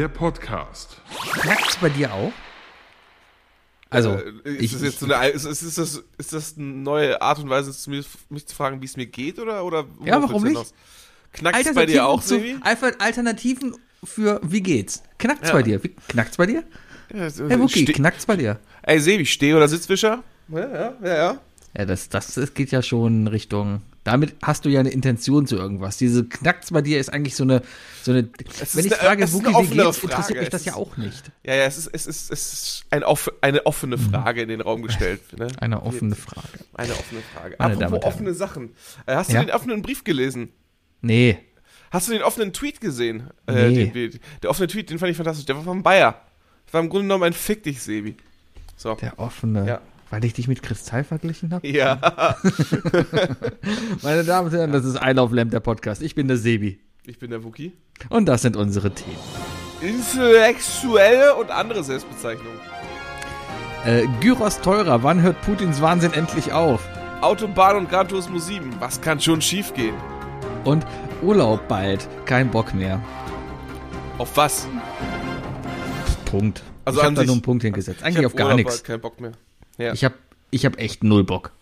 Der Podcast. Knackt's bei dir auch? Also, Äh, ist, ich, das jetzt so eine, ist, ist, ist, das, ist das eine neue Art und Weise, mir, mich zu fragen, wie es mir geht? Oder, oder Ja, warum nicht? hinaus? Knackt's bei dir auch, zu, Alternativen für wie geht's? Knackt's Ja. bei dir? Wie, knackt's bei dir? Ja, so- Hey Wookie, ste- knackt's bei dir? Ey, Sebi, Steh- oder Sitzwischer? Ja, ja, ja, ja. Ja, das, das, das geht ja schon Richtung. Damit hast du ja eine Intention zu irgendwas. Diese Knackt's bei dir ist eigentlich so eine. So eine wenn ich eine- frage, Wookie, wie geht's, interessiert Frage. mich Es das ja auch nicht. Ja, ja, es ist, es ist, es ist ein off eine offene Frage in den Raum gestellt. Ne? Eine offene Frage. Eine offene Frage. Meine Damen Apropos Herren. offene Sachen. Äh, hast du Ja? den offenen Brief gelesen? Nee. Hast du den offenen Tweet gesehen? Äh, Nee. den, den, der offene Tweet, den fand ich fantastisch. Der war von Bayer. Das war im Grunde genommen ein Fick dich, Sebi. So. Der offene. Ja. Weil ich dich mit Kristall verglichen habe? Ja, Meine Damen und Herren, das ist I Love Lamp, der Podcast. Ich bin der Sebi. ich bin der Wookie. Und das sind unsere Themen. Intellektuelle und andere Selbstbezeichnungen. Äh, Gyros teurer. Wann hört Putins Wahnsinn endlich auf? Autobahn und Gran Turismo 7. Was kann schon schiefgehen? Und Urlaub bald. Kein Bock mehr. Auf was? Punkt. Also ich habe da nur einen Punkt hingesetzt. Ich Eigentlich auf gar Urlaub, nichts. Kein Bock mehr. Ja. Ich habe ich hab echt null Bock.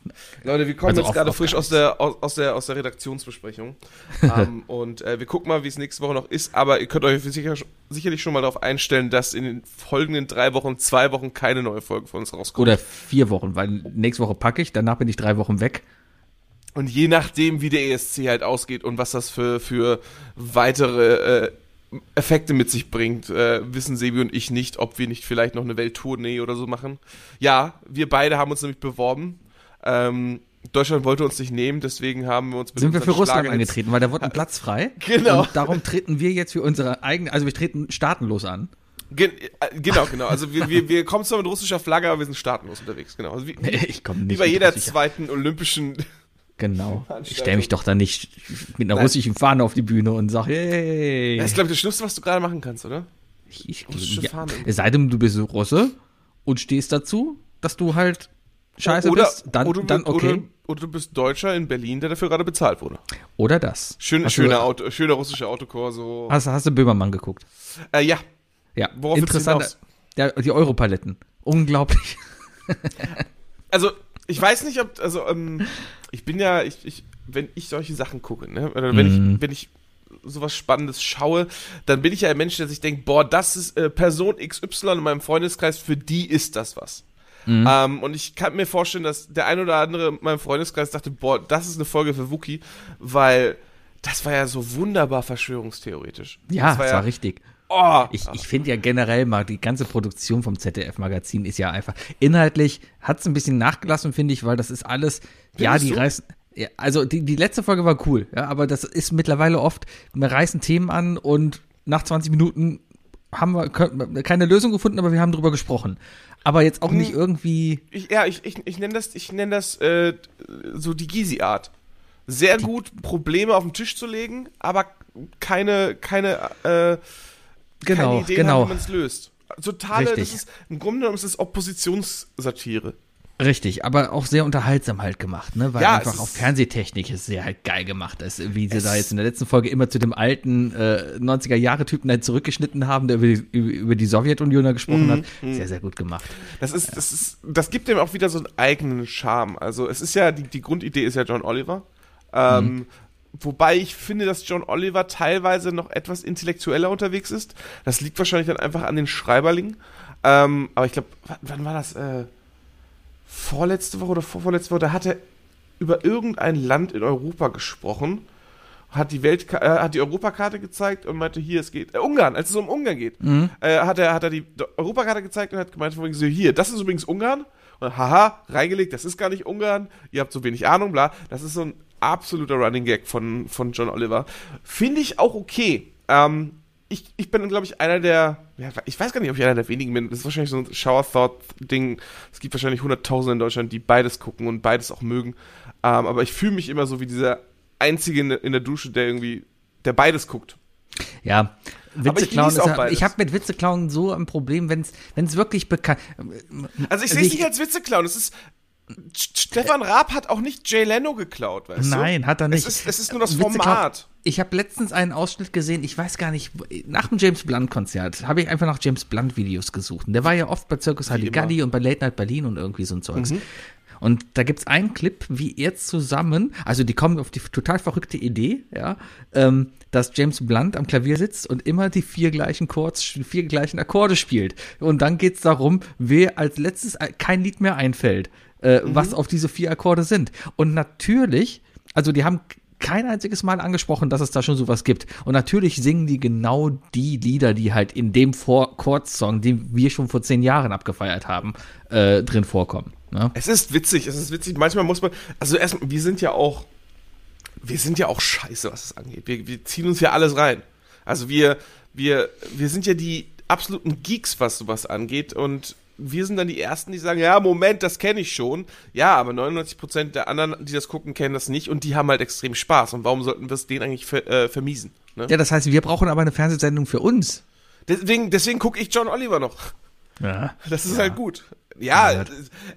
Leute, wir kommen Also jetzt auf- gerade auf frisch aus der, aus, aus der, aus der Redaktionsbesprechung. ähm, und äh, wir gucken mal, wie es nächste Woche noch ist. Aber ihr könnt euch sicher, sicherlich schon mal darauf einstellen, dass in den folgenden drei Wochen, zwei Wochen keine neue Folge von uns rauskommt. Oder vier Wochen, weil nächste Woche packe ich, danach bin ich drei Wochen weg. Und je nachdem, wie der ESC halt ausgeht und was das für, für weitere äh, Effekte mit sich bringt, äh, wissen Sebi und ich nicht, ob wir nicht vielleicht noch eine Welttournee oder so machen. Ja, wir beide haben uns nämlich beworben. Ähm, Deutschland wollte uns nicht nehmen, deswegen haben wir uns mit Sind wir für unseren Russland angetreten, weil da wurde ein Platz frei. Genau. Und darum treten wir jetzt für unsere eigene, also wir treten staatenlos an. Gen äh, genau, genau. Also wir, wir, wir kommen zwar mit russischer Flagge, aber wir sind staatenlos unterwegs. Genau. Also wie, Ich komme nicht. wie bei jeder zweiten olympischen. Genau. Ich stelle mich doch da nicht mit einer Nein. russischen Fahne auf die Bühne und sage, hey. Das ist, glaube ich, das Schlimmste, was du gerade machen kannst, oder? Ich, ich, Russische ja, Fahne. es sei denn, du bist Russe und stehst dazu, dass du halt scheiße oder, bist, dann, oder, dann okay. Oder, oder du bist Deutscher in Berlin, der dafür gerade bezahlt wurde. Oder, das. Schön, schöner, Auto, schöner russischer Autokorso. Hast, hast du Böhmermann geguckt? Äh, ja, Ja, Worauf interessant. Ja, die Europaletten. Unglaublich. also ich weiß nicht, ob, also ähm, ich bin ja, ich, ich, wenn ich solche Sachen gucke, ne, oder wenn Mhm. ich, wenn ich sowas Spannendes schaue, dann bin ich ja ein Mensch, der sich denkt, boah, das ist äh, Person XY in meinem Freundeskreis, für die ist das was. Mhm. Ähm, und ich kann mir vorstellen, dass der ein oder andere in meinem Freundeskreis dachte, boah, das ist eine Folge für Wookie, weil das war ja so wunderbar verschwörungstheoretisch. Ja, das das war war, ja, richtig. Oh, Ich, ich finde ja generell mal, die ganze Produktion vom ZDF-Magazin ist ja einfach, inhaltlich hat es ein bisschen nachgelassen, finde ich, weil das ist alles, ja, Findest die du? reißen, ja, also die, die letzte Folge war cool, ja, aber das ist mittlerweile oft, wir reißen Themen an und nach 20 Minuten haben wir keine Lösung gefunden, aber wir haben drüber gesprochen. Aber jetzt auch nicht Hm. irgendwie, Ich, ja, ich, ich, ich nenne das, ich nenn das äh, so die Gysi-Art. Sehr gut, Probleme auf den Tisch zu legen, aber keine, keine, äh, genau, keine Idee genau. haben, wie man es löst. Totale, das Richtig. ist, im Grunde genommen ist es Oppositionssatire. Richtig, aber auch sehr unterhaltsam halt gemacht, ne? Weil Ja, einfach auch Fernsehtechnik ist sehr halt geil gemacht ist. Wie sie da jetzt in der letzten Folge immer zu dem alten äh, 90er-Jahre-Typen halt zurückgeschnitten haben, der über die, über die Sowjetunion da gesprochen Mhm, hat. Sehr, sehr gut gemacht. Das ist, das ist, das gibt dem auch wieder so einen eigenen Charme. Also es ist ja, die, die Grundidee ist ja John Oliver. Ähm, Mhm. Wobei ich finde, dass John Oliver teilweise noch etwas intellektueller unterwegs ist. Das liegt wahrscheinlich dann einfach an den Schreiberlingen. Ähm, aber ich glaube, wann war das? Äh, vorletzte Woche oder vorvorletzte Woche, da hat er über irgendein Land in Europa gesprochen, hat die Welt, äh, hat die Europakarte gezeigt und meinte, hier, es geht, äh, Ungarn, als es um Ungarn geht, Mhm. äh, hat er, hat er die Europakarte gezeigt und hat gemeint, so, hier, das ist übrigens Ungarn, und haha, reingelegt, das ist gar nicht Ungarn, ihr habt so wenig Ahnung, bla, das ist so ein absoluter Running Gag von, von John Oliver. Finde ich auch okay. Ähm, ich, ich bin, glaube ich, einer der, ja, ich weiß gar nicht, ob ich einer der wenigen bin. Das ist wahrscheinlich so ein Shower-Thought-Ding. Es gibt wahrscheinlich Hunderttausende in Deutschland, die beides gucken und beides auch mögen. Ähm, aber ich fühle mich immer so wie dieser Einzige in, in der Dusche, der irgendwie, der beides guckt. Ja, Witzeklauen genieße ist auch ich habe mit Witzeklauen so ein Problem, wenn es wirklich bekannt, Also ich Also sehe es ich- nicht als Witzeclown. Es ist, Stefan Raab hat auch nicht Jay Leno geklaut, weißt du? Nein, hat er nicht. Es ist, es ist nur das Witze, Format. Ich habe letztens einen Ausschnitt gesehen, ich weiß gar nicht, nach dem James Blunt-Konzert habe ich einfach nach James Blunt-Videos gesucht. Und der war ja oft bei Circus Halligalli und bei Late Night Berlin und irgendwie so ein Zeugs. Mhm. Und da gibt's einen Clip, wie er zusammen, also die kommen auf die total verrückte Idee, ja, ähm, dass James Blunt am Klavier sitzt und immer die vier gleichen Chords, vier gleichen Akkorde spielt. Und dann geht's darum, wer als letztes kein Lied mehr einfällt, äh, was auf diese vier Akkorde sind. Und natürlich, also die haben kein einziges Mal angesprochen, dass es da schon sowas gibt. Und natürlich singen die genau die Lieder, die halt in dem Chordsong, den wir schon vor zehn Jahren abgefeiert haben, äh, drin vorkommen. Ne? Es ist witzig, es ist witzig. Manchmal muss man, also erstmal, wir sind ja auch, wir sind ja auch scheiße, was es angeht. Wir, wir ziehen uns ja alles rein. Also wir, wir, wir sind ja die absoluten Geeks, was sowas angeht und wir sind dann die Ersten, die sagen, ja, Moment, das kenne ich schon. Ja, aber 99% der anderen, die das gucken, kennen das nicht und die haben halt extrem Spaß. Und warum sollten wir es denen eigentlich ver äh, vermiesen? Ne? Ja, das heißt, wir brauchen aber eine Fernsehsendung für uns. Deswegen, deswegen gucke ich John Oliver noch. Ja. Das ist halt gut. Ja, Ja.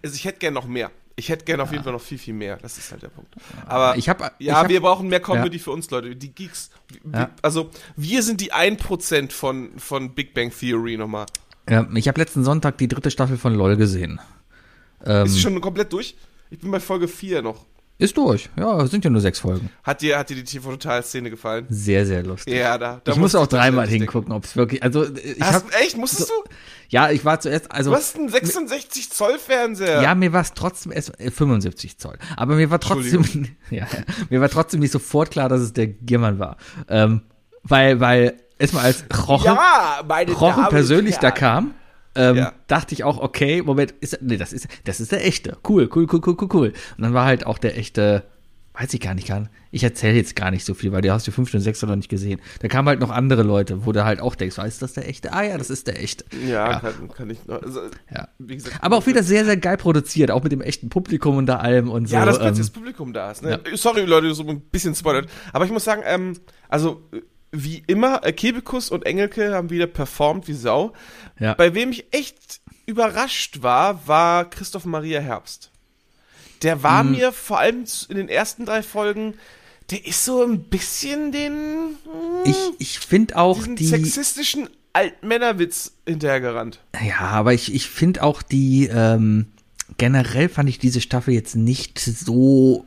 also ich hätte gern noch mehr. Ich hätte gern auf jeden Fall noch viel, viel mehr. Das ist halt der Punkt. Aber Ich hab- ich ja, hab- wir brauchen mehr Comedy für uns, Leute. Die Geeks. Wir, Ja. Also, wir sind die 1% von, von Big Bang Theory nochmal. Ja, ich habe letzten Sonntag die dritte Staffel von LOL gesehen. Ähm, Ist sie schon komplett durch? Ich bin bei Folge 4 noch. ist durch. Ja, sind ja nur sechs Folgen. Hat dir, hat dir die TV-Total-Szene gefallen? Sehr, sehr lustig. Ja, da. da ich muss musste auch dreimal hingucken, ob es wirklich. Also ich Hast, hab, echt? Musstest so- du? ja, ich war zuerst. Also Du hast einen 66 Zoll Fernseher. ja, mir war es trotzdem erst äh, 75 Zoll. Aber mir war trotzdem, ja, mir war trotzdem nicht sofort klar, dass es der Giermann war, ähm, weil, weil erstmal als Roche, Ja, Roche persönlich da kam. Ähm, Ja. dachte ich auch, okay, Moment, ist, nee, das ist, das ist der echte. Cool, cool, cool, cool, cool, cool. Und dann war halt auch der echte, weiß ich gar nicht, kann. Ich erzähle jetzt gar nicht so viel, weil du hast die fünfte und sechste noch nicht gesehen. Da kamen halt noch andere Leute, wo du halt auch denkst, ah, ist das der echte? Ah ja, das ist der echte. Ja, Ja. Kann, kann ich noch. Also, Ja. Wie gesagt, Aber auch wieder sehr, sehr geil produziert, auch mit dem echten Publikum und da allem und so. Ja, dass ähm, plötzlich das Publikum da ist. Ne? Sorry, Leute, so ein bisschen spoilert. Aber ich muss sagen, ähm, also wie immer, äh, Kebekus und Engelke haben wieder performt wie Sau. Ja. Bei wem ich echt überrascht war, war Christoph Maria Herbst. Der war Mhm. mir vor allem in den ersten drei Folgen, der ist so ein bisschen den hm, ich ich finde auch die. sexistischen Altmännerwitz hinterhergerannt. Ja, aber ich, ich finde auch die, ähm, generell fand ich diese Staffel jetzt nicht so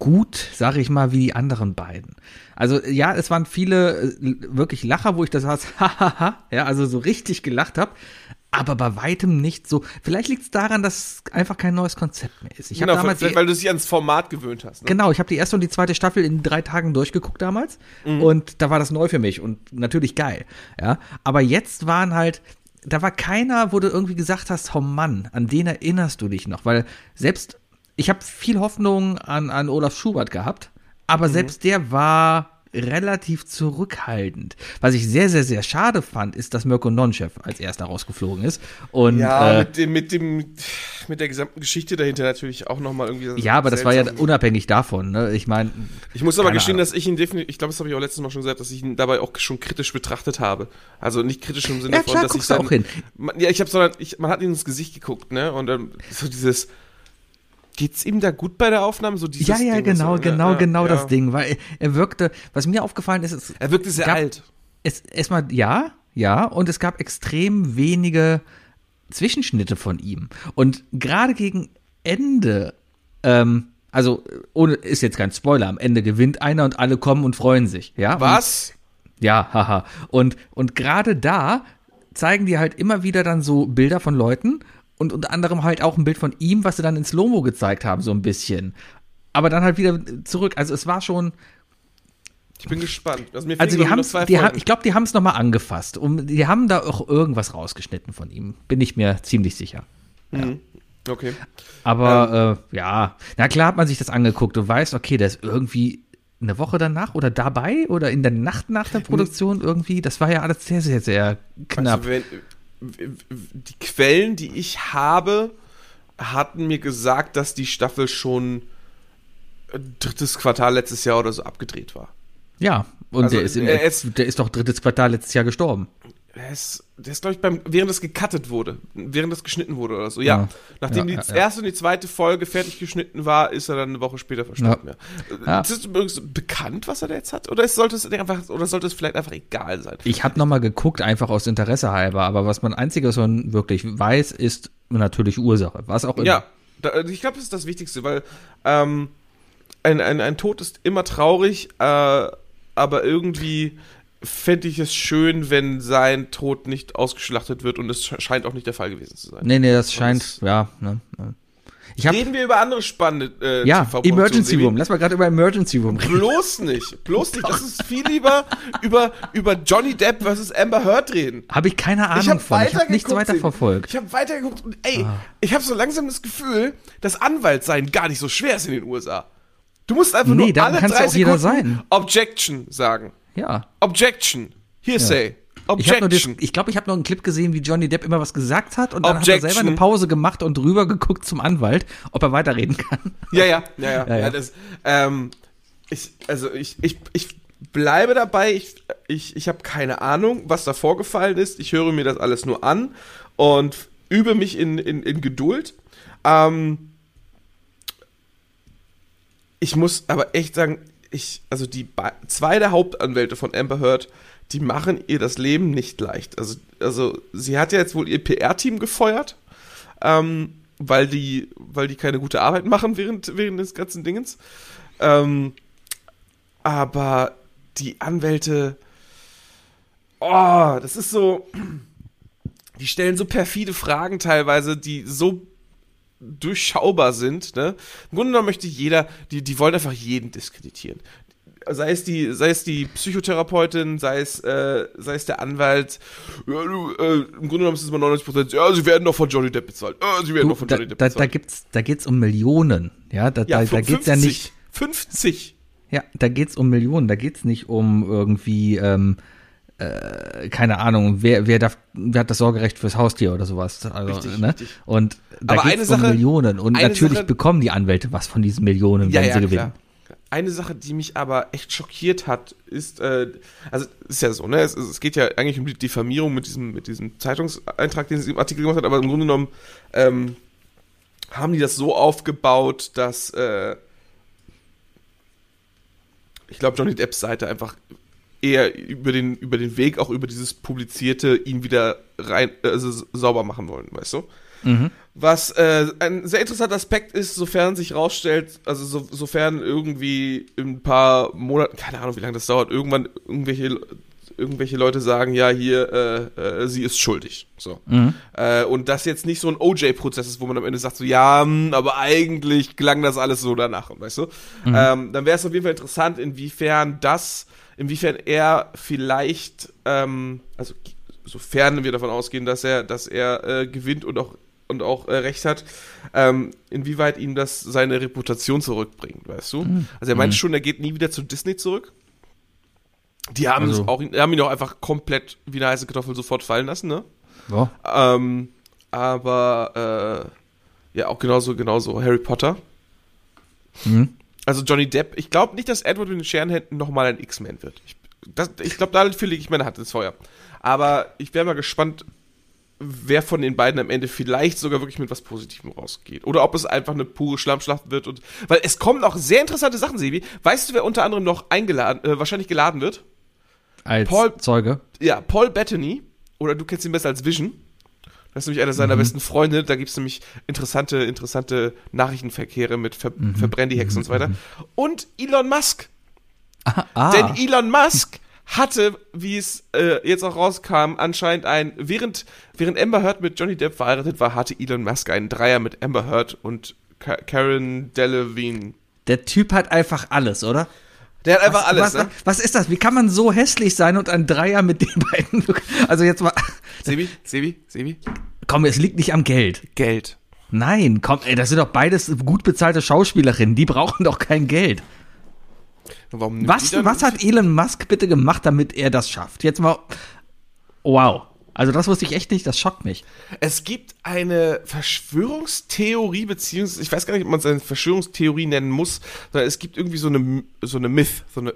gut, sage ich mal, wie die anderen beiden. Also ja, es waren viele äh, wirklich Lacher, wo ich das saß, hahaha, ja, also so richtig gelacht habe, aber bei weitem nicht so. Vielleicht liegt es daran, dass es einfach kein neues Konzept mehr ist. Ich habe Genau, damals weil du dich ans Format gewöhnt hast. Ne? Genau, ich habe die erste und die zweite Staffel in drei Tagen durchgeguckt damals und da war das neu für mich und natürlich geil, ja. Aber jetzt waren halt, da war keiner, wo du irgendwie gesagt hast, oh Mann, an den erinnerst du dich noch, weil selbst, ich habe viel Hoffnung an, an Olaf Schubert gehabt, aber selbst der war relativ zurückhaltend. Was ich sehr, sehr, sehr schade fand, ist, dass Mirko Nonchev als erster rausgeflogen ist. Und, Ja, äh, mit dem, mit dem, mit der gesamten Geschichte dahinter natürlich auch nochmal irgendwie. ja, aber das war ja unabhängig davon. Ne? Ich meine, Ich muss aber gestehen, Ahnung. dass ich ihn definitiv, ich glaube, das habe ich auch letztes Mal schon gesagt, dass ich ihn dabei auch schon kritisch betrachtet habe. Also nicht kritisch im Sinne Ja, von, klar, dass ich dann, auch hin. Man, ja, ich habe sondern, ich, man hat ihm ins Gesicht geguckt, ne? Und dann so dieses, geht's ihm da gut bei der Aufnahme? So dieses Ja, ja, Ding, genau, so, genau, ja, genau ja. das Ding, weil er, wirkte, was mir aufgefallen ist, es, Er wirkte sehr gab, alt. Es, erstmal, ja, ja, und es gab extrem wenige Zwischenschnitte von ihm. Und gerade gegen Ende, ähm, also, ohne, ist jetzt kein Spoiler, am Ende gewinnt einer und alle kommen und freuen sich, ja? Und, Was? ja, haha. Und, und gerade da zeigen die halt immer wieder dann so Bilder von Leuten und unter anderem halt auch ein Bild von ihm, was sie dann in Slow-Mo gezeigt haben, so ein bisschen. Aber dann halt wieder zurück. Also es war schon, Ich bin gespannt. Also, mir also die glaub haben, ich, noch zwei die ich glaube, die haben es nochmal angefasst. Um, die haben da auch irgendwas rausgeschnitten von ihm. Bin ich mir ziemlich sicher. Mhm. Okay. Aber äh, ja, na klar hat man sich das angeguckt und weiß, okay, der ist irgendwie eine Woche danach oder dabei oder in der Nacht nach der Produktion irgendwie. Das war ja alles sehr, sehr, sehr knapp. Also wenn, die Quellen, die ich habe, hatten mir gesagt, dass die Staffel schon drittes Quartal letztes Jahr oder so abgedreht war. Ja, und Also, der, ist in, er ist- der ist doch drittes Quartal letztes Jahr gestorben. Der ist, der ist glaube ich, beim, während es gecuttet wurde, während es geschnitten wurde oder so. Ja. Ja. Nachdem Ja, die ja, erste und die zweite Folge fertig geschnitten war, ist er dann eine Woche später verstorben. Ist es übrigens bekannt, was er da jetzt hat? Oder ist, sollte es einfach, oder sollte es vielleicht einfach egal sein? Ich habe nochmal geguckt, einfach aus Interesse halber, aber was man einziges schon wirklich weiß, ist natürlich Ursache. Was auch immer. Ja, da, ich glaube, das ist das Wichtigste, weil ähm, ein, ein, ein Tod ist immer traurig, äh, aber irgendwie fände ich es schön, wenn sein Tod nicht ausgeschlachtet wird und es sch- scheint auch nicht der Fall gewesen zu sein. Nee, nee, das scheint, das- ja, ne, ne. Ich habe Reden wir über andere spannende äh, ja, Emergency? Room. Lass mal gerade über Emergency Room reden. Bloß nicht, bloß nicht. Lass uns viel lieber über, über Johnny Depp versus Amber Heard reden. Habe ich keine Ahnung Ich habe von. Ich habe nichts weiter verfolgt. Ich habe weitergeguckt und ey, Ah. ich habe so langsam das Gefühl, dass Anwalt sein gar nicht so schwer ist in den USA. Du musst einfach Nee, nur alle drei auch jeder Sekunden sein. Objection sagen. Ja. Objection. Hearsay. Ich das, Objection. ich glaube, ich habe noch einen Clip gesehen, wie Johnny Depp immer was gesagt hat und dann hat er Objection. selber eine Pause gemacht und rüber geguckt zum Anwalt, ob er weiterreden kann. Ja, ja, ja, ja. Ja, ja, ja. das, ähm, ich, also ich, ich, ich bleibe dabei. Ich, ich, ich habe keine Ahnung, was da vorgefallen ist. Ich höre mir das alles nur an und übe mich in, in, in Geduld. Ähm, ich muss aber echt sagen, ich, also die zwei der Hauptanwälte von Amber Heard, die machen ihr das Leben nicht leicht. Also, also sie hat ja jetzt wohl ihr PR-Team gefeuert, ähm, weil die, weil die keine gute Arbeit machen während, während des ganzen Dingens. Ähm, aber die Anwälte, oh, das ist so, die stellen so perfide Fragen teilweise, die so durchschaubar sind. Ne? Im Grunde genommen möchte jeder, die, die wollen einfach jeden diskreditieren. Sei es die, sei es die Psychotherapeutin, sei es, äh, sei es der Anwalt. Ja, du, äh, Im Grunde genommen ist es immer 99 Prozent. Ja, sie werden doch von Johnny Depp bezahlt. Ja, sie werden doch von da, Johnny Depp da, da bezahlt. gibt's, da geht's um Millionen. Ja, da, da, da fün- geht's ja nicht. 50. Ja, da geht's um Millionen. Da geht's nicht um irgendwie, ähm, äh, keine Ahnung, wer, wer darf, wer hat das Sorgerecht fürs Haustier oder sowas. Also, Richtig, ne? richtig. Und da Aber geht's eine um Sache- Millionen. Und natürlich Sache- bekommen die Anwälte was von diesen Millionen, wenn sie gewinnen. Eine Sache, die mich aber echt schockiert hat, ist, äh, also ist ja so, ne? Es, es geht ja eigentlich um die Diffamierung mit diesem, mit diesem Zeitungseintrag, den sie im Artikel gemacht hat, aber im Grunde genommen ähm, haben die das so aufgebaut, dass äh, ich glaube, Johnny Depps Seite einfach eher über den, über den Weg, auch über dieses Publizierte, ihn wieder rein, also sauber machen wollen, weißt du? Mhm. Was äh, ein sehr interessanter Aspekt ist, sofern sich rausstellt, also so, sofern irgendwie in ein paar Monaten, keine Ahnung, wie lange das dauert, irgendwann irgendwelche, irgendwelche Leute sagen, ja, hier, äh, äh, sie ist schuldig. So. Mhm. Äh, und das jetzt nicht so ein OJ-Prozess ist, wo man am Ende sagt, so, ja, hm, aber eigentlich klang das alles so danach, weißt du? Ähm, dann wäre es auf jeden Fall interessant, inwiefern das, inwiefern er vielleicht, ähm, also sofern wir davon ausgehen, dass er, dass er äh, gewinnt und auch und auch äh, recht hat, ähm, inwieweit ihm das seine Reputation zurückbringt, weißt du? Also er meinte schon, er geht nie wieder zu Disney zurück. Die haben, Also- auch, haben ihn auch einfach komplett wie eine heiße Kartoffel sofort fallen lassen, ne? Ja. Ähm, aber äh, ja, auch genauso, genauso Harry Potter. Mhm. Also Johnny Depp, ich glaube nicht, dass Edward mit den Scherenhänden nochmal ein X-Men wird. Ich, das- ich glaube, dafür lege ich meine Hand ins Feuer. Aber ich wäre mal gespannt, wer von den beiden am Ende vielleicht sogar wirklich mit was Positivem rausgeht. Oder ob es einfach eine pure Schlammschlacht wird. Und, weil es kommen auch sehr interessante Sachen, Sebi. Weißt du, wer unter anderem noch eingeladen, äh, wahrscheinlich geladen wird? Als Paul- Zeuge. Ja, Paul Bettany. Oder du kennst ihn besser als Vision. Das ist nämlich einer seiner besten Freunde. Da gibt es nämlich interessante, interessante Nachrichtenverkehre mit Ver Verbrenn-die-Hex und so weiter. Und Elon Musk. Ah, Denn Elon Musk hatte, wie es äh, jetzt auch rauskam, anscheinend ein, während, während Amber Heard mit Johnny Depp verheiratet war, hatte Elon Musk einen Dreier mit Amber Heard und Ka Karen Delevingne. der Typ hat einfach alles, oder? Der hat einfach was, alles, was, ne? was ist das? Wie kann man so hässlich sein und ein Dreier mit den beiden? Also jetzt mal, Sebi, Sebi, Sebi. komm, es liegt nicht am Geld. Geld. Nein, komm, ey, das sind doch beides gut bezahlte Schauspielerinnen. Die brauchen doch kein Geld. Warum Was, was hat Elon Musk bitte gemacht, damit er das schafft? Jetzt mal, wow. Also das wusste ich echt nicht, das schockt mich. Es gibt eine Verschwörungstheorie, beziehungsweise, ich weiß gar nicht, ob man es eine Verschwörungstheorie nennen muss, sondern es gibt irgendwie so eine, so eine Myth, so eine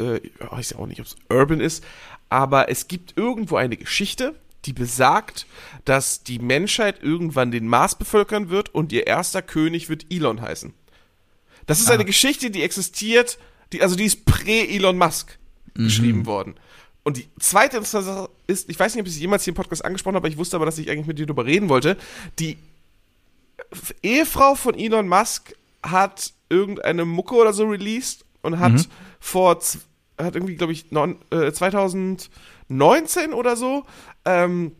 äh, ich weiß ja auch nicht, ob es urban ist, aber es gibt irgendwo eine Geschichte, die besagt, dass die Menschheit irgendwann den Mars bevölkern wird und ihr erster König wird Elon heißen. Das ist Ah. eine Geschichte, die existiert, die, also die ist prä-Elon Musk geschrieben worden. Und die zweite interessante Sache ist, ich weiß nicht, ob ich sie jemals hier im Podcast angesprochen habe, aber ich wusste aber, dass ich eigentlich mit dir darüber reden wollte. Die Ehefrau von Elon Musk hat irgendeine Mucke oder so released und hat vor, z- hat irgendwie, glaube ich, non, äh, 2019 oder so, ähm,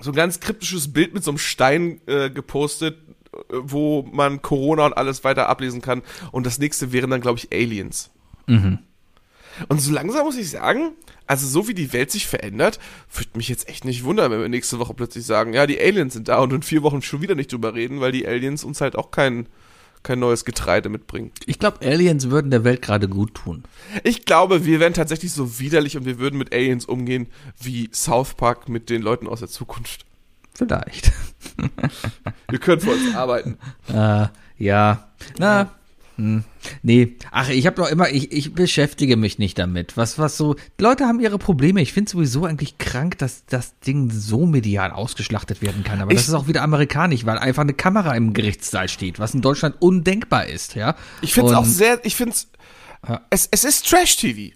so ein ganz kryptisches Bild mit so einem Stein äh, gepostet, wo man Corona und alles weiter ablesen kann. Und das nächste wären dann, glaube ich, Aliens. Und so langsam muss ich sagen, also so wie die Welt sich verändert, würde mich jetzt echt nicht wundern, wenn wir nächste Woche plötzlich sagen, ja, die Aliens sind da und in vier Wochen schon wieder nicht drüber reden, weil die Aliens uns halt auch kein, kein neues Getreide mitbringen. Ich glaube, Aliens würden der Welt gerade gut tun. Ich glaube, wir wären tatsächlich so widerlich und wir würden mit Aliens umgehen wie South Park mit den Leuten aus der Zukunft. Vielleicht. Wir können für uns arbeiten. Äh, ja. Na. Hm. Nee, ach, ich habe doch immer, ich, ich beschäftige mich nicht damit. Was, was so, Leute haben ihre Probleme. Ich finde sowieso eigentlich krank, dass das Ding so medial ausgeschlachtet werden kann. Aber das Ich- ist auch wieder amerikanisch, weil einfach eine Kamera im Gerichtssaal steht, was in Deutschland undenkbar ist, ja. Ich finde es auch sehr, ich finde Ja. es, es ist Trash-TV.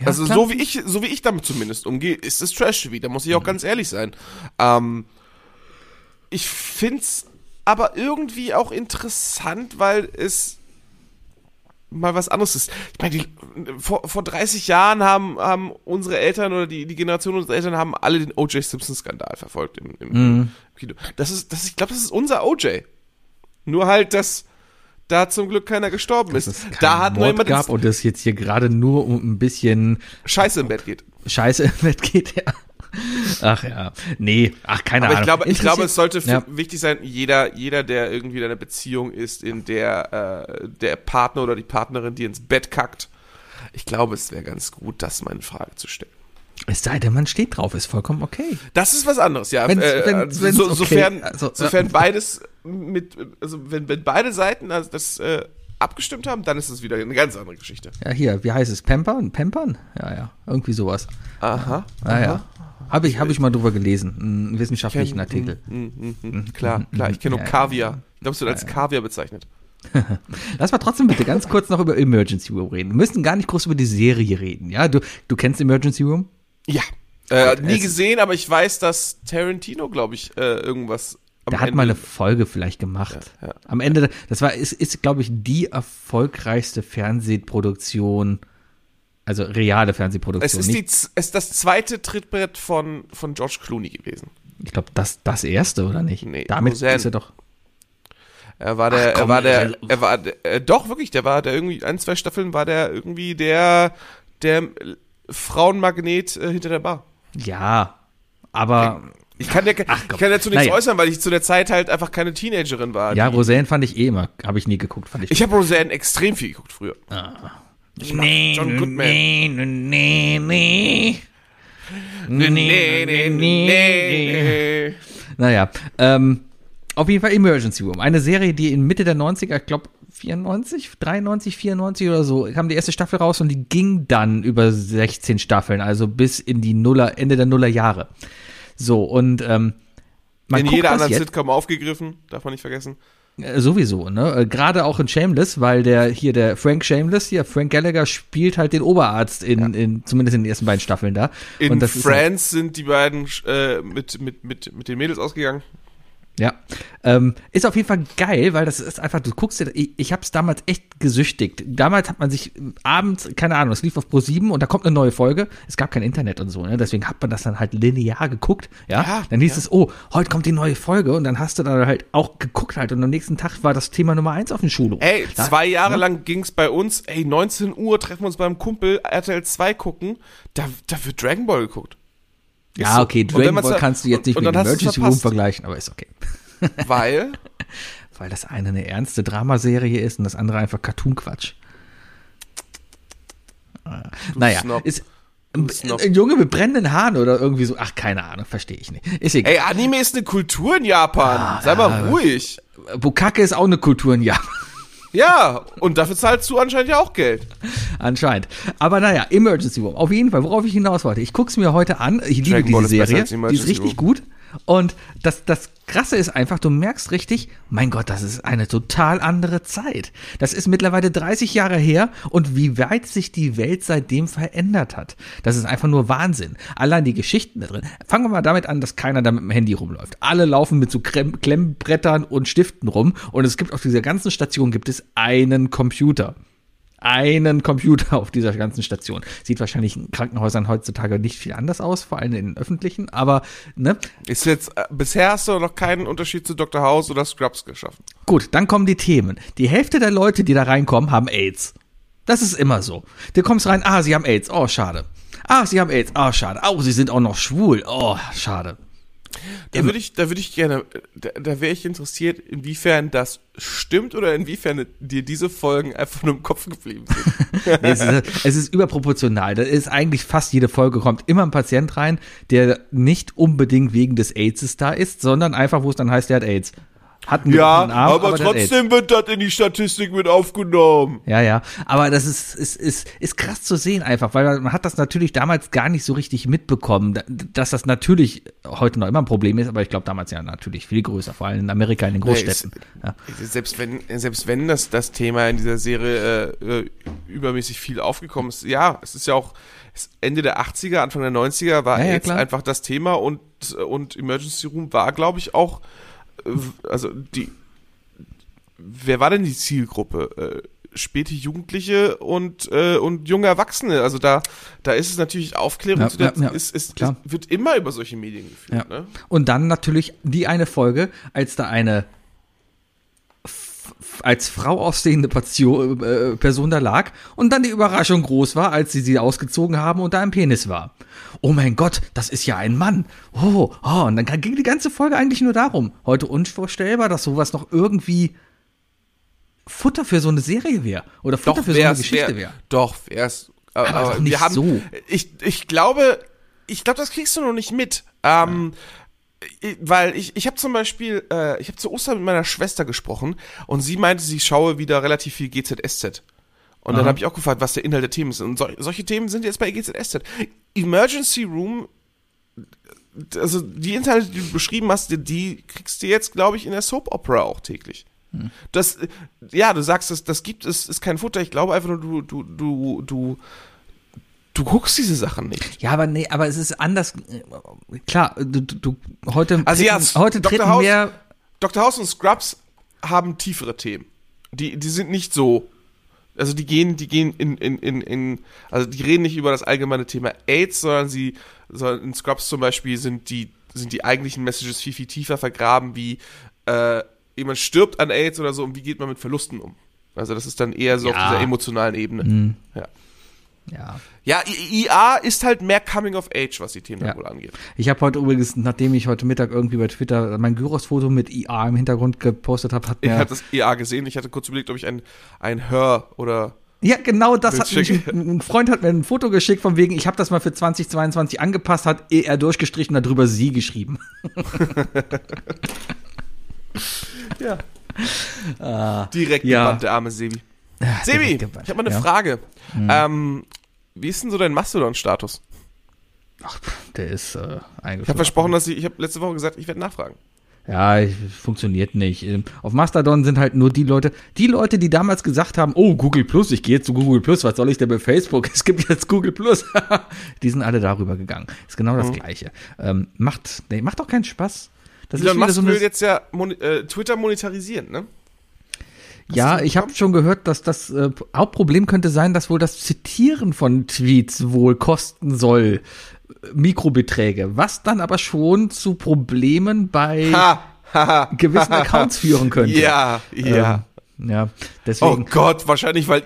Ja, also klar. so wie ich, so wie ich damit zumindest umgehe, ist es Trash-TV. Da muss ich auch Mhm. ganz ehrlich sein. Ähm, ich find's aber irgendwie auch interessant, weil es mal was anderes ist. Ich meine, die, vor, vor 30 Jahren haben, haben unsere Eltern oder die, die Generation unserer Eltern haben alle den O.J. Simpson-Skandal verfolgt im, im, im Kino. Das ist, das, ich glaube, das ist unser O.J. Nur halt, dass da zum Glück keiner gestorben ist. keinen Da hat nur Mord jemand gab und es jetzt hier gerade nur um ein bisschen Scheiße im Bett geht. Scheiße im Bett geht, ja. Ach ja. Nee, ach, keine Aber Ahnung. ich glaube, ich glaube, es sollte Ja. wichtig sein, jeder, jeder, der irgendwie in einer Beziehung ist, in der äh, der Partner oder die Partnerin, die ins Bett kackt, ich glaube, es wäre ganz gut, das mal in Frage zu stellen. Es sei denn, man steht drauf, ist vollkommen okay. Das ist was anderes, ja. Wenn's- äh, wenn's- so, wenn's okay- sofern, also, sofern beides mit, also wenn, wenn beide Seiten also das äh, abgestimmt haben, dann ist es wieder eine ganz andere Geschichte. Ja, hier, wie heißt es? Pampern? Pampern? Ja, ja. Irgendwie sowas. Aha. Ah, ja. Habe ich, hab ich mal drüber gelesen. Einen wissenschaftlichen Kenn- Artikel. Mm, mm, mm, klar, klar. Ich kenne nur Ja, ja. Kaviar. Glaubst du, als Kaviar bezeichnet? Lass mal trotzdem bitte ganz kurz noch über Emergency Room reden. Wir müssen gar nicht groß über die Serie reden. Ja, du, du kennst Emergency Room? Ja. Äh, nie es- gesehen, aber ich weiß, dass Tarantino, glaube ich, äh, irgendwas Der hat Ende- mal eine Folge vielleicht gemacht. Ja, ja. Am Ende, das war, ist, ist glaube ich, die erfolgreichste Fernsehproduktion, also reale Es Fernsehproduktion. ist, nicht, die, es ist das zweite Trittbrett von, von George Clooney gewesen. ich glaube, das, das erste, oder nicht? Nee, Damit Roseanne. ist er doch. Er war der, Ach, komm, er war der, äh, er war, der, äh, doch wirklich, der war der irgendwie, ein, zwei Staffeln war der irgendwie der, der äh, Frauenmagnet äh, hinter der Bar. Ja, aber Ich kann, ja, ich komm. kann dazu nichts Naja. äußern, weil ich zu der Zeit halt einfach keine Teenagerin war. ja, Roseanne fand ich eh immer, habe ich nie geguckt, fand ich. ich habe Roseanne extrem viel geguckt früher. ich mag John Goodman. Nee, nee, nee. Nee, nee, nee, nee. Naja, ähm, auf jeden Fall Emergency Room. Eine Serie, die in Mitte der 90er, ich glaube 94, 93, 94 oder so, kam die erste Staffel raus und die ging dann über 16 Staffeln, also bis in die Nuller, Ende der Nuller Jahre. So, und ähm, man In jeder anderen Sitcom aufgegriffen, darf man nicht vergessen. äh, sowieso, ne? Äh, Gerade auch in Shameless, weil der hier der Frank Shameless, hier Frank Gallagher spielt halt den Oberarzt in, in zumindest in den ersten beiden Staffeln da. In ist halt- Friends sind die beiden äh, mit, mit, mit, mit den Mädels ausgegangen. Ja, ähm, ist auf jeden Fall geil, weil das ist einfach, du guckst dir, ich, ich habe es damals echt gesüchtigt. Damals hat man sich abends, keine Ahnung, es lief auf Pro 7 und da kommt eine neue Folge. Es gab kein Internet und so, ne? Deswegen hat man das dann halt linear geguckt, ja. Ja, dann hieß es, oh, heute kommt die neue Folge und dann hast du dann halt auch geguckt halt und am nächsten Tag war das Thema Nummer eins auf dem Schulhof. Ey, Da- zwei Jahre lang ging's bei uns, ey, 19 Uhr treffen wir uns beim Kumpel, RTL 2 gucken, da, da wird Dragon Ball geguckt. Ja, so. okay, Dragon Ball kannst du jetzt nicht und, mit Emergency Room vergleichen, aber ist okay. Weil, Weil das eine eine ernste Dramaserie ist und das andere einfach Cartoon-Quatsch. Naja, Snob. ist ein, Junge mit brennenden Haaren oder irgendwie so. Ach, keine Ahnung, verstehe ich nicht. Ist egal. ey, Anime ist eine Kultur in Japan. Ah, Sei mal ruhig. Bukake ist auch eine Kultur in Japan. Ja, und dafür zahlst du anscheinend ja auch Geld. Anscheinend. Aber naja, Emergency Room. Auf jeden Fall, worauf ich hinaus wollte. Ich guck's mir heute an. Ich liebe diese Serie. als Die ist richtig gut. Und das, das Krasse ist einfach, du merkst richtig, mein Gott, das ist eine total andere Zeit. Das ist mittlerweile 30 Jahre her und wie weit sich die Welt seitdem verändert hat. Das ist einfach nur Wahnsinn. Allein die Geschichten da drin. Fangen wir mal damit an, dass keiner da mit dem Handy rumläuft. Alle laufen mit so Krem Klemmbrettern und Stiften rum und es gibt auf dieser ganzen Station gibt es einen Computer einen Computer auf dieser ganzen Station. Sieht wahrscheinlich in Krankenhäusern heutzutage nicht viel anders aus, vor allem in den öffentlichen, aber ne, Ist jetzt, äh, bisher hast du noch keinen Unterschied zu Dr. House oder Scrubs geschaffen. gut, dann kommen die Themen. Die Hälfte der Leute, die da reinkommen, haben AIDS. Das ist immer so. Du kommst rein, ah, sie haben AIDS, oh, schade. Ah, sie haben AIDS, oh, schade. Oh, sie sind auch noch schwul, oh, schade. Da würde ich, da würde ich gerne, da, da wäre ich interessiert, inwiefern das stimmt oder inwiefern dir diese Folgen einfach nur im Kopf geblieben sind. Nee, es, ist, es ist überproportional. Da ist eigentlich fast jede Folge kommt immer ein Patient rein, der nicht unbedingt wegen des AIDS da ist, sondern einfach, wo es dann heißt, der hat AIDS. Hat einen ja, Arm, aber, AIDS. trotzdem wird das in die Statistik mit aufgenommen. Ja, ja. Aber das ist, ist, ist, ist krass zu sehen einfach, weil man hat das natürlich damals gar nicht so richtig mitbekommen, da- dass das natürlich heute noch immer ein Problem ist, aber ich glaube damals ja natürlich viel größer, vor allem in Amerika, in den Großstädten. Ja. Selbst wenn, selbst wenn das, das Thema in dieser Serie äh, äh, übermäßig viel aufgekommen ist, ja, es ist ja auch es- Ende der 80er, Anfang der 90er war Ja, ja, AIDS klar. einfach das Thema und, und Emergency Room war, glaube ich, auch, also die, wer war denn die Zielgruppe? Äh, späte Jugendliche und, äh, und junge Erwachsene. Also da, da ist es natürlich Aufklärung Ja, zu der, ja, ja, ist, ist, klar. wird immer über solche Medien geführt. Ja. Ne? Und dann natürlich die eine Folge, als da eine als Frau aussehende Patio, äh, Person da lag und dann die Überraschung groß war, als sie sie ausgezogen haben und da ein Penis war. Oh mein Gott, das ist ja ein Mann. Oh, oh, und dann ging die ganze Folge eigentlich nur darum. Heute unvorstellbar, dass sowas noch irgendwie Futter für so eine Serie wäre oder Futter für so eine Geschichte wär- wäre. Doch, wär's. Aber, Aber doch aber nicht wir haben, so. Ich, ich glaube, ich glaube, das kriegst du noch nicht mit. Ähm, ich- Weil ich, ich habe zum Beispiel, äh, ich habe zu Ostern mit meiner Schwester gesprochen und sie meinte, sie schaue wieder relativ viel GZSZ. Und dann Aha. habe ich auch gefragt, was der Inhalt der Themen ist. Und sol solche Themen sind jetzt bei GZSZ. Emergency Room, also die Inhalte, die du beschrieben hast, die, die kriegst du jetzt, glaube ich, in der Soap Opera auch täglich. Das, äh, ja, du sagst, das, das gibt es, ist kein Futter. Ich glaube einfach nur, du, du, du, du, du guckst diese Sachen nicht. Ja, aber nee, aber es ist anders. Klar, du, du, heute Also ja, treten, heute Dr. treten House- mehr Dr. House und Scrubs haben tiefere Themen. Die, die sind nicht so. Also die gehen, die gehen in, in, in, in, also die reden nicht über das allgemeine Thema AIDS, sondern sie, sondern in Scrubs zum Beispiel sind die, sind die eigentlichen Messages viel, viel tiefer vergraben, wie äh, jemand stirbt an AIDS oder so und wie geht man mit Verlusten um. Also das ist dann eher so auf Ja. dieser emotionalen Ebene. Ja. Ja. Ja, IA ist halt mehr Coming of Age, was die Themen Ja. wohl angeht. Ich habe heute übrigens, nachdem ich heute Mittag irgendwie bei Twitter mein Gyros-Foto mit IA im Hintergrund gepostet habe, hat Ich mir. hatte das IA gesehen, ich hatte kurz überlegt, ob ich ein, ein Her oder ja, genau das hat mich, ein Freund hat mir ein Foto geschickt, von wegen, ich habe das mal für 2022 angepasst, hat er durchgestrichen, darüber sie geschrieben. ja. direkt ja. gebannt, der arme Sebi. Ja, Sebi, ich habe mal eine ja. Frage. Ähm, wie ist denn so dein Mastodon-Status? Ach, der ist äh, Ich habe versprochen, dass ich, ich habe letzte Woche gesagt, ich werde nachfragen. Ja, ich- funktioniert nicht. Ähm, Auf Mastodon sind halt nur die Leute, die Leute, die damals gesagt haben, oh, Google Plus, ich gehe jetzt zu Google Plus, was soll ich denn bei Facebook? Es gibt jetzt Google Plus. die sind alle darüber gegangen. Ist genau Mhm. das Gleiche. Ähm, macht, nee, macht doch keinen Spaß. Das Elon ist Musk so will jetzt ja moni äh, Twitter monetarisieren, ne? Ja, ich habe schon gehört, dass das äh, Hauptproblem könnte sein, dass wohl das Zitieren von Tweets wohl kosten soll. äh, Mikrobeträge, was dann aber schon zu Problemen bei Ha, haha. gewissen Accounts führen könnte. Ja, ja. Ähm, ja, oh deswegen. Gott, wahrscheinlich, weil,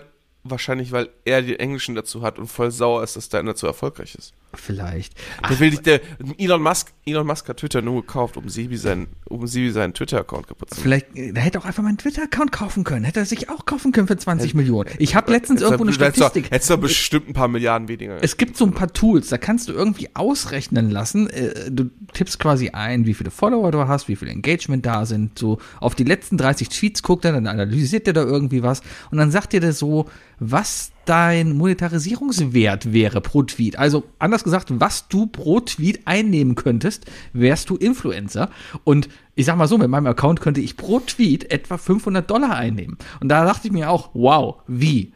wahrscheinlich, weil er den Englischen dazu hat und voll sauer ist, dass deiner zu erfolgreich ist. Vielleicht. Der will dich, der, Elon Musk, Elon Musk hat Twitter nur gekauft, um Sebi seinen, um Sebi seinen Twitter-Account kaputt zu machen. Vielleicht, äh, der hätte auch einfach meinen Twitter-Account kaufen können. Hätte er sich auch kaufen können für 20 Millionen. Ich habe letztens irgendwo eine Hättest du- Statistik. Hättest du bestimmt ein paar Milliarden weniger. Es gibt so ein paar Tools, da kannst du irgendwie ausrechnen lassen. äh, Du tippst quasi ein, wie viele Follower du hast, wie viel Engagement da sind. So auf die letzten 30 Tweets guckt er, dann analysiert er da irgendwie was und dann sagt dir der so, was dein Monetarisierungswert wäre pro Tweet. Also anders gesagt, was du pro Tweet einnehmen könntest, wärst du Influencer. Und ich sag mal so, mit meinem Account könnte ich pro Tweet etwa 500 Dollar einnehmen. Und da dachte ich mir auch, wow, wie?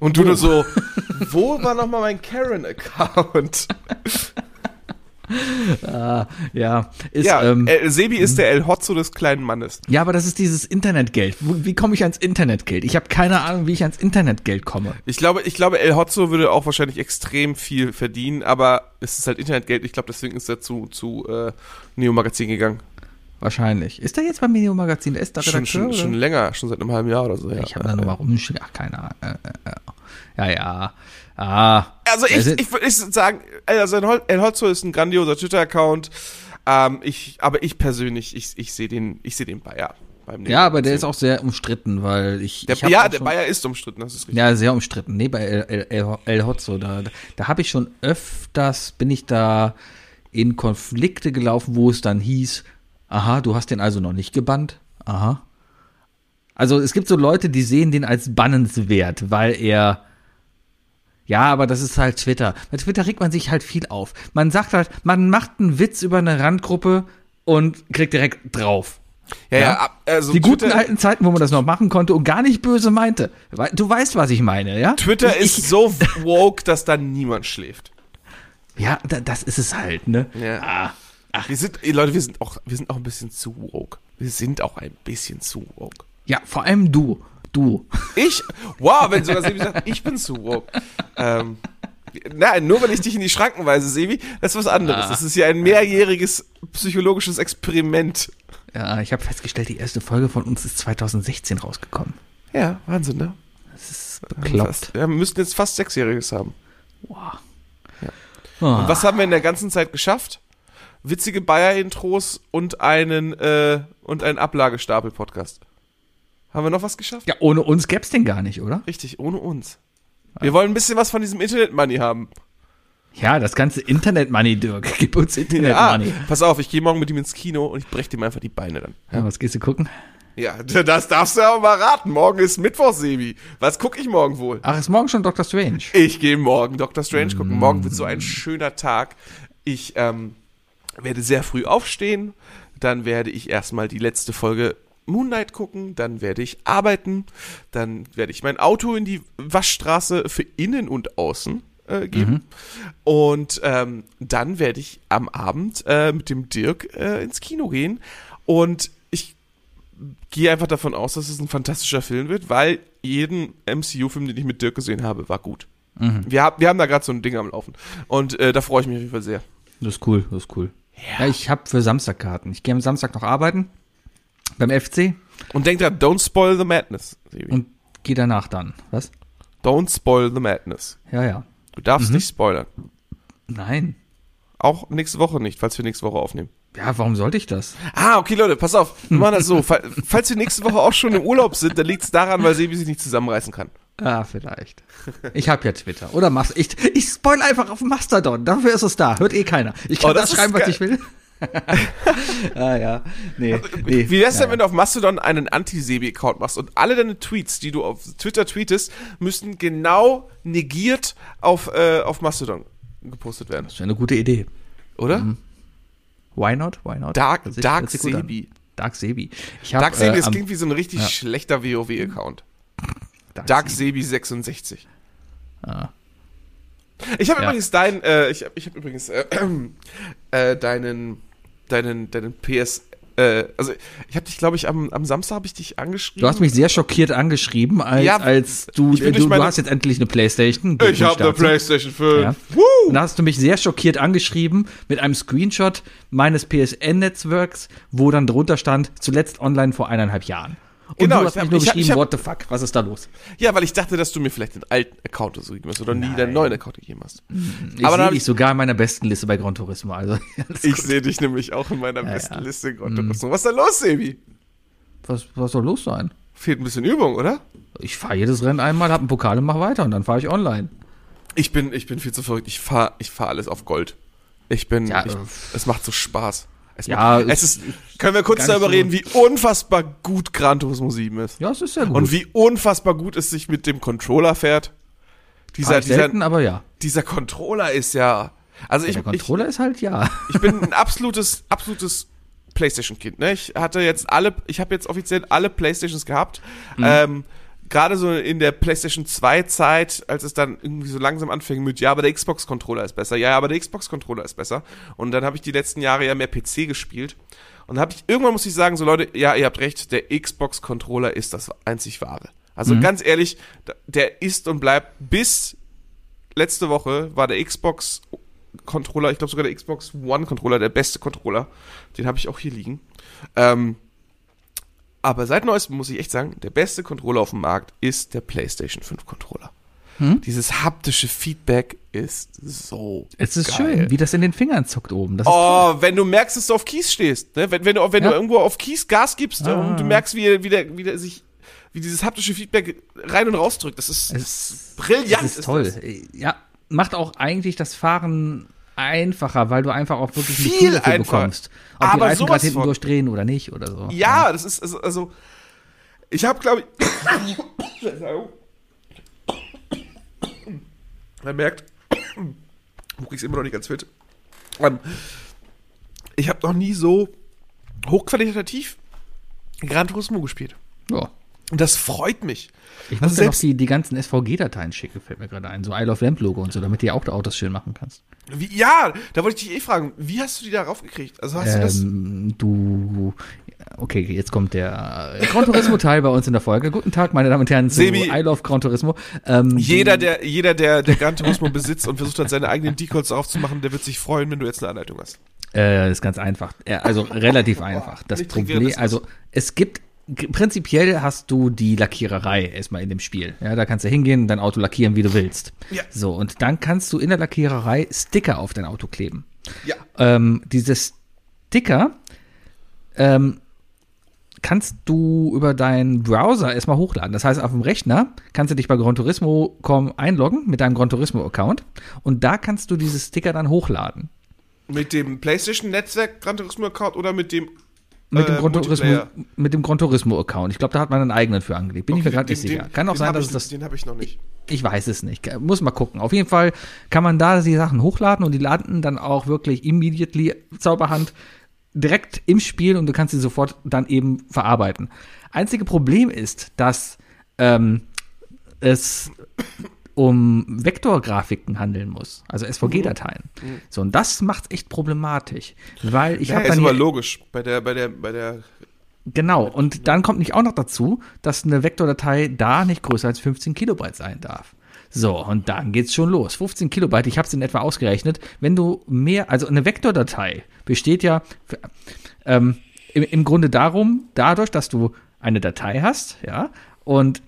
Und du nur so, wo war nochmal mein Karen-Account? Ja, ist, Ja, ähm, äh, Sebi ist der El Hotzo des kleinen Mannes. Ja, aber das ist dieses Internetgeld. Wie komme ich ans Internetgeld? Ich habe keine Ahnung, wie ich ans Internetgeld komme. Ich glaube, ich glaube, El Hotzo würde auch wahrscheinlich extrem viel verdienen, aber es ist halt Internetgeld. Ich glaube, deswegen ist er zu, zu äh, Neo Magazin gegangen. Wahrscheinlich. Ist der jetzt beim Medium Magazin? Der ist da Schon, Redakteur? schon, schon länger, schon seit einem halben Jahr oder so. Ja. ich habe da nur mal rumgeschrieben. Ach, keine Ahnung. Äh, äh. Ja, ja. Ah. Also ich, ich würde sagen, also El Hotzo ist ein grandioser Twitter-Account. Ähm, ich, aber ich persönlich, ich, ich sehe den, ich sehe den Bayer. Ja, aber der ist auch sehr umstritten, weil ich. Der, ich ja, der schon- Bayer ist umstritten, das ist richtig. Ja, sehr umstritten. Nee, bei El, El, El, El Hotzo, da, da habe ich schon öfters, bin ich da in Konflikte gelaufen, wo es dann hieß, aha, du hast den also noch nicht gebannt. Aha. Also es gibt so Leute, die sehen den als bannenswert, weil er ja, aber das ist halt Twitter. Bei Twitter regt man sich halt viel auf. Man sagt halt, man macht einen Witz über eine Randgruppe und kriegt direkt drauf. Ja, ja, Ja? also Die guten Twitter, alten Zeiten, wo man das noch machen konnte und gar nicht böse meinte. Du weißt, was ich meine, ja? Twitter ich, ist so woke, dass da niemand schläft. Ja, da, das ist es halt, ne? Ja. Wir sind, Leute, wir sind auch, wir sind auch ein bisschen zu woke. Wir sind auch ein bisschen zu woke. Ja, vor allem du. Du. Ich? Wow, wenn sogar Sebi sagt, ich bin zu woke. Ähm, nein, nur wenn ich dich in die Schranken weise, Sebi, das ist was anderes. Ah. Das ist ja ein mehrjähriges psychologisches Experiment. Ja, ich habe festgestellt, die erste Folge von uns ist 2016 rausgekommen. Ja, Wahnsinn, ne? Das ist bekloppt. wir müssten jetzt fast Sechsjähriges haben. Wow. Ja. Ah. Und was haben wir in der ganzen Zeit geschafft? Witzige Bayer-Intros und einen, äh, und einen Ablagestapel-Podcast. Haben wir noch was geschafft? Ja, ohne uns gäb's den gar nicht, oder? Richtig, ohne uns. Wir wollen ein bisschen was von diesem Internet-Money haben. Ja, das ganze Internet-Money, Dirk. Gib uns Internet-Money. pass auf, ich gehe morgen mit ihm ins Kino und ich breche ihm einfach die Beine dann. Ja, was gehst du gucken? Ja, das darfst du aber mal raten. Morgen ist Mittwoch, Sebi. Was gucke ich morgen wohl? Ach, ist morgen schon Doctor Strange. Ich gehe morgen Doctor Strange gucken. Morgen wird so ein schöner Tag. Ich ähm, werde sehr früh aufstehen. Dann werde ich erstmal die letzte Folge Moon Knight gucken. Dann werde ich arbeiten. Dann werde ich mein Auto in die Waschstraße für innen und außen äh, geben. Und ähm, dann werde ich am Abend äh, mit dem Dirk äh, ins Kino gehen. Und ich gehe einfach davon aus, dass es ein fantastischer Film wird, weil jeden MCU-Film, den ich mit Dirk gesehen habe, war gut. Wir, hab, wir haben da gerade so ein Ding am Laufen. Und äh, da freue ich mich auf jeden Fall sehr. Das ist cool, das ist cool. Ja, ich habe für Samstag Karten. Ich gehe am Samstag noch arbeiten beim FC Und denk dran, don't spoil the madness. Sebi. und gehe danach dann. Was? Don't spoil the madness. Ja, ja. Du darfst nicht spoilern. Nein. Auch nächste Woche nicht, falls wir nächste Woche aufnehmen. Ja, warum sollte ich das? Ah, okay, Leute, pass auf. Wir machen das so. Fall- Falls wir nächste Woche auch schon im Urlaub sind, dann liegt es daran, weil Sebi sich nicht zusammenreißen kann. Ah, vielleicht. Ich habe ja Twitter. Oder Mast ich, ich spoil einfach auf Mastodon. Dafür ist es da. Hört eh keiner. Ich kann Oh, das das schreiben, was ich will. ah ja. Nee. nee. Wie wär's denn, wenn du auf Mastodon einen Anti-Sebi-Account machst und alle deine Tweets, die du auf Twitter tweetest, müssten genau negiert auf, äh, auf Mastodon gepostet werden, Das wäre eine gute Idee. oder? Why not? Why not? Dark, sich- Dark an. Sebi. Dark Sebi. Ich hab, Dark Sebi, äh, das klingt wie so ein richtig ja. schlechter WoW-Account. Dark, Dark Sebi. Sebi 66. Ah. Ich habe Ja. übrigens dein, äh, ich habe ich hab übrigens äh, äh, deinen, deinen, deinen PS, äh, also ich habe dich, glaube ich, am, am Samstag habe ich dich angeschrieben. Du hast mich sehr schockiert angeschrieben, als, Ja, als du, du, du meine- hast jetzt endlich eine Playstation. ich habe eine. PlayStation 5. Ja. Und da hast du mich sehr schockiert angeschrieben mit einem Screenshot meines PSN-Netzwerks, wo dann drunter stand, zuletzt online vor eineinhalb Jahren. Und Genau, du ich hast hab- mich nur ich hab- geschrieben, ich hab- what the fuck, was ist da los? Ja, weil ich dachte, dass du mir vielleicht den alten Account oder so gegeben hast oder nie deinen neuen Account gegeben hast. Ich sehe hab dich ich- sogar in meiner besten Liste bei Gran Turismo. Also, Ich sehe dich nämlich auch in meiner Ja, besten ja. Liste. Gott, was ist da los, Sebi? was, was soll los sein? Fehlt ein bisschen Übung, oder? Ich fahre jedes Rennen einmal, hab einen Pokal und mach weiter und dann fahre ich online. Ich bin, ich bin viel zu verrückt. Ich fahre ich fahr alles auf Gold. Ich bin, Ja, ich, äh, es macht so Spaß. Es Ja, macht, es ist, können wir kurz darüber reden, wie unfassbar gut Gran Turismo 7 ist. Ja, es ist sehr gut. Und wie unfassbar gut es sich mit dem Controller fährt. Dieser, ich dieser, selten, aber ja. dieser Controller ist ja, also ich, Der ich, Controller ist halt ja. ich bin ein absolutes, absolutes PlayStation-Kind. Ne? Ich hatte jetzt alle, ich habe jetzt offiziell alle PlayStations gehabt. Ähm, Gerade so in der PlayStation 2 Zeit, als es dann irgendwie so langsam anfing mit, ja, aber der Xbox-Controller ist besser, ja, aber der Xbox-Controller ist besser. Und dann habe ich die letzten Jahre ja mehr PC gespielt. Und dann habe ich, irgendwann muss ich sagen, so Leute, ja, ihr habt recht, der Xbox-Controller ist das einzig wahre. Also ganz ehrlich, der ist und bleibt bis letzte Woche war der Xbox Controller, ich glaube sogar der Xbox One Controller, der beste Controller. Den habe ich auch hier liegen. Ähm, aber seit neuestem muss ich echt sagen, der beste Controller auf dem Markt ist der PlayStation 5 Controller. Hm? Dieses haptische Feedback ist so. Es ist geil. schön, wie das in den Fingern zuckt oben. Das ist Oh, wenn du merkst, dass du auf Kies stehst, ne? wenn, wenn, du, wenn Ja. du irgendwo auf Kies Gas gibst Ah. und du merkst, wie, wie, der, wie der sich, wie dieses haptische Feedback rein und rausdrückt, das ist, das ist brillant. Das ist toll. das. Ja, macht auch eigentlich das Fahren einfacher, weil du einfach auch wirklich Viel einfacher. bekommst. Ob die Aber Reifen sowas gerade hinten von. durchdrehen oder nicht oder so. Ja, das ist also, also ich habe glaube ich Man merkt, du kriegst immer noch nicht ganz fit. Ähm, ich habe noch nie so hochqualitativ Gran Turismo gespielt. ja. Und das freut mich. Ich Also muss ja noch selbst- die, die ganzen SVG-Dateien schicken, fällt mir gerade ein. So Isle of Lamp Logo und so, damit du auch die Autos schön machen kannst. Wie, ja, da wollte ich dich eh fragen, wie hast du die da raufgekriegt? Also hast du das Ähm, du, okay, jetzt kommt der äh, Gran Turismo-Teil bei uns in der Folge. Guten Tag, meine Damen und Herren, zu Sebi. Isle of Gran Turismo. Ähm, jeder, der, jeder, der, der Gran Turismo besitzt und versucht hat, seine eigenen Decals darauf zu machen, der wird sich freuen, wenn du jetzt eine Anleitung hast. Äh, ist ganz einfach. Also relativ einfach. Das Problem, also es gibt prinzipiell hast du die Lackiererei erstmal in dem Spiel. Ja, da kannst du hingehen, dein Auto lackieren, wie du willst. Ja. So, und dann kannst du in der Lackiererei Sticker auf dein Auto kleben. Ja. Ähm, diese Sticker ähm, kannst du über deinen Browser erstmal hochladen. Das heißt, auf dem Rechner kannst du dich bei Gran Turismo.com einloggen mit deinem Gran Turismo-Account und da kannst du diese Sticker dann hochladen. Mit dem PlayStation-Netzwerk Gran Turismo-Account oder mit dem Mit dem äh, mit dem Gran Turismo Account. Ich glaube, da hat man einen eigenen für angelegt. Bin ich mir Okay, gerade nicht sicher. den- Kann auch sein, dass ich, das. Den habe ich noch nicht. Ich weiß es nicht. Muss mal gucken. Auf jeden Fall kann man da die Sachen hochladen und die landen dann auch wirklich immediately Zauberhand direkt im Spiel und du kannst sie sofort dann eben verarbeiten. Einzige Problem ist, dass ähm, es um Vektorgrafiken handeln muss, also SVG-Dateien. So, und das macht's echt problematisch, weil ich Ja, habe ist dann aber hier, logisch. Bei der, bei der, bei der. Genau, und dann kommt nicht auch noch dazu, dass eine Vektordatei da nicht größer als 15 Kilobyte sein darf. So, und dann geht's schon los. 15 Kilobyte, ich habe es in etwa ausgerechnet. Wenn du mehr, also eine Vektordatei besteht ja für, ähm, im, im Grunde darum, dadurch, dass du eine Datei hast, ja, und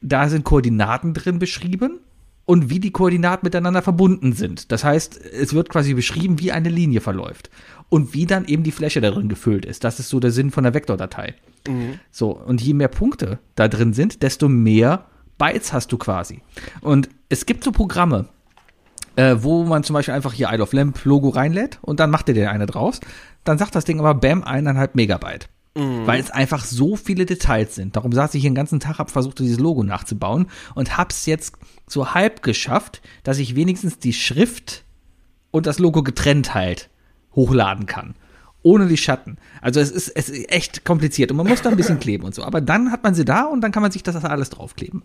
da sind Koordinaten drin beschrieben und wie die Koordinaten miteinander verbunden sind. Das heißt, es wird quasi beschrieben, wie eine Linie verläuft und wie dann eben die Fläche da drin gefüllt ist. Das ist so der Sinn von der Vektordatei. So, und je mehr Punkte da drin sind, desto mehr Bytes hast du quasi. Und es gibt so Programme, äh, wo man zum Beispiel einfach hier Isle of Lamp Logo reinlädt und dann macht er dir eine draus. Dann sagt das Ding aber Bam eineinhalb Megabyte. Weil es einfach so viele Details sind. Darum saß ich hier den ganzen Tag, hab versucht, dieses Logo nachzubauen und hab's jetzt so halb geschafft, dass ich wenigstens die Schrift und das Logo getrennt halt hochladen kann. Ohne die Schatten. Also es ist, es ist echt kompliziert und man muss da ein bisschen kleben und so. Aber dann hat man sie da und dann kann man sich das alles draufkleben.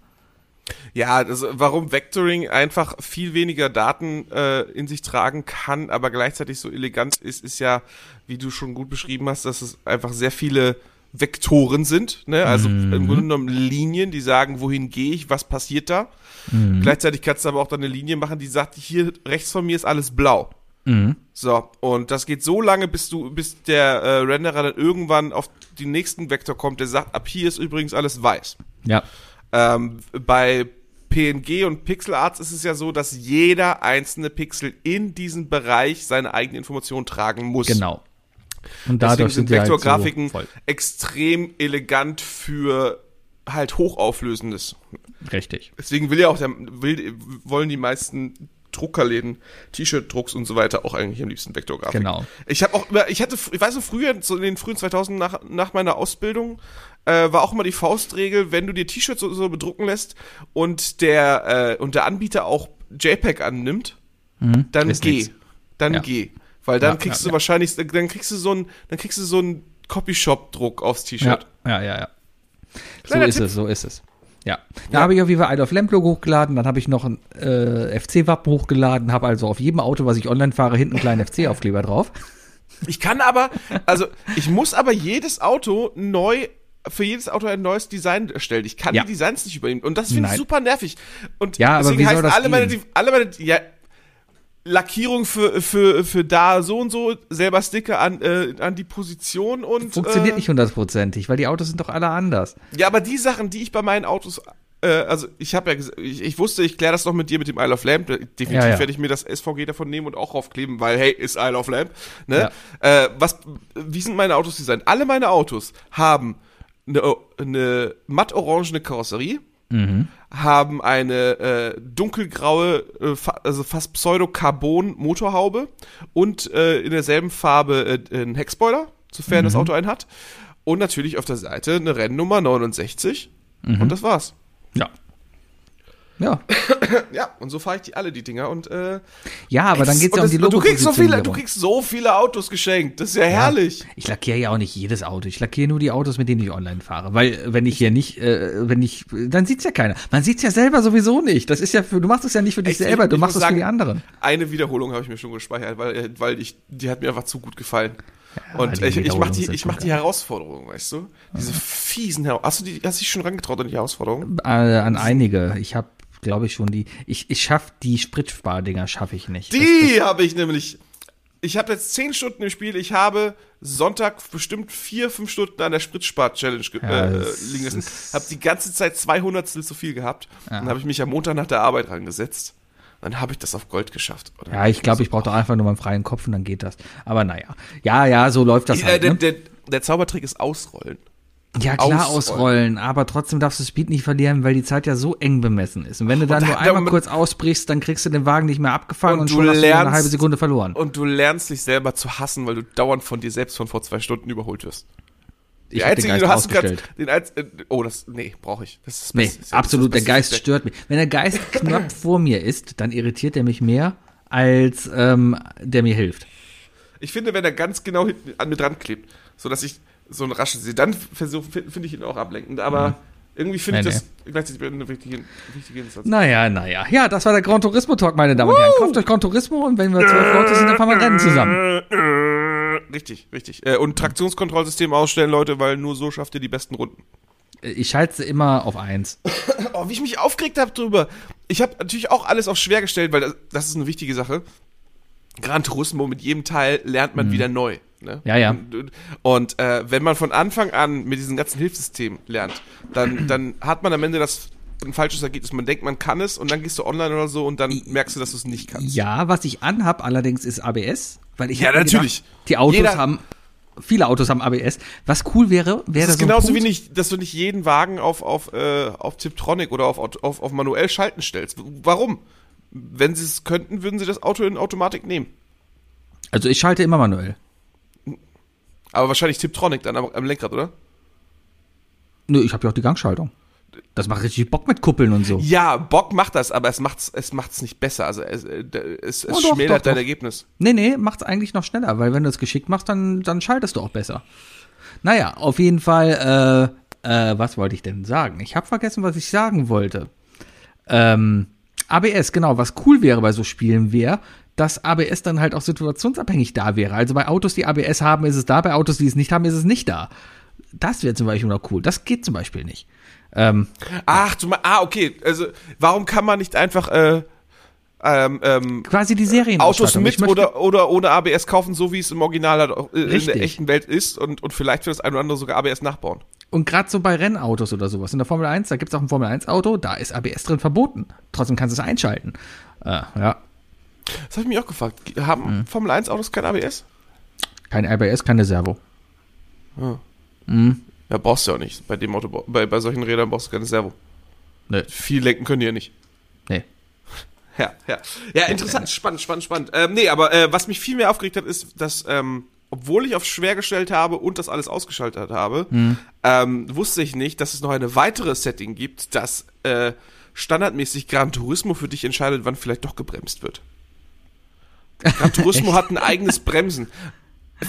Ja, also warum Vectoring einfach viel weniger Daten äh, in sich tragen kann, aber gleichzeitig so elegant ist, ist ja, wie du schon gut beschrieben hast, dass es einfach sehr viele Vektoren sind, ne? Also Mhm. im Grunde genommen Linien, die sagen, wohin gehe ich, was passiert da. Mhm. Gleichzeitig kannst du aber auch dann eine Linie machen, die sagt, hier rechts von mir ist alles blau. So, und das geht so lange, bis du, bis der äh, Renderer dann irgendwann auf den nächsten Vektor kommt, der sagt, ab hier ist übrigens alles weiß. Ja. Ähm, bei PNG und Pixel Arts ist es ja so, dass jeder einzelne Pixel in diesem Bereich seine eigene Information tragen muss. Genau. Und Deswegen dadurch sind sind die halt Vektorgrafiken so voll. extrem elegant für halt hochauflösendes. Richtig. Deswegen will ja auch der, will, wollen die meisten Druckerläden, T-Shirt-Drucks und so weiter auch eigentlich am liebsten Vektorgrafik. Genau. Ich habe auch immer, ich hatte, ich weiß noch früher, so in den frühen 2000 nach, nach meiner Ausbildung, äh, war auch immer die Faustregel, wenn du dir T-Shirts so, so bedrucken lässt und der, äh, und der Anbieter auch JPEG annimmt, dann ist geh. nichts. Dann Ja. geh. Weil dann Ja, kriegst ja, du wahrscheinlich, dann kriegst du so ein, dann kriegst du so einen Copyshop-Druck aufs T-Shirt. Ja, ja, ja. ja. So ist Tipp. es, so ist es. Ja. Da habe ich auf jeden Fall Isle of Lamp Logo hochgeladen, dann habe ich noch ein äh, FC-Wappen hochgeladen, habe also auf jedem Auto, was ich online fahre, hinten einen kleinen FC-Aufkleber drauf. Ich kann aber, also ich muss aber jedes Auto neu, für jedes Auto ein neues Design erstellen. Ich kann Ja. die Designs nicht übernehmen. Und das finde ich super nervig. Und Ja, aber deswegen wie soll heißt das alle meine, alle meine, ja, Lackierung für, für, für da so und so, selber Sticker an, äh, an die Position und. Funktioniert äh, nicht hundertprozentig, weil die Autos sind doch alle anders. Ja, aber die Sachen, die ich bei meinen Autos, äh, also ich habe ja, ich, ich wusste, ich kläre das noch mit dir mit dem Isle of Lamp. Definitiv Ja, ja. werde ich mir das SVG davon nehmen und auch raufkleben, weil hey, ist Isle of Lamp. Ne? Äh, was, wie sind meine Autos designt? Alle meine Autos haben eine, eine matt-orangene Karosserie, haben eine äh, dunkelgraue, äh, fa also fast Pseudo-Carbon-Motorhaube und äh, in derselben Farbe äh, einen Heckspoiler, sofern das Auto einen hat. Und natürlich auf der Seite eine Rennnummer 69. Und das war's. Ja. Ja. Ja, und so fahre ich die alle, die Dinger. Und, äh, Ja, aber dann es- geht's und ja um die und du kriegst so viele. Du kriegst so viele Autos geschenkt. Das ist ja, herrlich. Ich lackiere ja auch nicht jedes Auto. Ich lackiere nur die Autos, mit denen ich online fahre. Weil, wenn ich hier nicht, äh, wenn ich, dann sieht's ja keiner. Man sieht's ja selber sowieso nicht. Das ist ja für, du machst es ja nicht für dich Echt, ich- selber, du ich machst muss es für die anderen. Eine Wiederholung habe ich mir schon gespeichert, weil, äh, weil ich, die hat mir einfach zu gut gefallen. und die ich, ich mach Wiederholungen die, ich mach die Herausforderung, weißt du? Diese fiesen Herausforderungen. Hast du die, hast du dich schon rangetraut an die Herausforderung? Äh, an einige. Ich habe, glaube ich, schon die, ich, ich schaff die Spritspar-Dinger, schaffe ich nicht. Die habe ich nämlich. Ich habe jetzt zehn Stunden im Spiel. Ich habe Sonntag bestimmt vier, fünf Stunden an der Spritzspart-Challenge ge- Ja, äh, liegen lassen. Habe die ganze Zeit 200 zu viel gehabt. Dann habe ich mich am Montag nach der Arbeit rangesetzt. Dann habe ich das auf Gold geschafft. Oder? Ja, ich glaube, ich brauche doch einfach nur meinen freien Kopf und dann geht das. Aber naja. Ja, ja, so läuft das äh, halt. der, Ne? der, der Zaubertrick ist ausrollen. Ja, klar ausrollen. ausrollen, aber trotzdem darfst du Speed nicht verlieren, weil die Zeit ja so eng bemessen ist. Und wenn du dann Und nur einmal kurz ausbrichst, dann kriegst du den Wagen nicht mehr abgefangen und, Und du schon hast du eine lernst- halbe Sekunde verloren. Und du lernst dich selber zu hassen, weil du dauernd von dir selbst von vor zwei Stunden überholt wirst. Ich Die den einzige, die Geist du hast, kannst, den Einz äh, oh, das, nee, brauche ich. Das ist Nee. Das ist absolut, das der Geist stört mich. Wenn der Geist knapp vor mir ist, dann irritiert er mich mehr, als ähm, der mir hilft. Ich finde, wenn er ganz genau hinten an mir dran klebt, so dass ich so ein rasches sehe, dann versuch- finde find ich ihn auch ablenkend. Aber irgendwie finde ich Nee, das gleichzeitig eine wichtige, wichtige Instanz. Naja, naja. Ja, das war der Gran Turismo Talk, meine Damen und Herren. Kauft euch Gran Turismo und wenn wir zwölf Leute sind, dann fahren wir Rennen zusammen. Richtig, richtig. Äh, und Traktionskontrollsystem ausstellen, Leute, weil nur so schafft ihr die besten Runden. Ich schalte sie immer auf eins. Oh, wie ich mich aufgeregt habe drüber. Ich habe natürlich auch alles auf schwer gestellt, weil das, das ist eine wichtige Sache. Gran Turismo, mit jedem Teil lernt man wieder neu. Ne? Mhm. Ja, ja. Und, äh, wenn man von Anfang an mit diesem ganzen Hilfssystem lernt, dann, dann hat man am Ende das ein falsches Ergebnis. Man denkt, man kann es und dann gehst du online oder so und dann merkst du, dass du es nicht kannst. Ja, was ich anhab allerdings ist ABS, weil ich Ja, natürlich. Gedacht, die Autos Jeder- haben viele Autos haben ABS. Was cool wäre, wäre Das ist so genauso wie nicht, dass du nicht jeden Wagen auf, auf, äh, auf Tiptronic oder auf, auf, auf manuell schalten stellst. Warum? Wenn sie es könnten, würden sie das Auto in Automatik nehmen. Also ich schalte immer manuell. Aber wahrscheinlich Tiptronic dann am, am Lenkrad, oder? Nö, ich habe ja auch die Gangschaltung. Das macht richtig Bock mit Kuppeln und so. Ja, Bock macht das, aber es macht's, es macht's nicht besser. Also es, äh, es, es Oh, doch, schmälert doch, dein doch. Ergebnis. Nee, nee, macht's eigentlich noch schneller, weil wenn du es geschickt machst, dann, dann schaltest du auch besser. Naja, auf jeden Fall, äh, äh, was wollte ich denn sagen? Ich habe vergessen, was ich sagen wollte. Ähm, ABS, genau, was cool wäre bei so Spielen wäre, dass ABS dann halt auch situationsabhängig da wäre. Also bei Autos, die ABS haben, ist es da, bei Autos, die es nicht haben, ist es nicht da. Das wäre zum Beispiel noch cool. Das geht zum Beispiel nicht. Ähm, Ach, du, me- ah, okay. Also, warum kann man nicht einfach, äh, ähm, ähm, Quasi die Serien. Autos mit oder, oder ohne ABS kaufen, so wie es im Original halt äh, in Richtig. der echten Welt ist und, und vielleicht für das eine oder andere sogar ABS nachbauen. Und gerade so bei Rennautos oder sowas. In der Formel 1, da gibt's auch ein Formel 1 Auto, da ist ABS drin verboten. Trotzdem kannst du es einschalten. Äh, ja. Das habe ich mich auch gefragt. Haben Mhm. Formel 1 Autos kein ABS? Kein ABS, keine Servo. Ja, brauchst du ja auch nicht. Bei dem Auto, bei, bei solchen Rädern brauchst du keine Servo. Nee. Viel lenken können die ja nicht. Nee. Ja, ja. Ja, interessant, spannend, spannend, spannend. Ähm, nee, aber äh, was mich viel mehr aufgeregt hat, ist, dass, ähm, obwohl ich auf schwer gestellt habe und das alles ausgeschaltet habe, ähm, wusste ich nicht, dass es noch eine weitere Setting gibt, das äh, standardmäßig Gran Turismo für dich entscheidet, wann vielleicht doch gebremst wird. Gran Turismo hat ein eigenes Bremsen.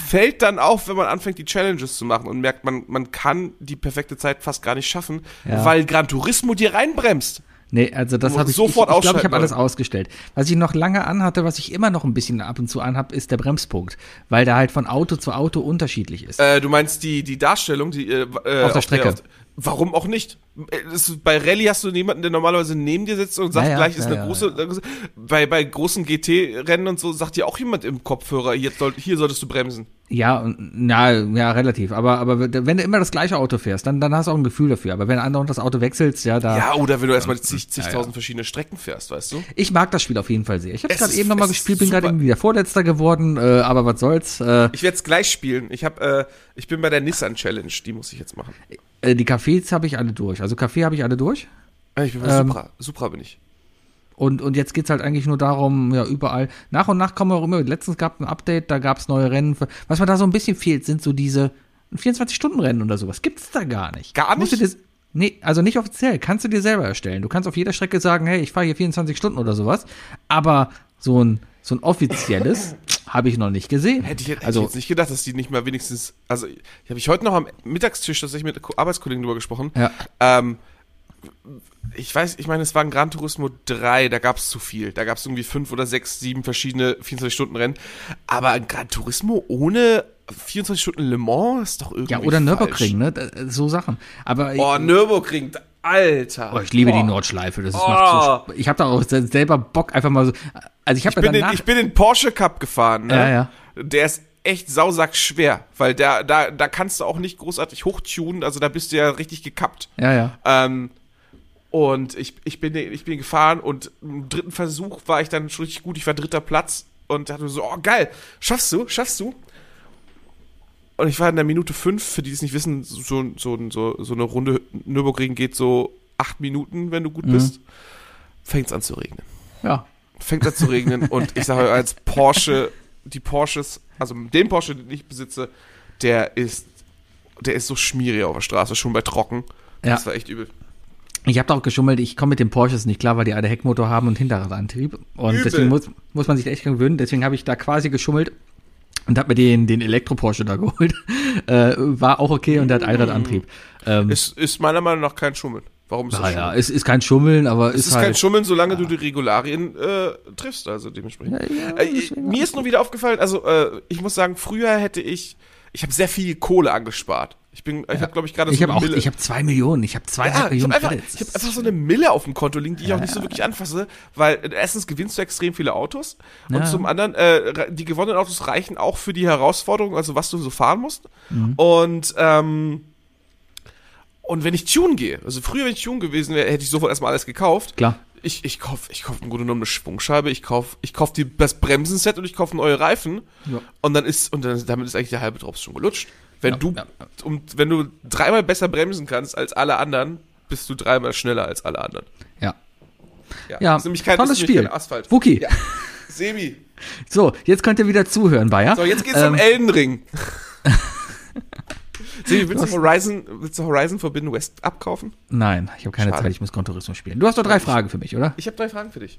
Fällt dann auf, wenn man anfängt, die Challenges zu machen und merkt, man, man kann die perfekte Zeit fast gar nicht schaffen, Ja. weil Gran Turismo dir reinbremst. Nee, also das habe ich sofort ich, ich glaube, ich habe alles ausgestellt. Was ich noch lange anhatte, was ich immer noch ein bisschen ab und zu anhab, ist der Bremspunkt, weil der halt von Auto zu Auto unterschiedlich ist. Äh, du meinst die, die Darstellung, die äh, äh, Auf der Strecke. auf- warum auch nicht? Äh, Das, bei Rallye hast du jemanden, der normalerweise neben dir sitzt und sagt, Ja, ja, gleich ist ja, eine ja, große. Bei, bei großen GT-Rennen und so sagt dir auch jemand im Kopfhörer, hier, soll, hier solltest du bremsen. Ja, na, ja, relativ. Aber, aber wenn du immer das gleiche Auto fährst, dann, dann hast du auch ein Gefühl dafür. Aber wenn du andauernd das Auto wechselst, ja, da. Ja, oder wenn du erstmal zig, zigtausend verschiedene Strecken fährst, weißt du? Ich mag das Spiel auf jeden Fall sehr. Ich habe Es gerade ist- eben nochmal es ist gespielt, bin gerade irgendwie der Vorletzter geworden, äh, aber was soll's. Äh, Ich werde es gleich spielen. Ich hab, äh, ich bin bei der Nissan Challenge, die muss ich jetzt machen. äh, die Cafés habe ich alle durch. Also Kaffee habe ich alle durch. Ich bin bei Ähm, Supra. Supra bin ich. Und, und jetzt geht's halt eigentlich nur darum, ja, überall. Nach und nach kommen auch immer, letztens gab ein Update, da gab's neue Rennen. Was mir da so ein bisschen fehlt, sind so diese 24-Stunden-Rennen oder sowas. Gibt's da gar nicht. Gar Musst nicht? dir, nee, also nicht offiziell. Kannst du dir selber erstellen. Du kannst auf jeder Strecke sagen, hey, ich fahre hier 24 Stunden oder sowas. Aber so ein, so ein offizielles habe ich noch nicht gesehen. Hätte ich, hätte also, ich jetzt nicht gedacht, dass die nicht mal wenigstens. Also, ich habe ich heute noch am Mittagstisch tatsächlich mit Ko- Arbeitskollegen drüber gesprochen. Ja. Ähm, ich weiß, ich meine, es war ein Gran Turismo 3, da gab es zu viel. Da gab es irgendwie fünf oder sechs, sieben verschiedene 24-Stunden-Rennen. Aber ein Gran Turismo ohne 24 Stunden Le Mans ist doch irgendwie. ja, oder falsch. Nürburgring, ne? Da- So Sachen. Aber Oh, Nürburgring, Alter. Oh, ich liebe die Oh. Nordschleife. Das ist Oh. macht so, ich habe da auch se- selber Bock, einfach mal so. Also ich habe Ich bin, den, danach. ich bin den Porsche Cup gefahren, ne? Ja, ja. Der ist echt sausack schwer, weil der, da, da kannst du auch nicht großartig hochtunen, also da bist du ja richtig gekappt. ja, ja. Ähm, und ich, ich, bin, ich bin gefahren und im dritten Versuch war ich dann schon richtig gut. Ich war dritter Platz und dachte mir so, oh geil, schaffst du, schaffst du. Und ich war in der Minute fünf, für die es nicht wissen, so, so, so, so eine Runde Nürburgring geht so acht Minuten, wenn du gut bist. Fängt es an zu regnen. Ja. Fängt an zu regnen und ich sage euch als Porsche, die Porsches, also den Porsche, den ich besitze, der ist, der ist so schmierig auf der Straße, schon bei trocken. Ja. Das war echt übel. Ich habe da auch geschummelt, ich komme mit den Porsches nicht klar, weil die alle Heckmotor haben und Hinterradantrieb. Und Übel. deswegen muss, muss man sich echt gewöhnen. Deswegen habe ich da quasi geschummelt und habe mir den, den Elektro-Porsche da geholt. Äh, war auch okay und der hat Einradantrieb. Ähm, Ist, ist meiner Meinung nach kein Schummeln. Warum ist das naja, es ist kein Schummeln, aber Es ist, ist halt. kein Schummeln, solange du die Regularien äh, triffst, also dementsprechend. Ja, äh, deswegen mir ist nur wieder aufgefallen, also äh, ich muss sagen, früher hätte ich, ich habe sehr viel Kohle angespart. Ich bin, ich habe glaube ich gerade so ich eine auch, Mille. ich habe zwei Millionen, ich habe zwei ja, ich Millionen habe einfach, ich hab einfach so eine Mille auf dem Konto liegen, die ich auch nicht so wirklich anfasse, weil äh, erstens gewinnst du extrem viele Autos und Ja. zum anderen, äh, die gewonnenen Autos reichen auch für die Herausforderung, also was du so fahren musst. Mhm. Und ähm, und wenn ich Tune gehe, also früher, wenn ich Tune gewesen wäre, hätte ich sofort erstmal alles gekauft. Klar. Ich, ich kauf, ich kauf im Grunde genommen eine Schwungscheibe, ich kauf, ich kauf die, das Bremsenset und ich kauf neue Reifen. Ja. Und dann ist, und dann, damit ist eigentlich der halbe Drops schon gelutscht. Wenn Ja, du, ja, um, wenn du dreimal besser bremsen kannst als alle anderen, bist du dreimal schneller als alle anderen. Ja. Ja, Ja, ist nämlich kein, tolles ist Spiel. kein Asphalt. Wookie. Ja. Sebi. So, jetzt könnt ihr wieder zuhören, Bayer. So, jetzt geht's Ähm, um Elden Ring. Sebi, willst du Horizon, willst du Horizon Forbidden West abkaufen? Nein, ich habe keine Schade. Zeit, ich muss Turismo spielen. Du hast doch drei Fragen für mich, oder? Ich habe drei Fragen für dich.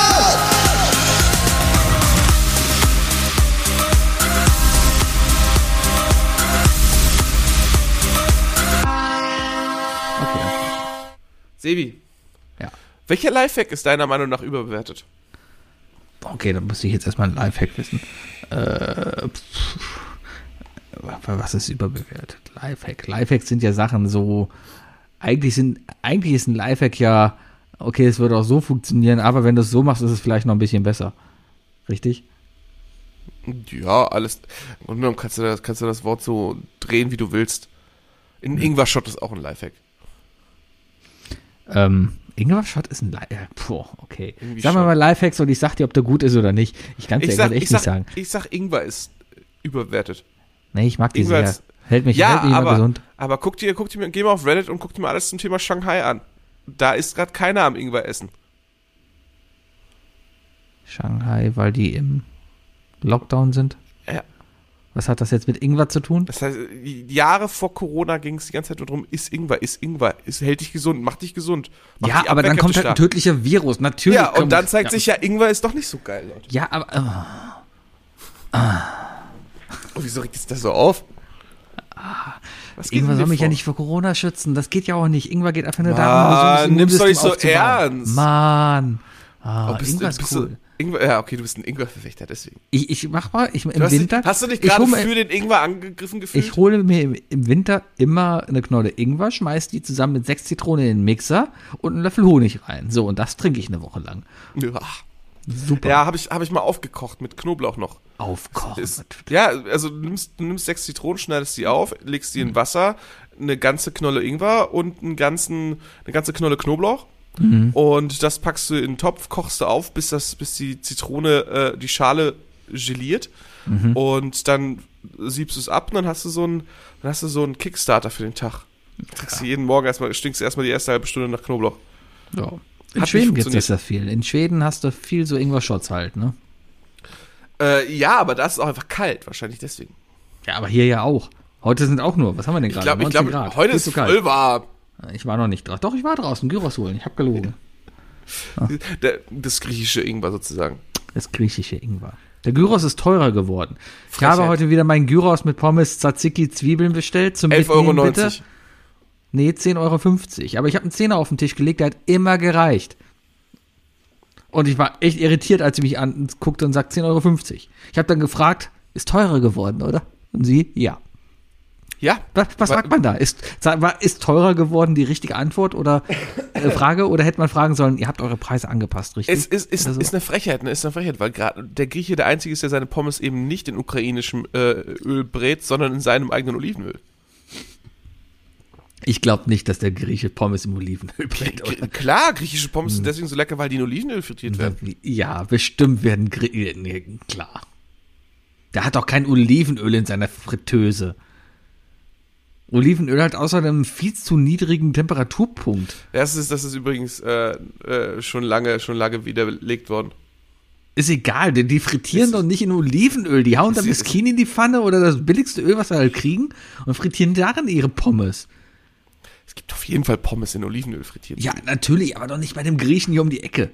Sebi, Ja. welcher Lifehack ist deiner Meinung nach überbewertet? Okay, dann muss ich jetzt erstmal ein Lifehack wissen. Äh, pff, was ist überbewertet? Lifehack. Lifehacks sind ja Sachen so. Eigentlich sind, eigentlich ist ein Lifehack ja, okay, es würde auch so funktionieren, aber wenn du es so machst, ist es vielleicht noch ein bisschen besser. Richtig? Ja, alles. Und genommen kannst du, das, kannst du das Wort so drehen, wie du willst. In Ingwer-Shot ist auch ein Lifehack. Ähm, Ingwer-Shot ist ein Lifehack. Puh, okay. Irgendwie Sag mal schon. mal Lifehacks und ich sag dir, ob der gut ist oder nicht. Ich kann es dir sag, echt ich, sag, nicht sagen. ich sag, Ingwer ist überbewertet. Nee, ich mag die Ingwer sehr. Hält mich, Ja, hält mich immer aber, gesund. aber guck dir, guck dir, mal- geh mal auf Reddit und guck dir mal alles zum Thema Shanghai an. Da ist gerade keiner am Ingwer essen. Shanghai, weil die im Lockdown sind. Ja. Was hat das jetzt mit Ingwer zu tun? Das heißt, Jahre vor Corona ging es die ganze Zeit nur darum, ist Ingwer, ist Ingwer, ist, hält dich gesund, macht dich gesund. Macht Ja, aber dann kommt halt ein tödlicher Virus. Natürlich. Ja, und dann zeigt ja, sich ja, Ingwer ist doch nicht so geil, Leute. Ja, aber. Und wieso regt es das so auf? Geht Ingwer soll mich ja vor? nicht vor Corona schützen. Das geht ja auch nicht. Ingwer geht einfach nur darum, ein gesundes nimm's doch nicht so aufzubauen. ernst. Mann. Ah, Oh, bist, Ingwer ist bist cool. du, Ingwer, ja, okay, du bist ein Ingwer-Verfechter, deswegen. Ich, ich mach mal, ich, im Du hast, Winter. dich, hast du dich ich gerade für den Ingwer angegriffen gefühlt? Ich hole mir im, im Winter immer eine Knolle Ingwer, schmeiß die zusammen mit sechs Zitronen in den Mixer und einen Löffel Honig rein. So, und das trinke ich eine Woche lang. ja, Super. ja habe ich, hab ich mal aufgekocht mit Knoblauch noch. Aufkochen. Ist, ja, also du nimmst, du nimmst sechs Zitronen, schneidest die auf, legst die in Wasser, eine ganze Knolle Ingwer und einen ganzen, eine ganze Knolle Knoblauch. Und das packst du in den Topf, kochst du auf, bis das, bis die Zitrone, äh, die Schale geliert. Und dann siebst du es ab und dann hast du so einen, dann hast du so einen Kickstarter für den Tag. Kriegst du jeden Morgen erstmal, stinkst du erstmal die erste halbe Stunde nach Knoblauch. Ja. In Hat Schweden gibt es das viel. In Schweden hast du viel so Ingwer-Shots halt, ne? Äh, ja, aber da ist es auch einfach kalt, wahrscheinlich deswegen. Ja, aber hier ja auch. Heute sind auch nur, was haben wir denn gerade? glaube, ich 19 glaub, heute ist zu voll warm. Ich war noch nicht draußen. Doch, ich war draußen. Gyros holen. Ich habe gelogen. Der, das griechische Ingwer sozusagen. Das griechische Ingwer. Der Gyros ist teurer geworden. Ich Frechheit. habe heute wieder meinen Gyros mit Pommes, Tzatziki, Zwiebeln bestellt. Zum 11,90 Mitnehmen, Euro. bitte. Nee, 10,50 Euro. Aber ich habe einen Zehner auf den Tisch gelegt, der hat immer gereicht. Und ich war echt irritiert, als sie mich anguckte und sagt 10,50 Euro. Ich habe dann gefragt, ist teurer geworden, oder? Und sie, ja. Ja. Was, was Wa- sagt man da? Ist, ist teurer geworden die richtige Antwort oder äh, Frage? Oder hätte man fragen sollen, ihr habt eure Preise angepasst, richtig? Es ist, ist, so? ist eine Frechheit, ne? Ist eine Frechheit, weil gerade der Grieche der Einzige ist, der seine Pommes eben nicht in ukrainischem äh, Öl brät, sondern in seinem eigenen Olivenöl. Ich glaube nicht, dass der Grieche Pommes im Olivenöl brät. Oder? Klar, griechische Pommes Hm. sind deswegen so lecker, weil die in Olivenöl frittiert werden. Ja, bestimmt werden Grie nee, klar. Der hat doch kein Olivenöl in seiner Fritteuse. Olivenöl hat außerdem einen viel zu niedrigen Temperaturpunkt. Das ist, das ist übrigens äh, äh, schon lange, schon lange widerlegt worden. Ist egal, denn die frittieren Ist- doch nicht in Olivenöl. Die hauen ist- Biskin in die Pfanne oder das billigste Öl, was sie halt kriegen, und frittieren darin ihre Pommes. Es gibt auf jeden Fall Pommes in Olivenöl frittiert. Ja, natürlich, aber doch nicht bei dem Griechen hier um die Ecke.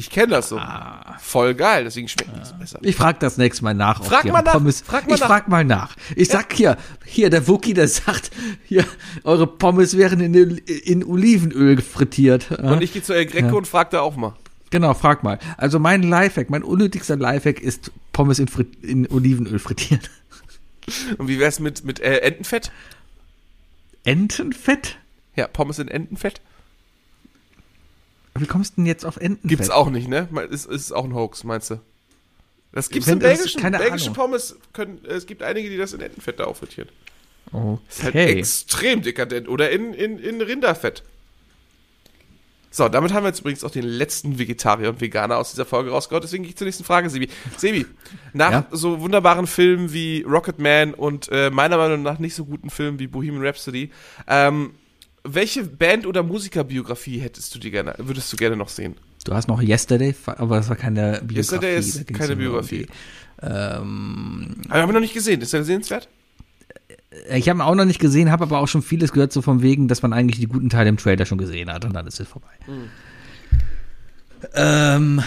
Ich kenne das so. Ah. Voll geil, deswegen schmeckt es besser. Ich frag das nächste Mal nach. Frag mal nach, Pommes, frag mal ich nach. frag mal nach. Ich sag hier, hier, der Wookie, der sagt, hier, eure Pommes wären in, in Olivenöl frittiert. Und ich gehe zu El Greco und frag da auch mal. Genau, frag mal. Also mein Lifehack, mein unnötigster Lifehack ist Pommes in, Frit in Olivenöl frittieren. Und wie wär's mit, mit äh, Entenfett? Entenfett? Ja, Pommes in Entenfett? Wie kommst du denn jetzt auf Entenfett? Gibt's auch nicht, ne? Ist, ist auch ein Hoax, meinst du? Das gibt's Wenn das- belgischen, keine belgische Ahnung. Pommes können, äh, es gibt einige, die das in Entenfett da auffrittieren. Ist halt Okay. extrem dekadent. Oder in, in, in Rinderfett. So, damit haben wir jetzt übrigens auch den letzten Vegetarier und Veganer aus dieser Folge rausgehauen. Deswegen gehe ich zur nächsten Frage, Sebi. Sebi, nach Ja? so wunderbaren Filmen wie Rocketman und äh, meiner Meinung nach nicht so guten Filmen wie Bohemian Rhapsody, ähm, welche Band- oder Musikerbiografie hättest du dir gerne, würdest du gerne noch sehen? Du hast noch Yesterday, aber das war keine Biografie. Yesterday ist keine Biografie. die- Ähm, Aber haben wir noch nicht gesehen. Ist der sehenswert? ich habe ihn auch noch nicht gesehen, habe aber auch schon vieles gehört, so vom Wegen, dass man eigentlich die guten Teile im Trailer schon gesehen hat und dann ist es vorbei. Ähm,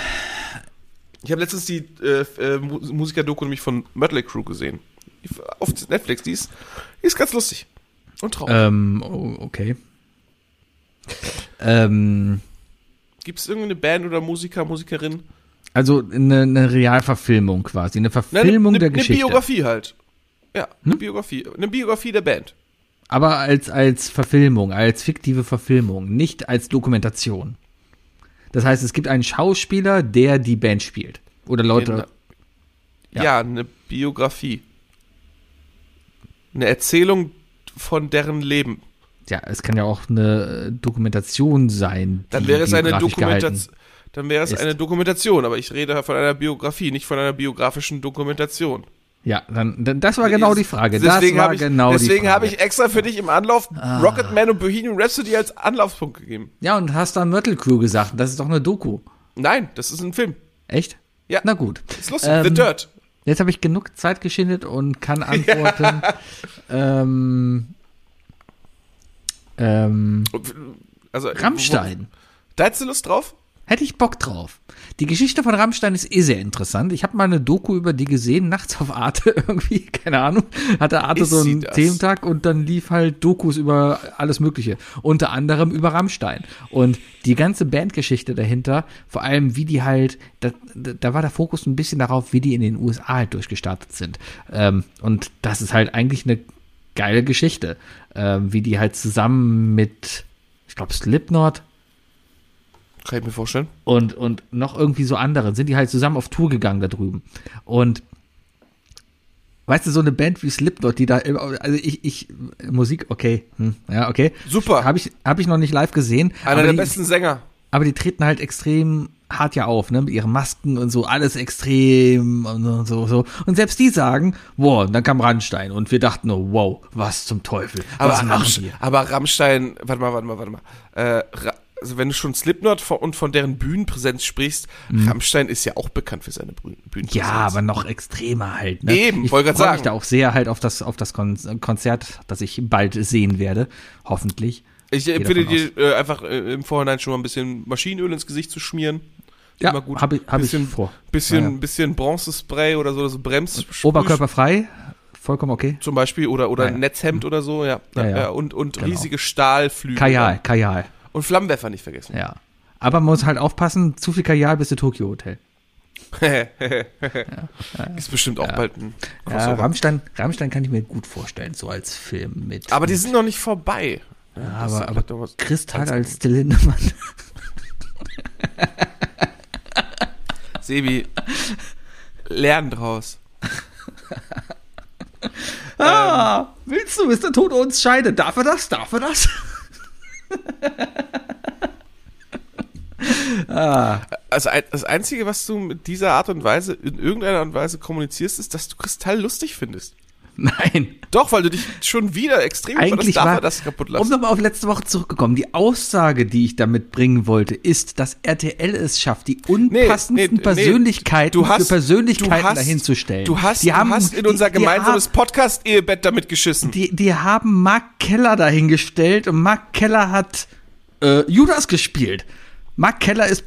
Ich habe letztens die äh, äh, Mu- Musiker-Doku nämlich von Mötley Crew gesehen. Auf Netflix, die ist, die ist ganz lustig. Und traurig. Ähm, oh, okay. Ähm, Gibt es irgendeine Band oder Musiker, Musikerin? also eine, eine Realverfilmung quasi, eine Na, Verfilmung ne, der ne Geschichte. Hm? Biografie halt. Ja, eine Biografie. Eine Biografie der Band. Aber als, als Verfilmung, als fiktive Verfilmung, nicht als Dokumentation. Das heißt, es gibt einen Schauspieler, der die Band spielt. Oder Leute. Ja. Ja. eine Biografie. Eine Erzählung von deren Leben. Ja, es kann ja auch eine äh, Dokumentation sein. Dann wäre es eine Dokumentation. Dann wäre es ist. eine Dokumentation, aber ich rede von einer Biografie, nicht von einer biografischen Dokumentation. Ja, dann, dann das war genau die Frage. Deswegen habe ich, genau deswegen. Ah. habe ich extra für dich im Anlauf Rocketman und Bohemian Rhapsody als Anlaufspunkt gegeben. Ja, und hast dann Möttel Crew gesagt. Das ist doch eine Doku. Nein, das ist ein Film. Echt? Ja. Na gut. Ist lustig. Ähm, The Dirt. Jetzt habe ich genug Zeit geschindet und kann antworten. ähm, ähm, Also, Rammstein. Da hättest du Lust drauf? Hätte ich Bock drauf. Die Geschichte von Rammstein ist eh sehr interessant. Ich habe mal eine Doku über die gesehen, nachts auf Arte irgendwie, keine Ahnung. Hatte Arte Ist so einen? Thementag und dann lief halt Dokus über alles Mögliche. Unter anderem über Rammstein. Und die ganze Bandgeschichte dahinter, vor allem wie die halt, da, da war der Fokus ein bisschen darauf, wie die in den USA halt durchgestartet sind. Ähm, und das ist halt eigentlich eine geile Geschichte. Ähm, wie die halt zusammen mit, ich glaube, Slipknot, Kann ich mir vorstellen. und, und noch irgendwie so andere, sind die halt zusammen auf Tour gegangen da drüben. Und weißt du, so eine Band wie Slipknot, die da, also ich, ich, Musik, okay, hm, ja, okay. Super. Habe ich, hab ich noch nicht live gesehen. Einer aber der die, besten Sänger. Aber die treten halt extrem hart ja auf, ne, mit ihren Masken und so, alles extrem und so, so. Und selbst die sagen, wow, dann kam Rammstein und wir dachten nur, wow, was zum Teufel, Aber, was machen Rammstein, die? aber Rammstein, warte mal, warte mal, warte mal. Äh, Ra also wenn du schon Slipknot und von deren Bühnenpräsenz sprichst, Rammstein ist ja auch bekannt für seine Bühnen- Bühnenpräsenz. Mhm. Ja, aber noch extremer halt. Ne? Eben, ich wollte grad freu mich sagen. da auch sehr halt auf das, auf das Kon Konzert, das ich bald sehen werde, hoffentlich. Ich empfehle dir äh, einfach äh, im Vorhinein schon mal ein bisschen Maschinenöl ins Gesicht zu schmieren. Ja, Immer gut. habe ich, hab ich bisschen, vor. Bisschen, Ja, ja. bisschen Bronzespray oder so, so Brems. Oberkörper frei, vollkommen okay. zum Beispiel oder oder Ja, Netzhemd oder so, ja. Ja, ja. und und Genau. riesige Stahlflügel. Kajal, Kajal, Und Flammenwerfer nicht vergessen. ja. Aber man muss halt aufpassen, zu viel Kajal bis zu Tokyo Hotel. Ist bestimmt auch bald ein Ja. Rammstein, Rammstein kann ich mir gut vorstellen, so als Film mit. aber die mit, sind noch nicht vorbei. Ja, aber, aber was- Chris Tag als Till Lindemann. Sebi, lern draus. Ah, willst du, bis der Tod uns scheidet? Darf er das? Darf er das? Also ein- das Einzige, was du mit dieser Art und Weise, in irgendeiner Art und Weise kommunizierst, ist, dass du Kristall lustig findest. Nein. Doch, weil du dich schon wieder extrem Eigentlich war, das kaputt um lassen. nochmal auf letzte Woche zurückgekommen, die Aussage, die ich damit bringen wollte, ist, dass RTL es schafft, die unpassendsten nee, nee, Persönlichkeiten du hast- für Persönlichkeiten hast- dahinzustellen. Du hast, die du haben, hast in unser die, gemeinsames Podcast-Ehebett damit geschissen. Die, die haben Mark Keller dahingestellt und Mark Keller hat äh, Judas gespielt. Mark Keller ist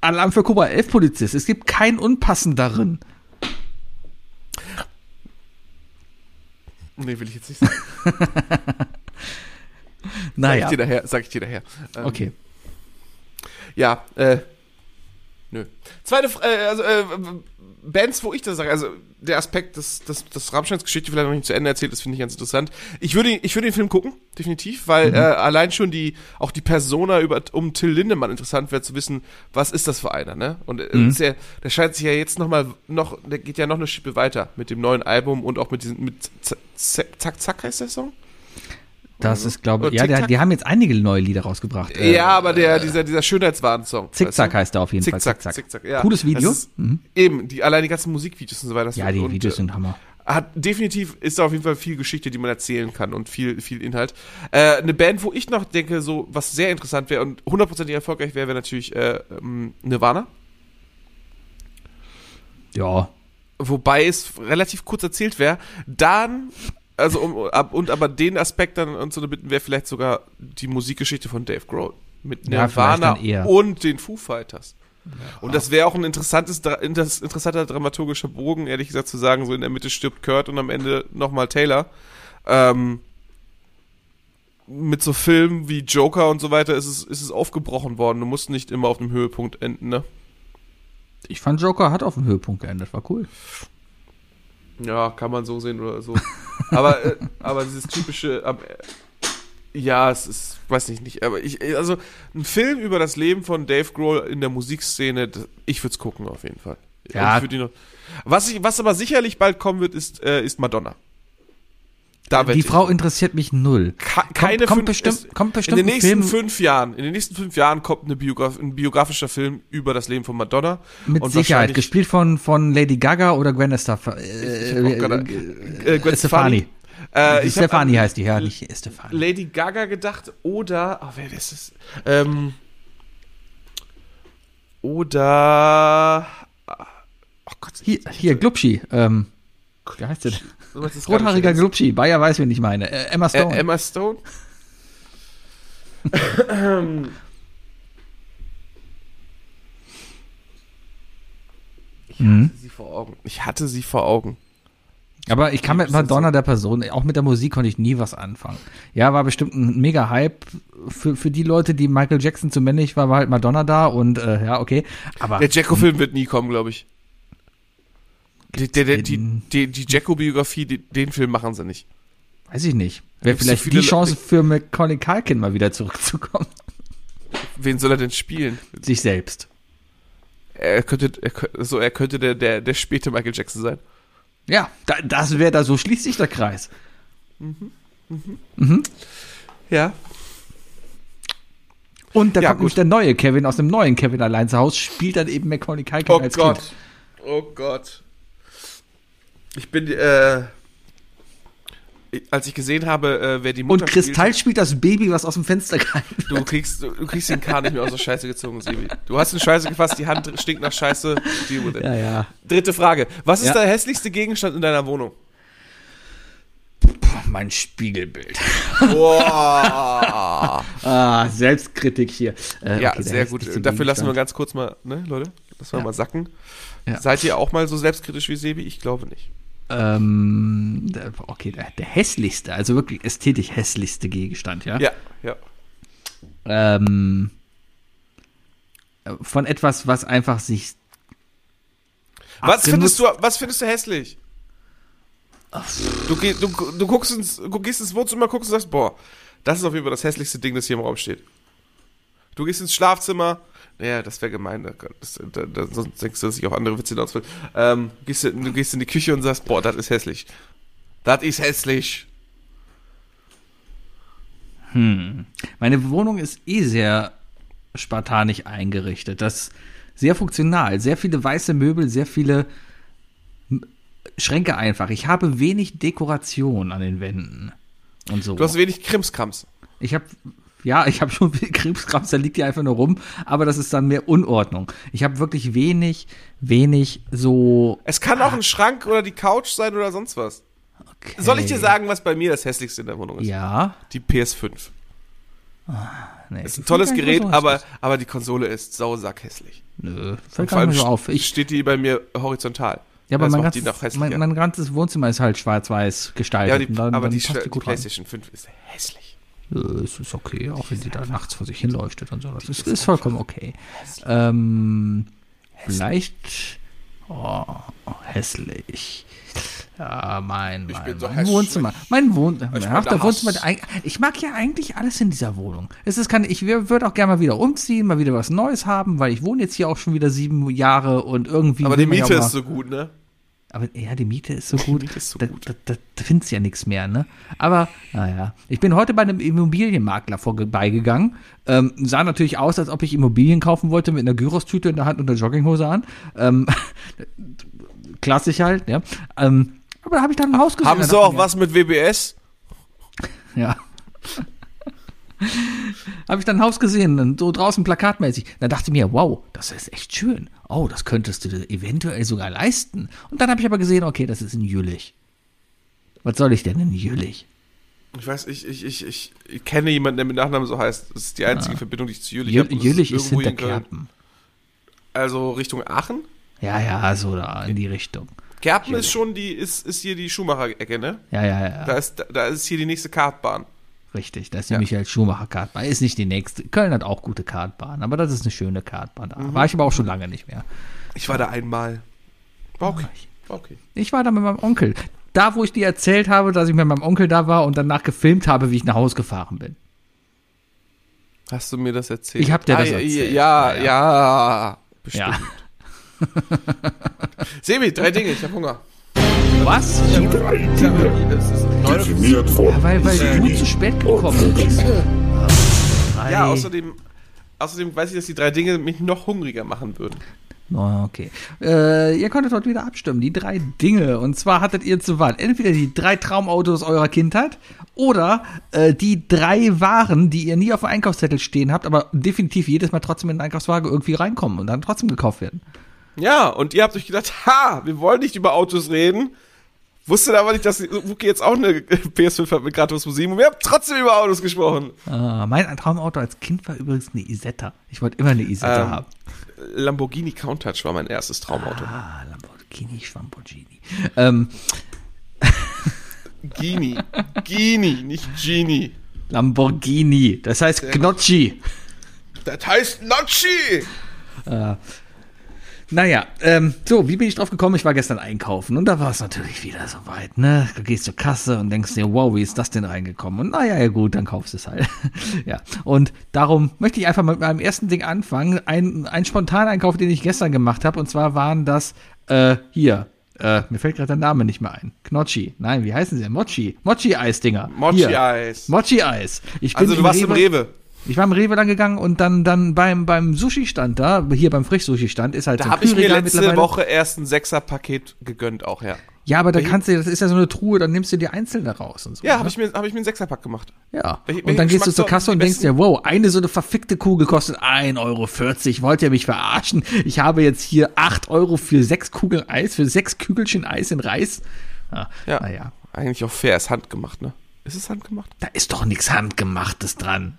Alarm für Cobra 11 Polizist. Es gibt keinen unpassenderen. Nee, will ich jetzt nicht sagen. Sag Naja, ich dir daher. Sag ich dir daher. Ähm, okay. Ja, äh, nö. Zweite, äh, also, äh, Bands, wo ich das sage, also der Aspekt, dass, dass, dass Rammsteins Geschichte vielleicht noch nicht zu Ende erzählt ist, finde ich ganz interessant. Ich würde, ich würde den Film gucken, definitiv, weil äh, allein schon die, auch die Persona über, um Till Lindemann interessant wäre zu wissen, was ist das für einer, ne? Und äh, ist ja, der scheint sich ja jetzt noch mal, noch, der geht ja noch eine Schippe weiter mit dem neuen Album und auch mit diesem, mit Z- Z- Zack Zack heißt der Song? Das ist, glaube ich, ja, der, die haben jetzt einige neue Lieder rausgebracht. Äh, ja, aber der, dieser, dieser Schönheitswahn-Song. Zickzack heißt er auf jeden Fall. Zickzack, Zickzack. Zickzack, ja. Cooles Video. Ist, Eben, die, allein die ganzen Musikvideos und so weiter. das Ja, die und, Videos äh, sind Hammer. Hat, definitiv ist da auf jeden Fall viel Geschichte, die man erzählen kann und viel, viel Inhalt. Äh, eine Band, wo ich noch denke, so, was sehr interessant wäre und hundertprozentig erfolgreich wäre, wäre natürlich äh, ähm, Nirvana. Ja. Wobei es relativ kurz erzählt wäre. Dann, also um, ab, und aber den Aspekt dann uns zu bitten, wäre vielleicht sogar die Musikgeschichte von Dave Grohl. Mit Ja, Nirvana eher. und den Foo Fighters. Und das wäre auch ein interessantes, interessanter dramaturgischer Bogen, ehrlich gesagt zu sagen, so in der Mitte stirbt Kurt und am Ende nochmal Taylor. Ähm, mit so Filmen wie Joker und so weiter ist es, ist es aufgebrochen worden. Du musst nicht immer auf dem Höhepunkt enden, ne? Ich fand Joker hat auf dem Höhepunkt geendet, war cool. Ja, kann man so sehen oder so. aber, äh, aber dieses typische, äh, ja, es ist, weiß ich nicht, aber ich, also ein Film über das Leben von Dave Grohl in der Musikszene, ich würde es gucken auf jeden Fall. Ja. Ich noch, was, ich, was aber sicherlich bald kommen wird, ist, äh, ist Madonna. Da wette Die. Frau interessiert mich null. Keine kommt fünf, bestimmt- es- kommt bestimmt in den nächsten Film- fünf Jahren, in den nächsten fünf Jahren kommt eine Biograf, ein biografischer Film über das Leben von Madonna. Mit Sicherheit. Gespielt von, von Lady Gaga oder Gwen Stefani. Äh, äh, Gwen Stefani. Äh, ich hab Stefani an heißt die, ja, nicht Stefani. Lady Gaga gedacht oder, oh, wer ist es? Ähm, oder, oh Gott, Hier, hier Glubschi. Ähm, wie heißt der? gerade Rothaariger. Glubschi. Bayer weiß, wen ich meine. Äh, Emma Stone. Äh, Emma Stone? ich Mhm. hatte sie vor Augen. Ich hatte sie vor Augen. Aber ich kann mit Madonna der Person, auch mit der Musik konnte ich nie was anfangen. Ja, war bestimmt ein mega Hype. Für, für die Leute, die Michael Jackson zu männlich war, war halt Madonna da und äh, ja, okay. Aber Der Jacko-Film wird nie kommen, glaube ich. Die, der, der, die, den- die, die Jacko-Biografie, den Film machen sie nicht. weiß ich nicht. Wäre so vielleicht viele die Chance für Macaulay Culkin mal wieder zurückzukommen. Wen soll er denn spielen? Sich selbst. Er könnte, er, könnte- so, er könnte der, der, der späte Michael Jackson sein. Ja, da, das wäre da, so schließt sich der Kreis. Ja. Und da Ja, kommt gut. der neue Kevin aus dem neuen Kevin allein zu Hause, spielt dann eben Macaulay Culkin Oh als Gott. Kind. Oh Gott. Ich bin, äh, als ich gesehen habe, äh, wer die Mutter Und Kristall spielt das Baby, was aus dem Fenster spielt, du kriegst, du, du kriegst den Kahn nicht mehr aus der Scheiße gezogen, Sebi. Du hast eine Scheiße gefasst, die Hand stinkt nach Scheiße. Deal with it. Ja, ja. Dritte Frage. Was ist Ja. der hässlichste Gegenstand in deiner Wohnung? Mein Spiegelbild. Boah. Ah, Selbstkritik hier. Äh, ja, okay, sehr gut. Dafür lassen wir ganz kurz mal, ne, Leute? Lassen wir Ja. mal sacken. Ja. Seid ihr auch mal so selbstkritisch wie Sebi? Ich glaube nicht. Ähm, okay, der, der hässlichste, also wirklich ästhetisch hässlichste Gegenstand, ja? Ja, ja. Ähm, von etwas, was einfach sich. Was findest du, was findest du hässlich? Du, du, du guckst ins, du gehst ins Wohnzimmer, guckst und sagst, boah, das ist auf jeden Fall das hässlichste Ding, das hier im Raum steht. Du gehst ins Schlafzimmer, ja, das wäre gemein, da, das, da, da, sonst denkst du, dass ich auf andere Witze hinaus will. Ähm, gehst, du- du gehst in die Küche und sagst, boah, das ist hässlich. Das ist hässlich. Meine Wohnung ist eh sehr spartanisch eingerichtet. Das ist sehr funktional. Sehr viele weiße Möbel, sehr viele Schränke einfach. Ich habe wenig Dekoration an den Wänden. Und so. Du hast wenig Krimskrams. Ich habe ja, ich habe schon viel Krimskrams, da liegt die einfach nur rum, aber das ist dann mehr Unordnung. Ich habe wirklich wenig, wenig so. Es kann auch ein Schrank oder die Couch sein oder sonst was. Okay. Soll ich dir sagen, was bei mir das hässlichste in der Wohnung ist? Ja. Die PS5. Nee, Ist ein tolles Gerät, aber, aber die Konsole ist sausackhässlich. Nö, Und fällt gar nicht so auf. Ich, steht die bei mir horizontal. ja, aber das mein die ganzes, mein, mein ganzes Wohnzimmer ist halt schwarz-weiß gestaltet. ja, die, dann, aber dann die, die rein. PlayStation 5 ist hässlich. Äh, Es ist okay, auch wenn die da nachts vor sich hin leuchtet und so. Das ist, ist vollkommen okay. Ähm, vielleicht. Oh, hässlich. Ja, mein, Ich mein, bin so mein hässlich. Wohnzimmer. Mein Wohn der der Wohnzimmer. Ich mag ja eigentlich alles in dieser Wohnung. Es ist kann, ich würde auch gerne mal wieder umziehen, mal wieder was Neues haben, weil ich wohne jetzt hier auch schon wieder sieben Jahre und irgendwie. Aber die Miete ist so gut, ne? Aber ja, die Miete ist so gut. Ist so da, gut. Da, da, da findest du ja nichts mehr, ne? Aber, naja. Ich bin heute bei einem Immobilienmakler vorbeigegangen. Ähm, sah natürlich aus, als ob ich Immobilien kaufen wollte mit einer Gyrostüte in der Hand und einer Jogginghose an. Ähm, klassisch halt, ja. Ähm, aber da habe ich dann ein Haus gesehen. Haben sie auch was mit WBS? Ja. habe ich dann ein Haus gesehen, so draußen plakatmäßig. Da dachte ich mir, wow, das ist echt schön. Oh, das könntest du dir eventuell sogar leisten. Und dann habe ich aber gesehen, okay, das ist in Jülich. Was soll ich denn in Jülich? Ich weiß, ich, ich, ich, ich, ich kenne jemanden, der mit Nachnamen so heißt. Das ist die einzige Verbindung, die ich zu Jülich Jü habe. Jülich ist irgendwo hinter. Kerpen. Also Richtung Aachen. Ja, ja, so da in die Richtung. Kerpen ist schon die, ist, ist hier die Schumacher-Ecke, ne? Ja, ja, ja. Da ist, da ist hier die nächste Kartbahn. Richtig, das ist die Michael Schumacher Kartbahn. Ist nicht die nächste. Köln hat auch gute Kartbahnen, aber das ist eine schöne Kartbahn. Da war ich aber auch schon lange nicht mehr. Ich war da einmal. War okay. War okay. Ich war da mit meinem Onkel. Da, wo ich dir erzählt habe, dass ich mit meinem Onkel da war und danach gefilmt habe, wie ich nach Hause gefahren bin. Hast du mir das erzählt? Ich hab dir das ja, erzählt. Ja, Ja, ja. Bestimmt. Ja. Sebi, drei Dinge, ich hab Hunger. Was? Drei Dinge, Das ist neu. definiert von Ja, weil, weil du zu spät gekommen bist. Ja, außerdem, außerdem weiß ich, dass die drei Dinge mich noch hungriger machen würden. Okay. Äh, ihr konntet dort wieder abstimmen. Die drei Dinge. Und zwar hattet ihr zur Wahl entweder die drei Traumautos eurer Kindheit oder äh, die drei Waren, die ihr nie auf dem Einkaufszettel stehen habt, aber definitiv jedes Mal trotzdem in den Einkaufswagen irgendwie reinkommen und dann trotzdem gekauft werden. Ja, und ihr habt euch gedacht, ha, wir wollen nicht über Autos reden. Wusstet aber nicht, dass Wookie jetzt auch eine PS5 hat mit Turismo 7 und wir haben trotzdem über Autos gesprochen. Ah, mein Traumauto als Kind war übrigens eine Isetta. Ich wollte immer eine Isetta Ähm, haben. Lamborghini Countach war mein erstes Traumauto. Ah, Lamborghini, Schwamborghini. Ähm, Gini. Gini, nicht Genie. Lamborghini. Das heißt Gnocchi. Das heißt Nocci. Naja, ähm, so, wie bin ich drauf gekommen? Ich war gestern einkaufen und da war es natürlich wieder soweit, ne? Du gehst zur Kasse und denkst dir, wow, wie ist das denn reingekommen? Und naja, ja gut, dann kaufst du es halt. ja, und darum möchte ich einfach mit meinem ersten Ding anfangen. Ein, ein Spontaneinkauf, den ich gestern gemacht habe, und zwar waren das, äh, hier, äh, mir fällt gerade der Name nicht mehr ein. Knocchi. Nein, wie heißen sie denn? Mochi. Mochi-Eis-Dinger. Mochi-Eis. Mochi-Eis. Ich bin Also du warst im Rewe. Ich war im Rewe dann gegangen und dann, dann beim, beim Sushi-Stand da, hier beim Frisch-Sushi-Stand, ist halt Da so ein habe ich mir letzte. Woche erst ein Sechser-Paket gegönnt auch, ja. Ja, aber da kannst du, das ist ja so eine Truhe, dann nimmst du dir einzelne raus und so. Ja, ne? habe ich, mir- hab ich mir einen Sechserpack gemacht. Ja. Welche- und dann gehst du zur Kasse und denkst dir, wow, eine so eine verfickte Kugel kostet 1,40 Euro. Wollt ihr mich verarschen? Ich habe jetzt hier 8 Euro für sechs Kugeln Eis, für sechs Kügelchen Eis in Reis. Ja. Ja. Naja, Eigentlich auch fair, ist handgemacht, ne? Ist es handgemacht? da ist doch nichts Handgemachtes dran.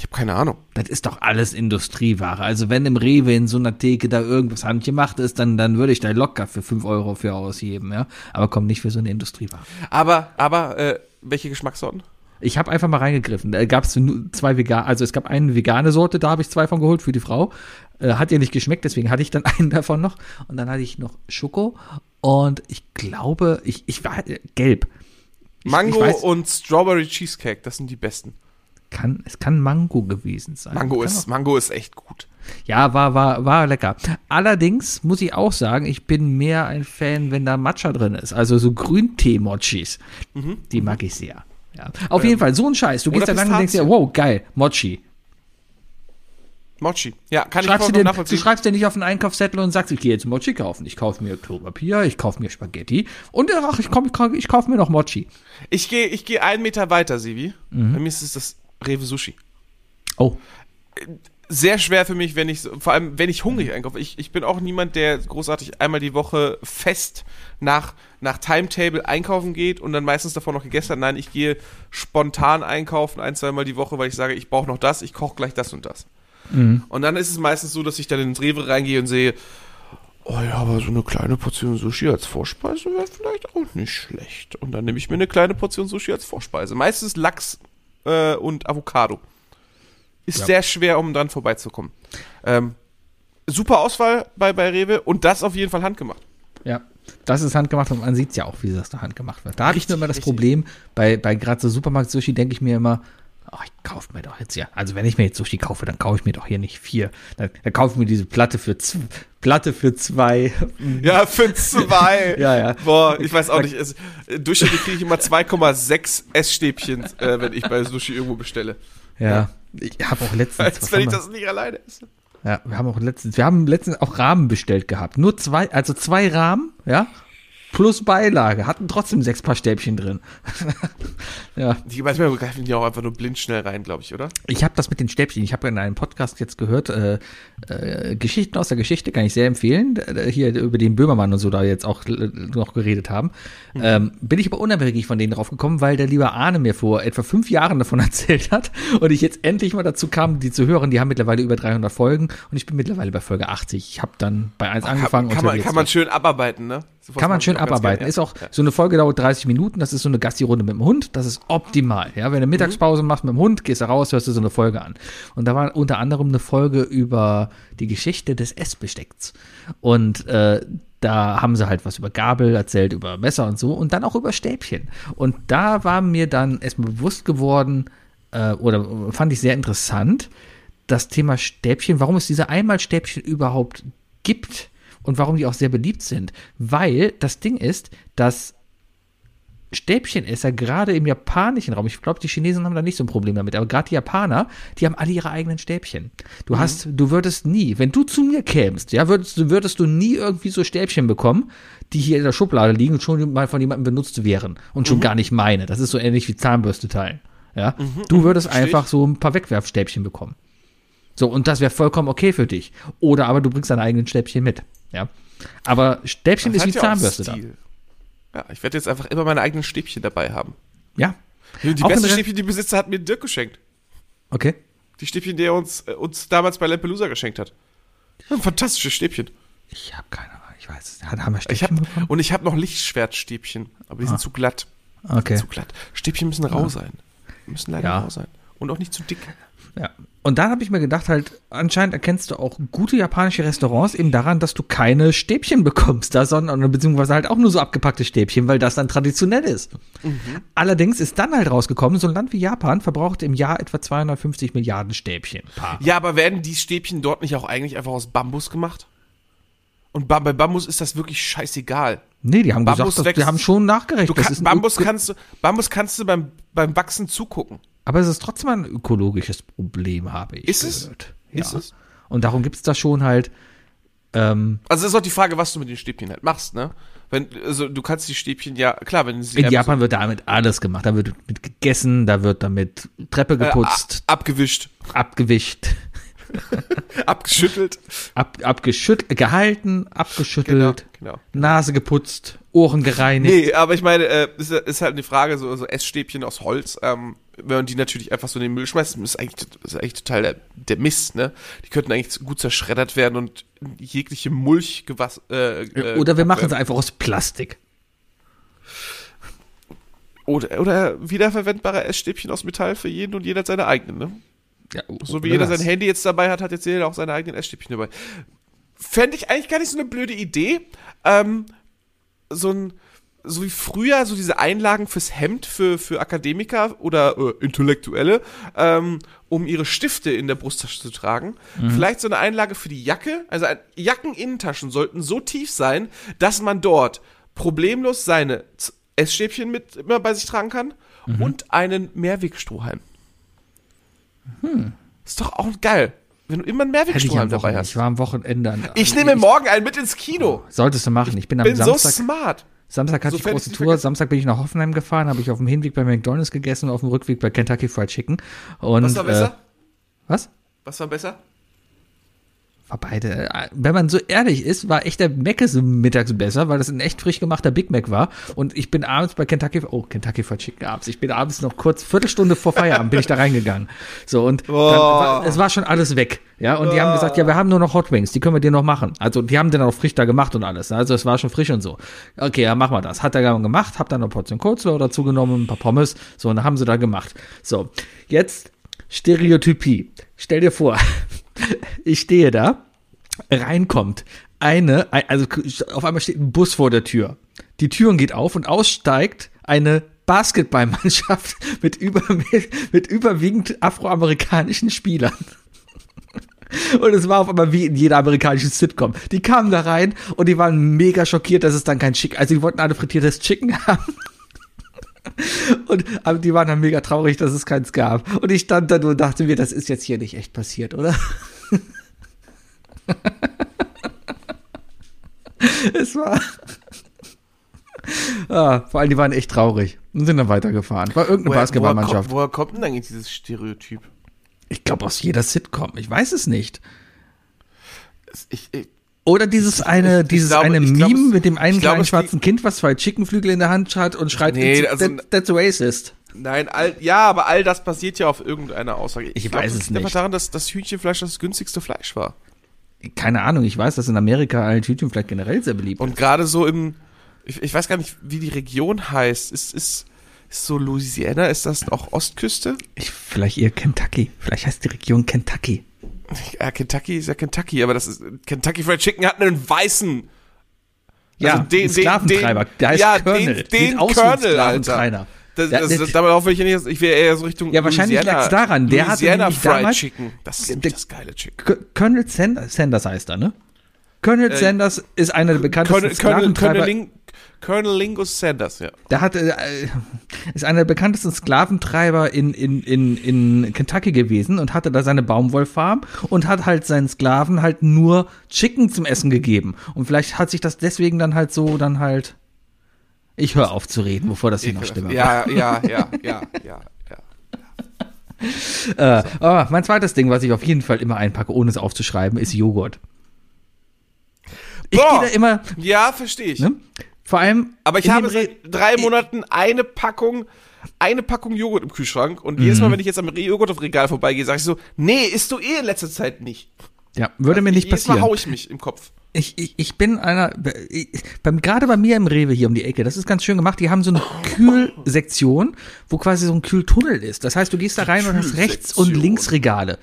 Ich habe keine Ahnung. Das ist doch alles Industrieware. Also wenn im Rewe in so einer Theke da irgendwas handgemacht ist, dann, dann würde ich da locker für 5 Euro für ausgeben, ja. Aber komm nicht für so eine Industrieware. Aber, aber, äh, welche Geschmackssorten? Ich habe einfach mal reingegriffen. Da gab es zwei vegan, also es gab eine vegane Sorte, da habe ich zwei von geholt für die Frau. Äh, hat ihr nicht geschmeckt, deswegen hatte ich dann einen davon noch. Und dann hatte ich noch Schoko und ich glaube, ich, ich war äh, gelb. Ich, Mango ich weiß, und Strawberry Cheesecake, das sind die besten. Kann, es kann Mango gewesen sein. Mango ist, Mango ist echt gut. Ja, war, war, war lecker. Allerdings muss ich auch sagen, ich bin mehr ein Fan, wenn da Matcha drin ist. Also so Grüntee-Mochis. Die mag ich sehr. Ja. Auf jeden Fall, so ein Scheiß. Du gehst da lang und denkst dir, wow, geil, Mochi. Mochi. Ja, kann Schreibst du, ich dir, du nachvollziehen. schreibst dir nicht auf einen Einkaufszettel und sagst, ich gehe jetzt Mochi kaufen. Ich kaufe mir Klopapier, ich kaufe mir Spaghetti und ach, ich, komm, ich, kauf- ich kaufe mir noch Mochi. Ich gehe ich geh einen Meter weiter, Sivi. Mhm. Bei mir ist es das Rewe Sushi. Oh. Sehr schwer für mich, wenn ich, so- vor allem wenn ich hungrig einkaufe. Ich, ich bin auch niemand, der großartig einmal die Woche fest nach, nach Timetable einkaufen geht und dann meistens davon noch gegessen hat. Nein, ich gehe spontan einkaufen, ein, zweimal die Woche, weil ich sage, ich brauche noch das, ich koche gleich das und das. Und dann ist es meistens so, dass ich dann ins Rewe reingehe und sehe, oh ja, aber so eine kleine Portion Sushi als Vorspeise wäre vielleicht auch nicht schlecht. Und dann nehme ich mir eine kleine Portion Sushi als Vorspeise. Meistens Lachs äh, und Avocado. Ist sehr schwer, um dran vorbeizukommen. Ähm, super Auswahl bei, bei Rewe und das auf jeden Fall handgemacht. Ja, das ist handgemacht und man sieht ja auch, wie das da handgemacht wird. Da habe ich nur immer das richtig. Problem, bei, bei gerade so Supermarkt-Sushi denke ich mir immer, ach, ich kaufe mir doch jetzt ja, also wenn ich mir jetzt Sushi kaufe, dann kaufe ich mir doch hier nicht vier. Dann, dann kaufe ich mir diese Platte für, z- Platte für zwei. Ja, für zwei. Ja, ja. Boah, ich weiß auch nicht. Es, durchschnittlich kriege ich immer 2,6 Essstäbchen, äh, wenn ich bei Sushi irgendwo bestelle. Ja, ich habe auch letztens, Als wenn ich das nicht alleine esse. ja, wir haben auch letztens, wir haben letztens auch Rahmen bestellt gehabt. Nur zwei, also zwei Rahmen, ja, plus Beilage, hatten trotzdem sechs Paar Stäbchen drin. ja. Die manchmal greifen die auch einfach nur blind schnell rein, glaube ich, oder? Ich habe das mit den Stäbchen, ich habe in einem Podcast jetzt gehört, äh, äh, Geschichten aus der Geschichte kann ich sehr empfehlen, äh, hier über den Böhmermann und so da jetzt auch äh, noch geredet haben. Ähm, bin ich aber unabhängig von denen drauf gekommen, weil der liebe Arne mir vor etwa fünf Jahren davon erzählt hat und ich jetzt endlich mal dazu kam, die zu hören. Die haben mittlerweile über 300 Folgen und ich bin mittlerweile bei Folge 80. Ich habe dann bei eins angefangen kann, und kann, man, kann man schön abarbeiten, ne? Sowas Kann man schön abarbeiten. gerne, Ist ja. auch, so eine Folge dauert 30 Minuten, das ist so eine Gassi-Runde mit dem Hund, das ist optimal. Ja, wenn du Mittagspause machst mit dem Hund, gehst du raus, hörst du so eine Folge an. Und da war unter anderem eine Folge über die Geschichte des Essbestecks. Und äh, da haben sie halt was über Gabel erzählt, über Messer und so und dann auch über Stäbchen. Und da war mir dann erstmal bewusst geworden, äh, oder fand ich sehr interessant, das Thema Stäbchen, warum es diese Einmalstäbchen überhaupt gibt und warum die auch sehr beliebt sind. Weil das Ding ist, dass Stäbchenesser gerade im japanischen Raum, ich glaube, die Chinesen haben da nicht so ein Problem damit, aber gerade die Japaner, die haben alle ihre eigenen Stäbchen. Du hast, du würdest nie, wenn du zu mir kämst, ja, würdest, du würdest du nie irgendwie so Stäbchen bekommen, die hier in der Schublade liegen und schon mal von jemandem benutzt wären und schon gar nicht meine. Das ist so ähnlich wie Zahnbürste teilen. Ja, du würdest einfach so ein paar Wegwerfstäbchen bekommen. So, und das wäre vollkommen okay für dich. Oder aber du bringst deine eigenen Stäbchen mit. Ja. Aber Stäbchen Das ist wie ja Zahnbürste da. Ja, ich werde jetzt einfach immer meine eigenen Stäbchen dabei haben. Ja. Die Auch besten Stäbchen, die Besitzer hat mir Dirk geschenkt. Okay. Die Stäbchen, die er uns, äh, uns damals bei Lampelusa geschenkt hat. Fantastische Stäbchen. Ich habe keine Ahnung. Ich weiß es. Hat- Haben wir Ich hab, Stäbchen und ich habe noch Lichtschwertstäbchen, aber die Ah. sind zu glatt. Okay. Zu glatt. Stäbchen müssen rau sein. Müssen leider Ja. rau sein. Und auch nicht zu dick. Ja. Und dann habe ich mir gedacht, halt, anscheinend erkennst du auch gute japanische Restaurants eben daran, dass du keine Stäbchen bekommst, da, sondern beziehungsweise halt auch nur so abgepackte Stäbchen, weil das dann traditionell ist. Allerdings ist dann halt rausgekommen, so ein Land wie Japan verbraucht im Jahr etwa 250 Milliarden Stäbchen. Paar. Ja, aber werden die Stäbchen dort nicht auch eigentlich einfach aus Bambus gemacht? Und bei Bambus ist das wirklich scheißegal. Nee, die haben Bambus gesagt, dass, die haben schon nachgerechnet. Kann, Bambus, kannst du, Bambus kannst du beim, beim Wachsen zugucken. Aber es ist trotzdem ein ökologisches Problem, habe ich Ist es? gehört. Ist ja. es? Und darum gibt es da schon halt, ähm, Also ist auch die Frage, was du mit den Stäbchen halt machst, ne? Wenn, also du kannst die Stäbchen ja, klar, wenn sie in Japan wird damit alles gemacht. Da wird mit gegessen, da wird damit Treppe so, äh, geputzt, a- abgewischt, abgewischt, abgeschüttelt. ab, abgeschüttelt, gehalten, abgeschüttelt, Genau, genau. Nase geputzt, Ohren gereinigt. Nee, aber ich meine, äh, ist, ist halt eine Frage, so, so Essstäbchen aus Holz, ähm, wenn man die natürlich einfach so in den Müll schmeißt, ist eigentlich, ist eigentlich total der, der Mist, ne? Die könnten eigentlich gut zerschreddert werden und jegliche Mulch gewass, äh, äh, Oder wir machen sie einfach aus Plastik. Oder, oder wiederverwendbare Essstäbchen aus Metall für jeden und jeder hat seine eigenen, ne? Ja, So wie jeder das. sein Handy jetzt dabei hat, hat jetzt jeder auch seine eigenen Essstäbchen dabei. Fände ich eigentlich gar nicht so eine blöde Idee. Ähm, so ein, so wie früher, so diese Einlagen fürs Hemd für, für Akademiker oder äh, Intellektuelle, ähm, um ihre Stifte in der Brusttasche zu tragen. Vielleicht so eine Einlage für die Jacke. Also ein- Jackeninnentaschen sollten so tief sein, dass man dort problemlos seine Essstäbchen mit immer bei sich tragen kann und einen Mehrwegstrohhalm. Ist doch auch geil, wenn du immer einen ich Mehrwegstrohhalm am dabei hast. Ich war am Wochenende. an- Ich nehme morgen einen mit ins Kino. Solltest du machen. Ich bin am Bin so Samstag. smart. Samstag hatte ich Sofern große nicht Tour. Samstag bin ich nach Hoffenheim gefahren, habe ich auf dem Hinweg bei McDonalds gegessen und auf dem Rückweg bei Kentucky Fried Chicken. Und, Was war besser? Äh, was? Was war besser? War beide. äh, Wenn man so ehrlich ist, war echt der Mc's mittags besser, weil das ein echt frisch gemachter Big Mac war. Und ich bin abends bei Kentucky, oh, Kentucky Fried Chicken abends. Ich bin abends noch kurz, Viertelstunde vor Feierabend bin ich da reingegangen. So, und dann war, es war schon alles weg. Ja, und die haben gesagt, ja, wir haben nur noch Hot Wings, die können wir dir noch machen. Also, die haben den auch frisch da gemacht und alles. Also, es war schon frisch und so. Okay, ja, machen wir das. Hat er dann gemacht, hab dann eine Portion Coleslaw dazu genommen, ein paar Pommes. So, und dann haben sie da gemacht. So, jetzt Stereotypie. Stell dir vor, ich stehe da, reinkommt eine, ein- also auf einmal steht ein Bus vor der Tür. Die Türen geht auf und aussteigt eine Basketballmannschaft mit, über, mit überwiegend afroamerikanischen Spielern. Und es war auf einmal wie in jeder amerikanischen Sitcom. Die kamen da rein und die waren mega schockiert, dass es dann kein Chicken, also die wollten alle frittiertes Chicken haben. Und aber die waren dann mega traurig, dass es keins gab. Und ich stand da nur und dachte mir, das ist jetzt hier nicht echt passiert, oder? es war. Ah, vor allem, die waren echt traurig und sind dann weitergefahren. War irgendeine Basketballmannschaft. Woher, kommt, woher kommt denn eigentlich dieses Stereotyp? Ich glaube aus jeder Sitcom. Ich weiß es nicht. Ich, ich, Oder dieses eine, ich dieses glaube- eine Meme es- mit dem einen ich glaube, kleinen schwarzen Kind, was zwei Chickenflügel in der Hand hat und schreit, Nee, "It's- also- that, that's racist. Nein, all, ja, aber all das basiert ja auf irgendeiner Aussage. Ich glaub, weiß es liegt einfach nicht. daran, dass das Hühnchenfleisch das günstigste Fleisch war. Keine Ahnung, ich weiß, dass in Amerika halt Hühnchenfleisch generell sehr beliebt Und gerade so im, ich, ich weiß gar nicht, wie die Region heißt. Ist, ist, ist so Louisiana, ist das auch Ostküste? Ich, vielleicht eher Kentucky. Vielleicht heißt die Region Kentucky. Ja, Kentucky ist ja Kentucky, aber das ist, Kentucky Fried Chicken hat einen weißen, Ja, Also den- ein Sklaventreiber. den- der heißt ja, Colonel. den- den ein Colonel, Alter. Das, das, das, darauf will ich ja nicht, ich wäre eher so Richtung Ja, wahrscheinlich Louisiana, lag's daran. Der Louisiana nämlich Fried damals- Chicken. Das ist das geile Chicken. Colonel Sanders, Sanders heißt er, ne? Colonel Sanders ist einer der bekanntesten Colonel, Sklaventreiber. Colonel, Ling, Colonel Lingus Sanders, ja. Der hat, äh, ist einer der bekanntesten Sklaventreiber in, in, in, in Kentucky gewesen und hatte da seine Baumwollfarm und hat halt seinen Sklaven halt nur Chicken zum Essen gegeben. Und vielleicht hat sich das deswegen dann halt so dann halt. Ich höre auf zu reden, bevor das hier noch schlimmer Ja, ja, ja, ja, ja, ja. wird. Äh, aber mein zweites Ding, was ich auf jeden Fall immer einpacke, ohne es aufzuschreiben, ist Joghurt. Ich gehe da immer, Ja, verstehe ich. ne? Vor allem. Aber ich habe seit drei Monaten eine Packung, eine Packung Joghurt im Kühlschrank und jedes Mhm. Mal, wenn ich jetzt am Joghurt auf Regal vorbeigehe, sage ich so, nee, isst du eh in letzter Zeit nicht. Ja, würde mir nicht Mal passieren. hau ich mich im Kopf. Ich, ich, ich bin einer, ich, beim, gerade bei mir im Rewe hier um die Ecke, das ist ganz schön gemacht, die haben so eine Kühlsektion, wo quasi so ein Kühltunnel ist. Das heißt, du gehst da rein und hast rechts und links Regale.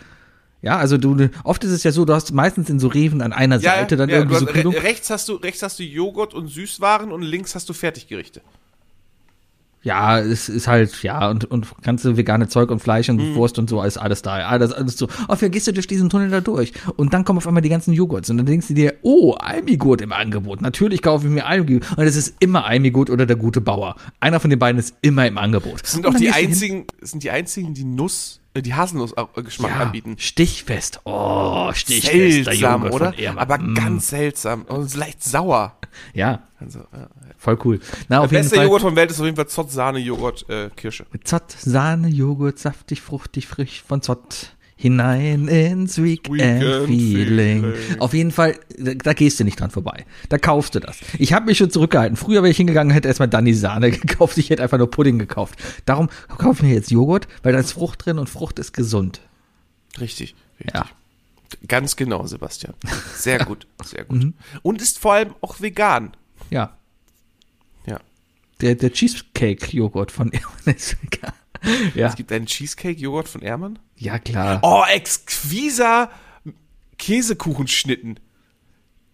Ja, also du, oft ist es ja so, du hast meistens in so Reven an einer Seite dann irgendwie du so Kühlung. re rechts hast du rechts hast du Joghurt und Süßwaren und links hast du Fertiggerichte. Ja, es ist halt, ja, und, und ganze vegane Zeug und Fleisch Mhm. und Wurst und so ist alles da. Alles, alles so. Auf ja, gehst du durch diesen Tunnel da durch. Und dann kommen auf einmal die ganzen Joghurts. Und dann denkst du dir, oh, Almigurt im Angebot. Natürlich kaufe ich mir Almigurt. Und es ist immer Almigurt oder der gute Bauer. Einer von den beiden ist immer im Angebot. Das sind auch die einzigen, sind die einzigen, die Nuss, die Haselnuss-Geschmack ja, anbieten. Stichfest. Oh, stichfester Seltsam, Joghurt oder? Aber Mm. ganz seltsam und leicht sauer. Ja, Also, ja. voll cool. Na, auf Der jeden beste Fall. Joghurt von Welt ist auf jeden Fall Zott Sahne Joghurt äh, Kirsche. Zott, Sahne, Joghurt, saftig, fruchtig, frisch von Zott. Hinein ins Weekend, Weekend Feeling. Feeling. Auf jeden Fall, da, da gehst du nicht dran vorbei. Da kaufst du das. Ich habe mich schon zurückgehalten. Früher wäre ich hingegangen, hätte erstmal Danny Sahne gekauft. Ich hätte einfach nur Pudding gekauft. Darum kaufe ich mir jetzt Joghurt, weil da ist Frucht drin und Frucht ist gesund. Richtig. richtig. Ja. Ganz genau, Sebastian. Sehr gut, sehr gut. Mhm. Und ist vor allem auch vegan. Ja. Ja. Der, der Cheesecake-Joghurt von Ehrmann ist vegan. Ja. Es gibt einen Cheesecake-Joghurt von Ehrmann. Ja, klar. Oh, exquiser Käsekuchenschnitten.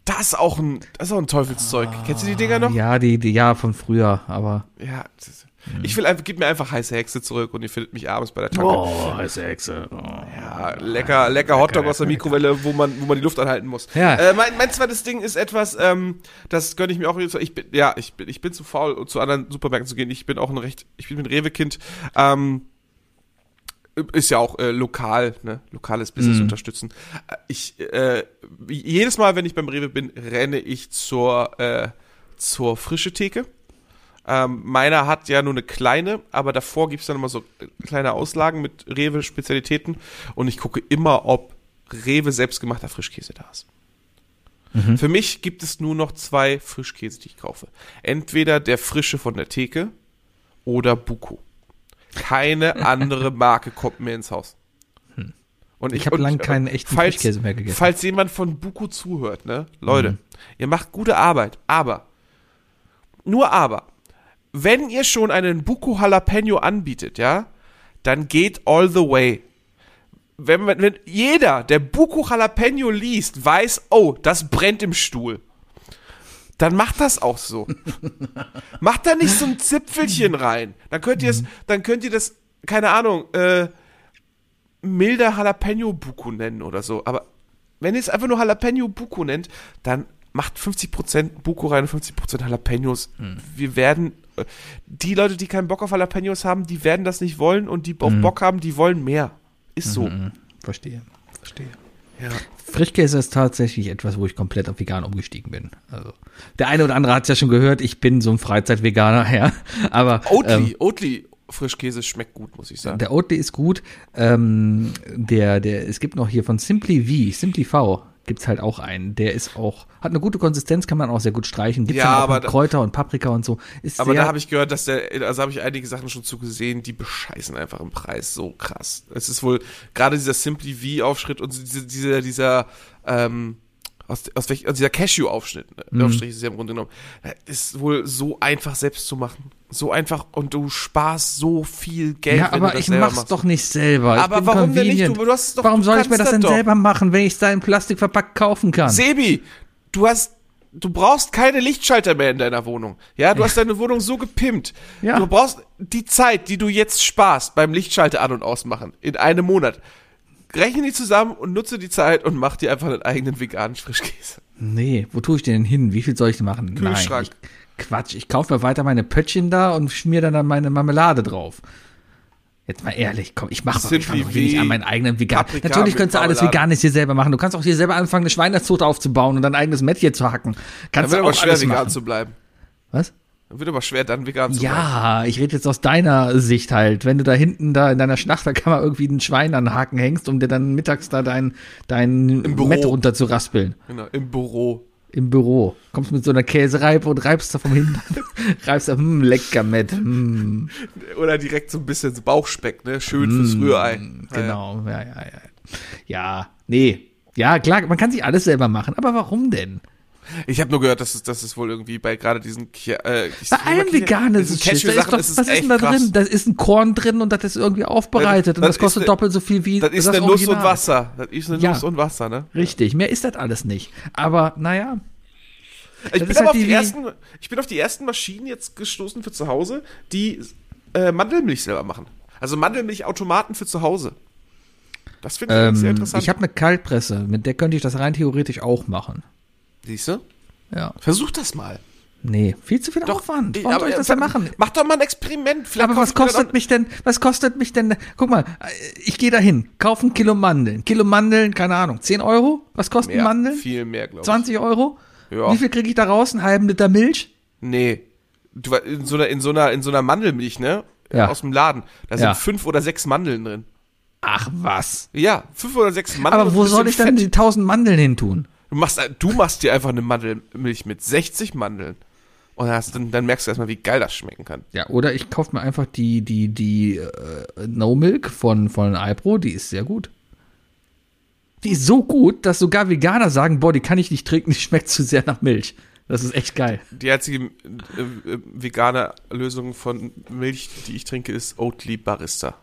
Das ist auch ein, das ist auch ein Teufelszeug. Kennst du die Dinger noch? Ja, die, die, ja, von früher, aber. Ja. das- Ich will einfach, gib mir einfach heiße Hexe zurück und ihr findet mich abends bei der Tanke. Oh, heiße Hexe. Oh. Ja, lecker, lecker Hotdog aus der Mikrowelle, wo man, wo man die Luft anhalten muss. Ja. Äh, mein, mein zweites Ding ist etwas, ähm, das gönne ich mir auch jetzt. Ich bin, ja, ich bin, ich bin zu faul, um zu anderen Supermärkten zu gehen. Ich bin auch ein recht, ich bin ein Rewe-Kind. Ähm, ist ja auch äh, lokal, ne? Lokales Business unterstützen. Äh, Ich, äh, jedes Mal, wenn ich beim Rewe bin, renne ich zur, äh, zur frische Theke. Ähm, meiner hat ja nur eine kleine, aber davor gibt's dann immer so kleine Auslagen mit Rewe-Spezialitäten und ich gucke immer, ob Rewe selbstgemachter Frischkäse da ist. Für mich gibt es nur noch zwei Frischkäse, die ich kaufe. Entweder der frische von der Theke oder Buko. Keine andere Marke kommt mir ins Haus. Und Ich habe und, lang äh, keinen echten falls, Frischkäse mehr gegessen. Falls jemand von Buko zuhört, ne? Leute, ihr macht gute Arbeit, aber, nur aber, wenn ihr schon einen Buko Jalapeno anbietet, ja, dann geht all the way. Wenn, wenn, wenn jeder, der Buko Jalapeno liest, weiß, oh, das brennt im Stuhl, dann macht das auch so. macht da nicht so ein Zipfelchen rein. Dann könnt ihr es, dann könnt ihr das, keine Ahnung, äh, milder Jalapeno Buko nennen oder so. Aber wenn ihr es einfach nur Jalapeno Buko nennt, dann macht 50% Buko rein und 50% Jalapenos. Wir werden, die Leute, die keinen Bock auf Jalapenos haben, die werden das nicht wollen und die auf Bock haben, die wollen mehr. Ist so. Verstehe, verstehe. Ja. Frischkäse ist tatsächlich etwas, wo ich komplett auf vegan umgestiegen bin. Also der eine oder andere hat es ja schon gehört, ich bin so ein Freizeitveganer, ja. Aber Oatly, ähm, Oatly Frischkäse schmeckt gut, muss ich sagen. der Oatly ist gut. Ähm, der, der, es gibt noch hier von Simply V, Simply V gibt's halt auch einen. Der ist auch, hat eine gute Konsistenz, kann man auch sehr gut streichen. Gibt's Ja, aber mit da- Kräuter und Paprika und so. Ist Aber da habe ich gehört, dass der, also habe ich einige Sachen schon zugesehen, die bescheißen einfach im Preis so krass. Es ist wohl gerade dieser Simply V-Aufschritt und diese, dieser, dieser, ähm, aus, aus, welch, aus dieser Cashew-Aufschnitt, Mhm. ne? Aufstrich ist ja im Grunde genommen, ist wohl so einfach selbst zu machen. So einfach und du sparst so viel Geld, Ja, aber ich mach's machst. doch nicht selber. Aber warum denn nicht? convenient. Du- du hast doch- warum soll ich mir das das denn doch. selber machen, wenn ich es da in Plastik verpackt kaufen kann? Sebi, du hast, du brauchst keine Lichtschalter mehr in deiner Wohnung. Ja, du hast deine Wohnung so gepimpt. Ja. Du brauchst die Zeit, die du jetzt sparst beim Lichtschalter an- und ausmachen, in einem Monat. Rechne die zusammen und nutze die Zeit und mach dir einfach einen eigenen veganen Frischkäse. Nee, wo tue ich den denn hin? Wie viel soll ich denn machen? Kühlschrank. Nein, ich, Quatsch, ich kaufe mir weiter meine Pöttchen da und schmier dann, meine Marmelade drauf. Jetzt mal ehrlich, komm, ich mache mach doch nicht an meinen eigenen vegan. Paprika Natürlich könntest du alles. Veganes hier selber machen. Du kannst auch hier selber anfangen, eine Schweinezucht aufzubauen und dein eigenes Mett hier zu hacken. Kannst du aber auch schwer, alles vegan machen. zu bleiben. Was? Wird aber schwer, dann vegan zu bleiben. Ja, ich rede jetzt aus deiner Sicht halt. Wenn du da hinten da in deiner Schlachterkammer irgendwie ein Schwein an den Haken hängst, um dir dann mittags da dein, dein Im Büro. Mett runter zu raspeln. Genau, im Büro. Im Büro. Kommst mit so einer Käsereibe und reibst da vom Hintern. reibst da, hm, lecker Mett. Hm, Oder direkt so ein bisschen Bauchspeck, ne? Schön fürs Rührei. Ja, ja. genau, ja, ja, ja. Ja, nee. Ja, klar, man kann sich alles selber machen. Aber warum denn? Ich habe nur gehört, dass es, dass es wohl irgendwie bei gerade diesen äh, Bei Ki- veganen diesen da ist doch, ist was ist denn da krass. drin? Da ist ein Korn drin und das ist irgendwie aufbereitet und Das das kostet ne- doppelt so viel wie Das ist eine Nuss und. Wasser. Das ist eine Ja. Nuss und Wasser, ne? Richtig, mehr ist das alles nicht. Aber naja, Ich Das bin, halt auf die die ersten, ich bin auf die ersten Maschinen jetzt gestoßen für zu Hause, die äh, Mandelmilch selber machen. Also Mandelmilchautomaten für zu Hause. Das finde ich eigentlich sehr ähm, interessant. ich habe eine Kaltpresse, mit der könnte ich das rein theoretisch auch machen. Siehst du? Ja. Versuch das mal. Nee, viel zu viel Aufwand. Warum soll ich das denn machen? Mach doch mal ein Experiment. Vielleicht Aber was kostet mich denn, was kostet mich denn, guck mal, ich gehe da hin, kaufe ein Kilo Mandeln. Kilo Mandeln, keine Ahnung, 10 Euro? Was kosten mehr, Mandeln? Viel mehr, glaube ich. 20 Euro? Ja. Wie viel kriege ich da raus? Einen halben Liter Milch? Nee. Du, in, so einer, in, so einer, in so einer Mandelmilch, ne? Ja. Aus dem Laden. Da sind Ja. fünf oder sechs Mandeln drin. Ach was. Ja, fünf oder sechs Mandeln. Aber wo soll ich dann Fett. die 1000 Mandeln hin tun? Du machst, du machst dir einfach eine Mandelmilch mit 60 Mandeln. Und dann, hast, dann, dann merkst du erstmal, wie geil das schmecken kann. Ja, oder ich kaufe mir einfach die, die, die äh, No Milk von, von Alpro, die ist sehr gut. Die ist so gut, dass sogar Veganer sagen, boah, die kann ich nicht trinken, die schmeckt zu sehr nach Milch. Das ist echt geil. Die einzige äh, äh, vegane Lösung von Milch, die ich trinke, ist Oatly Barista.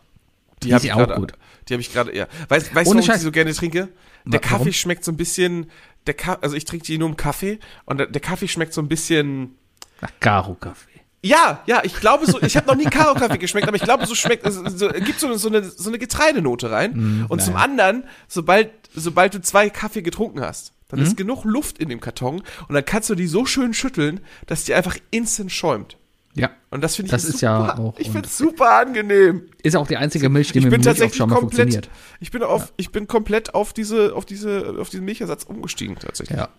Die, Die habe ist ich auch gerade. gut. Die habe ich gerade, ja. Weißt, weißt du, warum ich die so gerne trinke? Der Kaffee warum? schmeckt so ein bisschen, der Ka also ich trinke die nur im Kaffee und der, der Kaffee schmeckt so ein bisschen, Nach Garo-Kaffee. ja, ja, ich glaube so, ich habe noch nie Karo-Kaffee geschmeckt, aber ich glaube, so schmeckt, es so, gibt so, eine- so, eine, so eine Getreidenote rein. und zum naja. anderen, sobald, sobald du zwei Kaffee getrunken hast, dann Mhm. ist genug Luft in dem Karton und dann kannst du die so schön schütteln, dass die einfach instant schäumt. Ja. Und das finde ich Das ist ja super, auch- ich finde es super angenehm. Ist auch die einzige Milch, die Ich mit bin tatsächlich Milchaufschäumer komplett, funktioniert. ich bin auf, ich bin komplett auf diese, auf diese, auf diesen Milchersatz umgestiegen tatsächlich. Ja.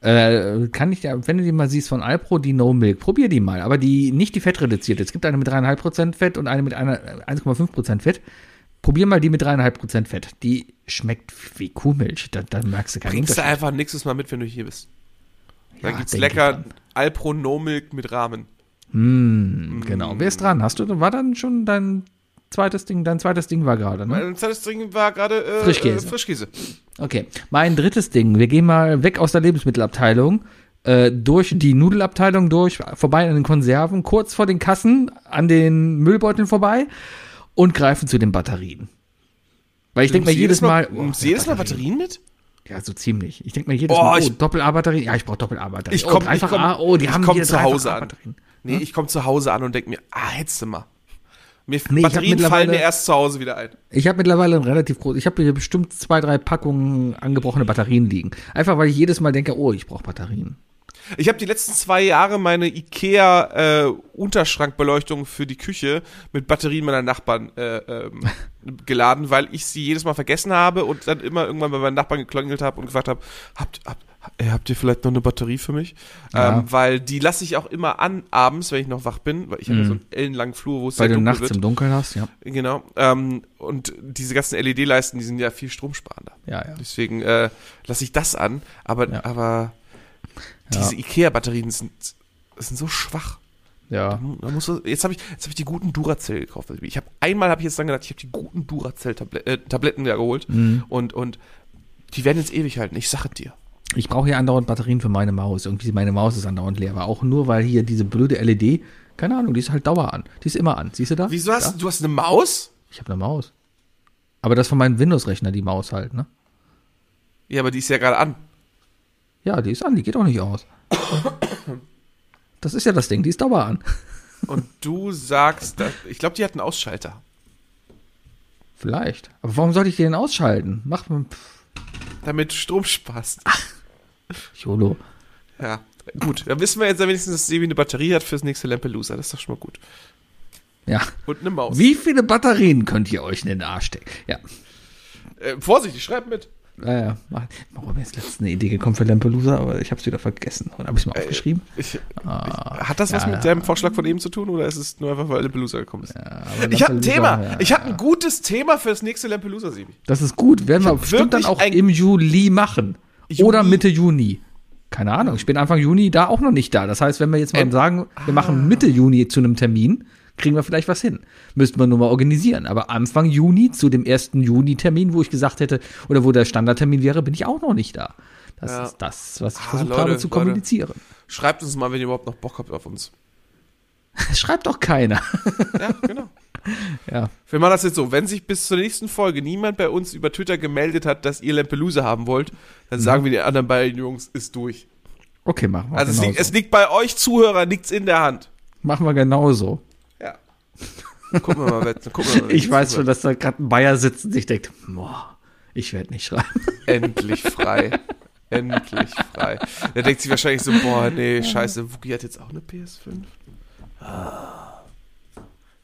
Äh, kann ich dir, wenn du die mal siehst von Alpro, die No Milk, probier die mal. Aber die nicht die fettreduzierte. Es gibt eine mit 3,5% Fett und eine mit einer 1,5% Fett. Probier mal die mit 3,5% Fett. Die schmeckt wie Kuhmilch. Da, da merkst du keinen Bringst du einfach nächstes Mal mit, wenn du hier bist. Da Ja, gibt's lecker dann. Alpro No Milk mit Rahmen. Hm, genau. Wer ist dran? Hast du, war dann schon dein zweites Ding? Dein zweites Ding war gerade, ne? Mein zweites Ding war gerade äh, Frischkäse. Äh, Frischkäse. Okay. Mein drittes Ding. Wir gehen mal weg aus der Lebensmittelabteilung, äh, durch die Nudelabteilung durch, vorbei an den Konserven, kurz vor den Kassen, an den Müllbeuteln vorbei und greifen zu den Batterien. Weil ich denke mir jedes Mal, oh, du ja, jedes Mal Batterien mit? Ja, so ziemlich. Ich denke mir jedes Oh, Mal, oh, ich- Doppel-A-Batterie. Ja, ich brauche Doppel-A-Batterie. Ich komm- oh, ich komm- A. Oh, die ich haben komm hier zu Hause an. Nee, ich komme zu Hause an und denke mir, ah, hättest du mal. Mir Nee, Batterien fallen mir erst zu Hause wieder ein. Ich habe mittlerweile ein relativ groß, ich habe hier bestimmt zwei, drei Packungen angebrochene Batterien liegen. Einfach weil ich jedes Mal denke, oh, ich brauche Batterien. Ich habe die letzten zwei Jahre meine Ikea äh, Unterschrankbeleuchtung für die Küche mit Batterien meiner Nachbarn äh, ähm, geladen, weil ich sie jedes Mal vergessen habe und dann immer irgendwann bei meinen Nachbarn geklingelt habe und gefragt habe, habt, habt, äh, habt ihr vielleicht noch eine Batterie für mich? Ja. Ähm, weil die lasse ich auch immer an abends, wenn ich noch wach bin, weil ich habe ja so einen ellenlangen Flur, wo es Mhm. Weil sehr du dunkel nachts wird. im Dunkeln hast, ja. Genau. Ähm, und diese ganzen LED-Leisten, die sind ja viel stromsparender. Ja, ja. Deswegen äh, lasse ich das an, aber, Ja. aber diese Ikea-Batterien sind, sind so schwach. Ja. Da musst du, jetzt habe ich, jetzt hab ich die guten Duracell gekauft. Also Ich habe einmal habe ich jetzt dann gedacht, ich habe die guten Duracell-Tabletten äh, ja geholt Mhm. und, und die werden jetzt ewig halten. Ich sage dir. Ich brauche hier andauernd Batterien für meine Maus. Irgendwie meine Maus ist andauernd leer, aber auch nur, weil hier diese blöde LED, keine Ahnung, die ist halt Dauer an. Die ist immer an. Siehst du da? Wieso hast da? du, hast eine Maus? Ich habe eine Maus. Aber das ist von meinem Windows-Rechner, die Maus halt, ne? Ja, aber die ist ja gerade an. Ja, die ist an, die geht auch nicht aus. Das ist ja das Ding, die ist Dauer an. Und du sagst, dass, ich glaube, die hat einen Ausschalter. Vielleicht. Aber warum sollte ich denn ausschalten? Mach mal. Damit du Strom sparst. YOLO. Ja. Gut, dann wissen wir jetzt ja wenigstens, dass Sebi eine Batterie hat fürs nächste Lampelusa. Das ist doch schon mal gut. Ja. Und eine Maus. Wie viele Batterien könnt ihr euch in den Arsch stecken? Ja. Äh, Vorsicht, ich schreib mit. Naja, warum jetzt letztens eine Idee gekommen für Lampelusa, aber ich habe es wieder vergessen. Und habe ich es Äh, mal aufgeschrieben? Ich, Ah, hat das was ja, mit deinem Vorschlag von eben zu tun oder ist es nur einfach, weil Lampelusa gekommen ist? aber ich habe ein Thema. ja, ich habe ja. ein gutes Thema fürs nächste Lampelusa, Sebi. Das ist gut. Werden wir bestimmt dann auch im Juli machen. Juni? Oder Mitte Juni. Keine Ahnung. Ich bin Anfang Juni da auch noch nicht da. Das heißt, wenn wir jetzt mal Ähm, sagen, wir ah. machen Mitte Juni zu einem Termin, kriegen wir vielleicht was hin. Müssten wir nur mal organisieren. Aber Anfang Juni zu dem ersten Juni-Termin, wo ich gesagt hätte, oder wo der Standardtermin wäre, bin ich auch noch nicht da. Das Ja. ist das, was ich Ah, versucht Leute, habe zu Leute. kommunizieren. Schreibt uns mal, wenn ihr überhaupt noch Bock habt auf uns. Schreibt doch keiner. Ja, genau. ja. Wir machen das jetzt so, wenn sich bis zur nächsten Folge niemand bei uns über Twitter gemeldet hat, dass ihr Lampelusa haben wollt, dann Mhm. sagen wir den anderen beiden Jungs, ist durch. Okay, machen wir Also es, liegt, es liegt bei euch Zuhörer nichts in der Hand. machen wir genauso. Gucken wir mal, wer- gucken wir mal Ich weiß schon, dass da gerade ein Bayer sitzt und sich denkt, boah, ich werde nicht schreiben. Endlich frei. Endlich frei. Der denkt sich wahrscheinlich so, boah, nee, scheiße, Wookie hat jetzt auch eine PS5.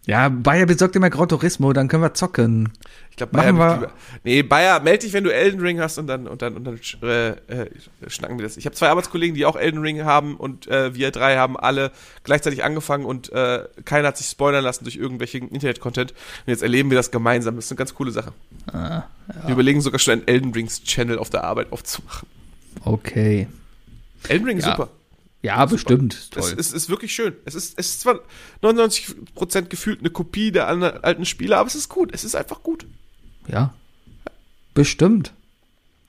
Ja, Bayer besorgt immer Gran Turismo, dann können wir zocken. Ich glaube, Bayer wir-. Nee, Bayer, melde dich, wenn du Elden Ring hast und dann, und dann, und dann äh, äh, schnacken wir das. Ich habe zwei Arbeitskollegen, die auch Elden Ring haben und äh, wir drei haben alle gleichzeitig angefangen und äh, keiner hat sich spoilern lassen durch irgendwelchen Internet-Content. Und jetzt erleben wir das gemeinsam. Das ist eine ganz coole Sache. Ah, Wir überlegen sogar schon einen Elden Rings Channel auf der Arbeit aufzumachen. Okay. Elden Ring ist Ja. super. Bestimmt. Ist Es Toll. ist, wirklich schön. Es ist, es ist zwar 99% gefühlt eine Kopie der alten Spiele, aber es ist gut. Es ist einfach gut. ja. Bestimmt.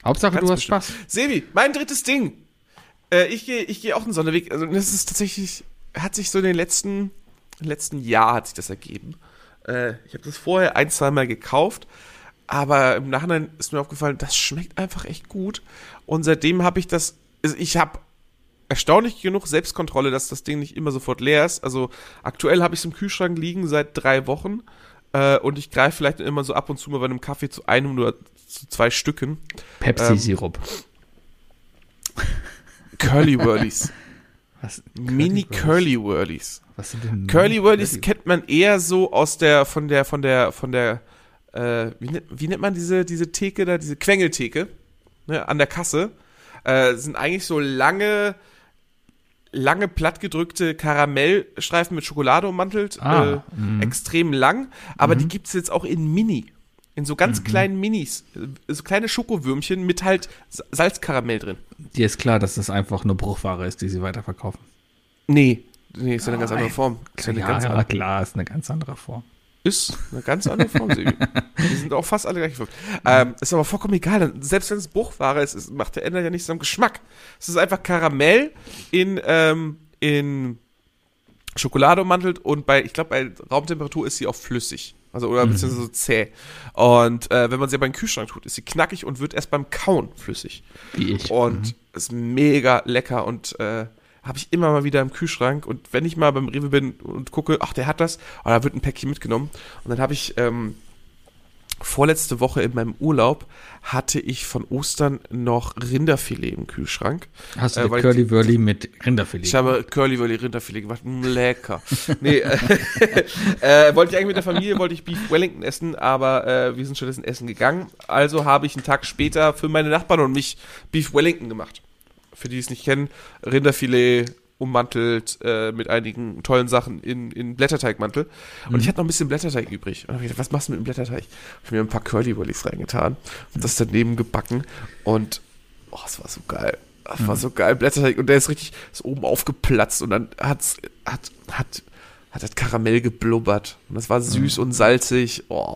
Hauptsache, Ganz du hast bestimmt. Spaß. Sebi, mein drittes Ding. Äh, ich gehe ich geh auch einen Sonderweg. Also das ist tatsächlich, hat sich so in den letzten, letzten Jahr hat sich das ergeben. Äh, ich habe das vorher ein, zwei Mal gekauft, aber im Nachhinein ist mir aufgefallen, das schmeckt einfach echt gut. Und seitdem habe ich das, also ich habe erstaunlich genug Selbstkontrolle, dass das Ding nicht immer sofort leer ist. Also aktuell habe ich es im Kühlschrank liegen seit drei Wochen. Äh, und ich greife vielleicht immer so ab und zu mal bei einem Kaffee zu einem oder zu zwei Stücken. Pepsi-Sirup. Curly Whirlies. Was? Mini Curly Whirlies. Was sind denn Curly Whirlies kennt man eher so aus der, von der, von der, von der, äh, wie, nennt, wie nennt man diese, diese Theke da, diese Quengeltheke, ne, an der Kasse. Äh, sind eigentlich so lange, lange plattgedrückte Karamellstreifen mit Schokolade ummantelt. Ah, äh, extrem lang. Aber die gibt's jetzt auch in Mini. In so ganz kleinen Minis. äh, So kleine Schokowürmchen mit halt Sa- Salzkaramell drin. Dir ist klar, dass das einfach eine Bruchware ist, die sie weiterverkaufen. Nee. Nee, ist ja eine ganz andere Nein. Form. Ist ja eine ja, ganz ja, andere klar, ist eine ganz andere Form. Ist eine ganz andere Form. Die sind auch fast alle gleich. Ähm, ist aber vollkommen egal. Selbst wenn es Bruchware ist, es macht der ändert ja nichts am Geschmack. Es ist einfach Karamell in, ähm, in Schokolade ummantelt und bei, ich glaube, bei Raumtemperatur ist sie auch flüssig. Also, oder beziehungsweise so zäh. Und äh, wenn man sie aber in den Kühlschrank tut, ist sie knackig und wird erst beim Kauen flüssig. Wie ich. Und ist mega lecker und äh, habe ich immer mal wieder im Kühlschrank. Und wenn ich mal beim Rewe bin und gucke, ach, der hat das, und da wird ein Päckchen mitgenommen. Und dann habe ich ähm, vorletzte Woche in meinem Urlaub hatte ich von Ostern noch Rinderfilet im Kühlschrank. Hast du äh, Curly Wurly mit Rinderfilet? Ich habe Curly Wurly Rinderfilet gemacht. Mm, Lecker. nee, äh, äh, wollte ich eigentlich mit der Familie, wollte ich Beef Wellington essen, aber äh, wir sind stattdessen essen gegangen. Also habe ich einen Tag später für meine Nachbarn und mich Beef Wellington gemacht. Für die die es nicht kennen, Rinderfilet ummantelt äh, mit einigen tollen Sachen in, in Blätterteigmantel. Und ich hatte noch ein bisschen Blätterteig übrig. Und habe ich gedacht, was machst du mit dem Blätterteig? Habe ich mir ein paar Curly Wurlies reingetan und das daneben gebacken. Und oh, es war so geil. Das war so geil, Blätterteig. Und der ist richtig ist oben aufgeplatzt und dann hat's, hat, hat, hat das Karamell geblubbert. Und das war süß und salzig. Oh.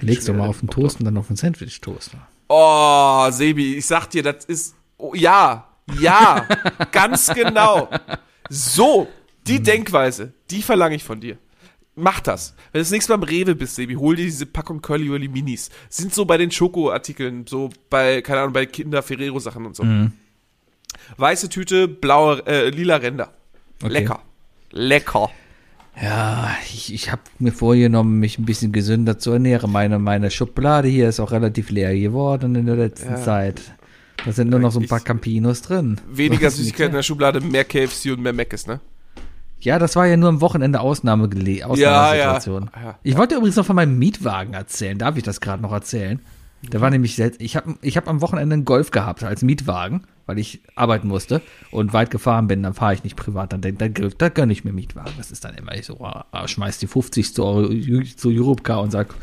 Legst du mal auf den. Toast und dann auf den Sandwich-Toaster. Oh, Sebi, ich sag dir, das ist Oh, ja, ja, ganz genau. So, die Denkweise, die verlange ich von dir. Mach das. Wenn du das nächste Mal im Rewe bist, Sebi, hol dir diese Packung Curly Wurly Minis. Sind so bei den Schokoartikeln, so bei, keine Ahnung, bei Kinder Ferrero Sachen und so. Weiße Tüte, blaue, äh, lila Ränder. Okay. Lecker. Lecker. Ja, ich, ich habe mir vorgenommen, mich ein bisschen gesünder zu ernähren. Meine, meine Schublade hier ist auch relativ leer geworden in der letzten Ja. Zeit. Da sind nur noch so ein paar Campinos drin. Weniger Süßigkeiten in der Schublade, mehr KFC und mehr Mc's, ne? Ja, das war ja nur am Wochenende Ausnahme Ausnahmesituation. Ja, ja. Ich wollte übrigens noch von meinem Mietwagen erzählen. Darf ich das gerade noch erzählen? Der war nämlich selbst. Ich habe ich hab am Wochenende einen Golf gehabt als Mietwagen, weil ich arbeiten musste und weit gefahren bin. Dann fahre ich nicht privat. Dann, dann, dann, da gönne ich mir Mietwagen. Das ist dann immer ich so, ah, schmeiß die 50 zu, Euro, zu Europcar und sag,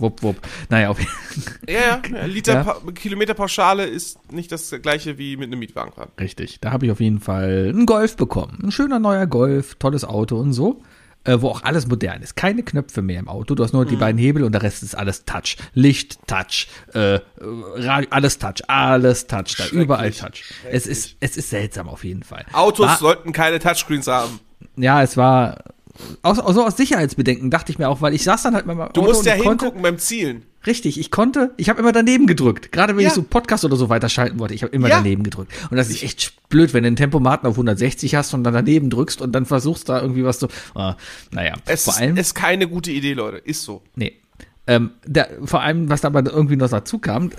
wupp, wupp. Naja, auf, Ja, ja. Liter Ja. Pa Kilometerpauschale ist nicht das gleiche wie mit einem Mietwagen fahren. Richtig. Da habe ich auf jeden Fall einen Golf bekommen. Ein schöner neuer Golf, tolles Auto und so. Äh, wo auch alles modern ist. Keine Knöpfe mehr im Auto. Du hast nur die beiden Hebel und der Rest ist alles Touch. Licht, Touch, äh, Radio, alles Touch, alles Touch. Da überall Touch. Es ist, es ist seltsam auf jeden Fall. Autos War- sollten keine Touchscreens haben. Ja, es war aus, also aus Sicherheitsbedenken dachte ich mir auch, weil ich saß dann halt meinem Du musst ja ich konnte, hingucken beim Zielen. Richtig, ich konnte, ich habe immer daneben gedrückt. Gerade wenn Ja. ich so Podcast oder so weiterschalten wollte, ich habe immer Ja. daneben gedrückt. Und das ist echt blöd, wenn du einen Tempomaten auf 160 hast und dann daneben drückst und dann versuchst da irgendwie was zu. Ah, naja, Es vor ist, allem. ist keine gute Idee, Leute. Ist so. nee. Ähm, der, vor allem, was dabei irgendwie noch dazu kam,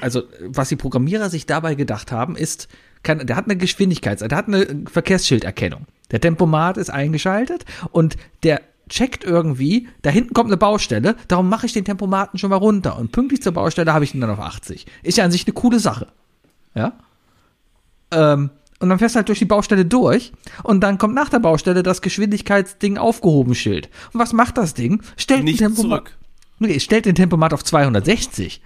also was die Programmierer sich dabei gedacht haben, ist, kann, der hat eine Geschwindigkeits-, der hat eine Verkehrsschilderkennung. Der Tempomat ist eingeschaltet und der checkt irgendwie, da hinten kommt eine Baustelle, darum mache ich den Tempomaten schon mal runter und pünktlich zur Baustelle habe ich ihn dann auf 80. Ist ja an sich eine coole Sache. Ja? Ähm, und dann fährst du halt durch die Baustelle durch und dann kommt nach der Baustelle das Geschwindigkeitsding aufgehoben Schild. Und was macht das Ding? Stellt Nicht den Tempomat, zurück. nee, stellt den Tempomat auf 260.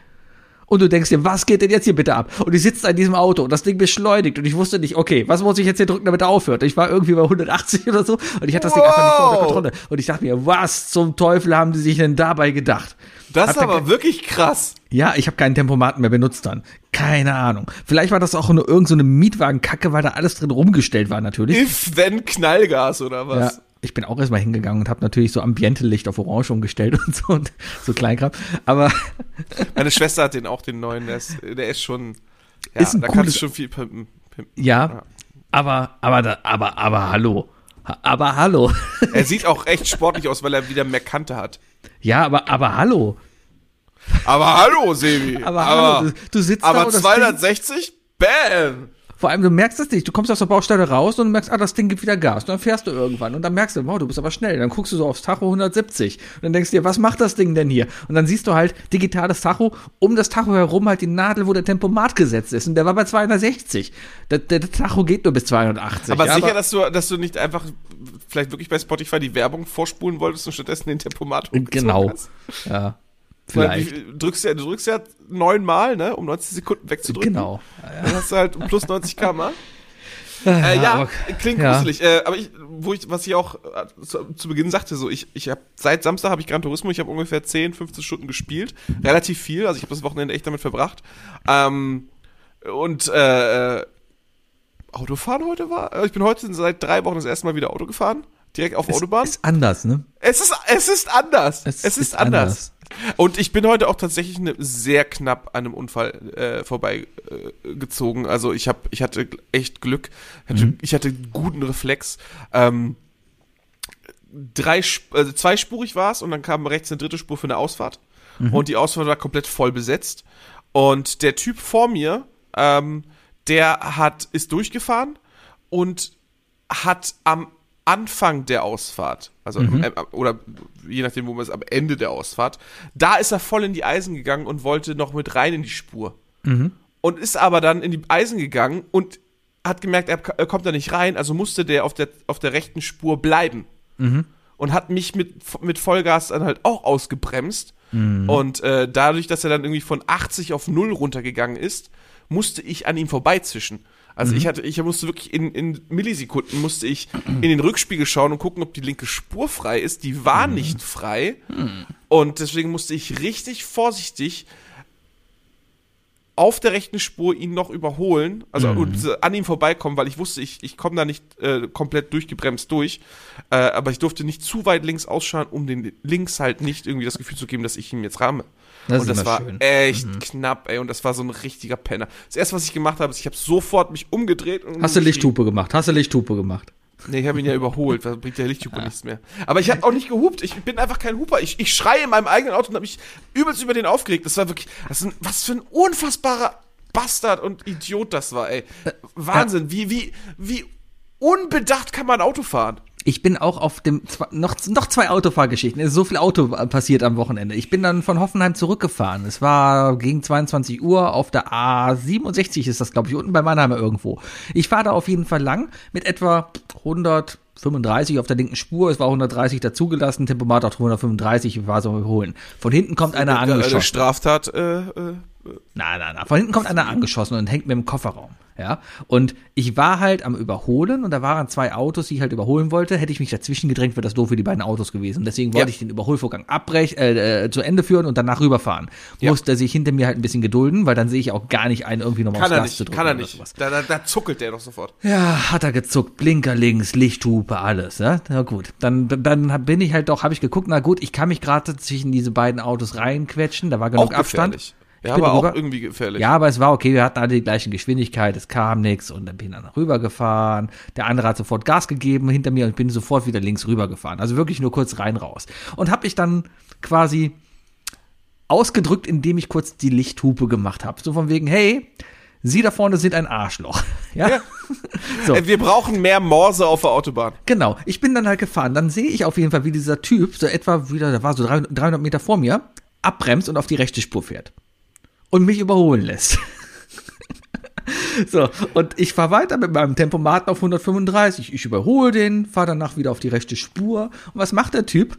Und du denkst dir, was geht denn jetzt hier bitte ab? Und ich sitze in diesem Auto und das Ding beschleunigt und ich wusste nicht, okay, was muss ich jetzt hier drücken, damit er aufhört? Ich war irgendwie bei 180 oder so und ich hatte das Ding einfach nicht unter Wow. Kontrolle. Und ich dachte mir, was zum Teufel haben die sich denn dabei gedacht? Das ist aber wirklich krass. ja, ich habe keinen Tempomaten mehr benutzt dann. Keine Ahnung. Vielleicht war das auch nur irgendeine so eine Mietwagenkacke, weil da alles drin rumgestellt war natürlich. If, then Knallgas oder Ja, was? Ich bin auch erstmal hingegangen und habe natürlich so Ambiente-Licht auf Orange umgestellt und so und so Kleinkram. Aber Meine Schwester hat den auch, den neuen. Der ist, der ist schon. Ja, Ist ein da kannst du schon viel pimpen. pimpen. ja, aber, aber, da, aber, aber hallo. Ha- Aber hallo. Er sieht auch echt sportlich aus, weil er wieder mehr Kante hat. Ja, aber, aber hallo. Aber hallo, Sebi. Aber, hallo. Du, du sitzt da aber und das 260? Bam! Vor allem, du merkst es nicht. Du kommst aus der Baustelle raus und merkst, ah, das Ding gibt wieder Gas. Und dann fährst du irgendwann und dann merkst du, wow, du bist aber schnell. Dann guckst du so aufs Tacho 170 und dann denkst du dir, was macht das Ding denn hier? Und dann siehst du halt digitales Tacho, um das Tacho herum halt die Nadel, wo der Tempomat gesetzt ist. Und der war bei 260. Der, der, der Tacho geht nur bis 280. Aber Ja, sicher, dass du, dass du nicht einfach vielleicht wirklich bei Spotify die Werbung vorspulen wolltest und stattdessen den Tempomat hochgezogen Genau. hast? Ja, vielleicht. wie- Du drückst ja, du drückst ja neunmal, ne, um 90 Sekunden wegzudrücken. Genau. Dann hast du halt plus 90 km. Äh, ja, aber- klingt ja. gruselig. Äh, aber ich, wo ich, was ich auch äh, zu, zu Beginn sagte, so ich, ich habe seit Samstag habe ich Gran Turismo, ich habe ungefähr 10, 15 Stunden gespielt, relativ viel. Also ich habe das Wochenende echt damit verbracht. Ähm, und äh, äh, Autofahren heute war. äh, Ich bin heute seit drei Wochen das erste Mal wieder Auto gefahren, direkt auf Es Autobahn. ist anders, ne? Es ist, es ist anders. Es, Es ist, ist anders. Und ich bin heute auch tatsächlich ne, sehr knapp an einem Unfall äh, vorbei äh. Also ich habe, ich hatte echt Glück. Ich hatte, ich hatte guten Reflex. Ähm, drei, also zweispurig war es und dann kam rechts eine dritte Spur für eine Ausfahrt. Und die Ausfahrt war komplett voll besetzt. Und der Typ vor mir, ähm, der hat, ist durchgefahren und hat am Anfang der Ausfahrt, also am- äh, oder je nachdem, wo man ist, am Ende der Ausfahrt, da ist er voll in die Eisen gegangen und wollte noch mit rein in die Spur. Und ist aber dann in die Eisen gegangen und hat gemerkt, er, er kommt da nicht rein, also musste der auf der, auf der rechten Spur bleiben. Und hat mich mit, mit Vollgas dann halt auch ausgebremst. Und äh, dadurch, dass er dann irgendwie von 80 auf 0 runtergegangen ist, musste ich an ihm vorbeizischen. Also ich hatte, ich musste wirklich in, in Millisekunden musste ich in den Rückspiegel schauen und gucken, ob die linke Spur frei ist. Die war nicht frei. Und deswegen musste ich richtig vorsichtig auf der rechten Spur ihn noch überholen, also Mhm. und, an ihm vorbeikommen, weil ich wusste, ich, ich komme da nicht äh, komplett durchgebremst durch. Äh, aber ich durfte nicht zu weit links ausschauen, um den links halt nicht irgendwie das Gefühl zu geben, dass ich ihn jetzt rahme. Das und das war schön. Mhm. echt knapp, ey. Und das war so ein richtiger Penner. Das erste, was ich gemacht habe, ist, ich habe sofort mich umgedreht und Hast du. Lichthupe gemacht? Hast du Lichthupe gemacht? Nee, ich habe ihn ja überholt, da bringt der Lichthupe nichts mehr. Aber ich habe auch nicht gehupt, ich bin einfach kein Huper. Ich, ich schreie in meinem eigenen Auto und habe mich übelst über den aufgeregt. Das war wirklich, das ist ein, was für ein unfassbarer Bastard und Idiot das war, ey. Wahnsinn, wie, wie, wie unbedacht kann man Auto fahren? Ich bin auch auf dem, noch, noch zwei Autofahrgeschichten. Es ist so viel Auto passiert am Wochenende. Ich bin dann von Hoffenheim zurückgefahren. Es war gegen 22 Uhr auf der A67 ist das, glaube ich, unten bei Mannheimer irgendwo. Ich fahre da auf jeden Fall lang mit etwa 135 auf der linken Spur. Es war 130 dazugelassen, Tempomat auch 135, ich war so überholen. Von hinten kommt einer Eine angeschossen. Straftat, äh, äh, Nein, nein, nein. Von hinten kommt einer angeschossen und hängt mir im Kofferraum. Ja. Und ich war halt am Überholen und da waren zwei Autos, die ich halt überholen wollte. Hätte ich mich dazwischen gedrängt, wäre das doof für die beiden Autos gewesen. Deswegen wollte Ja. ich den Überholvorgang abbrechen, äh, äh, zu Ende führen und danach rüberfahren. Ja. Musste sich hinter mir halt ein bisschen gedulden, weil dann sehe ich auch gar nicht ein, irgendwie nochmal kann aufs er Gas zu nicht, drücken kann er nicht. sowas. Da, da, da zuckelt der doch sofort. Ja, hat er gezuckt, Blinker links, Lichthupe, alles, ja. Na gut, dann, dann bin ich halt doch, habe ich geguckt, na gut, ich kann mich gerade zwischen diese beiden Autos reinquetschen, da war genug Auch Abstand. gefährlich. Ja, aber auch irgendwie gefährlich. Ja, aber es war okay, wir hatten alle die gleiche Geschwindigkeit, es kam nichts und dann bin ich dann rübergefahren. Der andere hat sofort Gas gegeben hinter mir und ich bin sofort wieder links rübergefahren. Also wirklich nur kurz rein raus. Und habe ich dann quasi ausgedrückt, indem ich kurz die Lichthupe gemacht habe. So von wegen, hey, Sie da vorne sind ein Arschloch. Ja, Ja. So. Äh, Wir brauchen mehr Morse auf der Autobahn. genau. Ich bin dann halt gefahren. Dann sehe ich auf jeden Fall, wie dieser Typ so etwa wieder, der war so 300 300 Meter vor mir, abbremst und auf die rechte Spur fährt. Und mich überholen lässt. So, und ich fahre weiter mit meinem Tempomaten auf 135. Ich überhole den, fahre danach wieder auf die rechte Spur. Und was macht der Typ?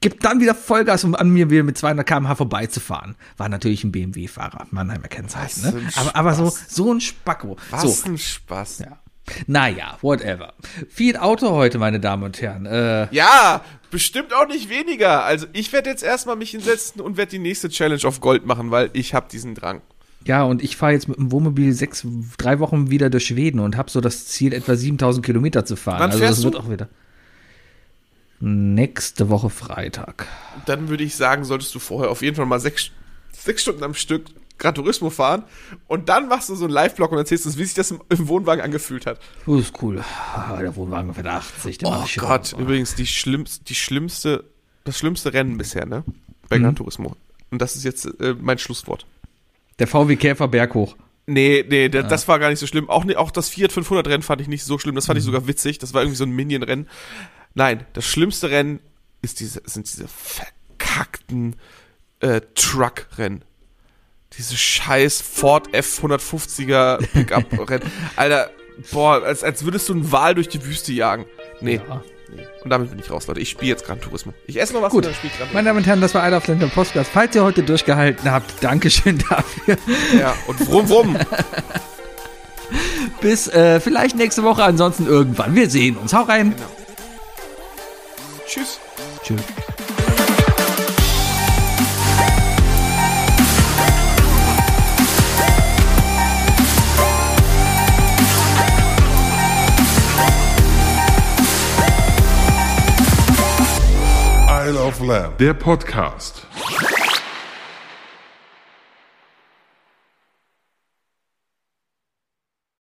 Gibt dann wieder Vollgas, um an mir wieder mit 200 km/h vorbeizufahren. War natürlich ein BMW-Fahrer. Mannheimer Kennzeichen, ne? Aber, aber so, so ein Spacko. Was So, ein Spaß. ja. Naja, whatever. Viel Auto heute, meine Damen und Herren. Äh, Ja, bestimmt auch nicht weniger. Also ich werde jetzt erstmal mich hinsetzen und werde die nächste Challenge auf Gold machen, weil ich habe diesen Drang. ja, und ich fahre jetzt mit dem Wohnmobil sechs, drei Wochen wieder durch Schweden und habe so das Ziel, etwa 7000 Kilometer zu fahren. Wann also fährst das wird du? auch wieder. Nächste Woche Freitag. Dann würde ich sagen, solltest du vorher auf jeden Fall mal sechs, sechs Stunden am Stück Gran Turismo fahren und dann machst du so einen Live-Blog und erzählst uns, wie sich das im, im Wohnwagen angefühlt hat. Oh, ist cool. Ah, der Wohnwagen fährt 80. Der Oh macht schon- Gott, übrigens die schlimmste, die schlimmste, das schlimmste Rennen bisher, ne? Mhm. Bei Gran Turismo. Und das ist jetzt äh, mein Schlusswort. Der VW Käfer berghoch. Nee, nee, da- das war gar nicht so schlimm. Auch, auch das Fiat 500 Rennen fand ich nicht so schlimm. Das fand ich sogar witzig. Das war irgendwie so ein Minion-Rennen. Nein, das schlimmste Rennen ist diese, sind diese verkackten äh, Truck-Rennen. Diese scheiß Ford F150er Pickup-Rennen. Alter, boah, als, als würdest du einen Wal durch die Wüste jagen. Nee. Ja. Und damit bin ich raus, Leute. Ich spiele jetzt Gran Turismo. Ich esse noch was Gut. und dann spiele ich Gran Meine Damen und Herren, das war einer auf den Podcast. Falls ihr heute durchgehalten habt, Dankeschön dafür. Ja, und brumm, brumm. Bis äh, vielleicht nächste Woche, ansonsten irgendwann. Wir sehen uns. Hau rein. Tschüss. Tschüss. of Lamb. Der Podcast.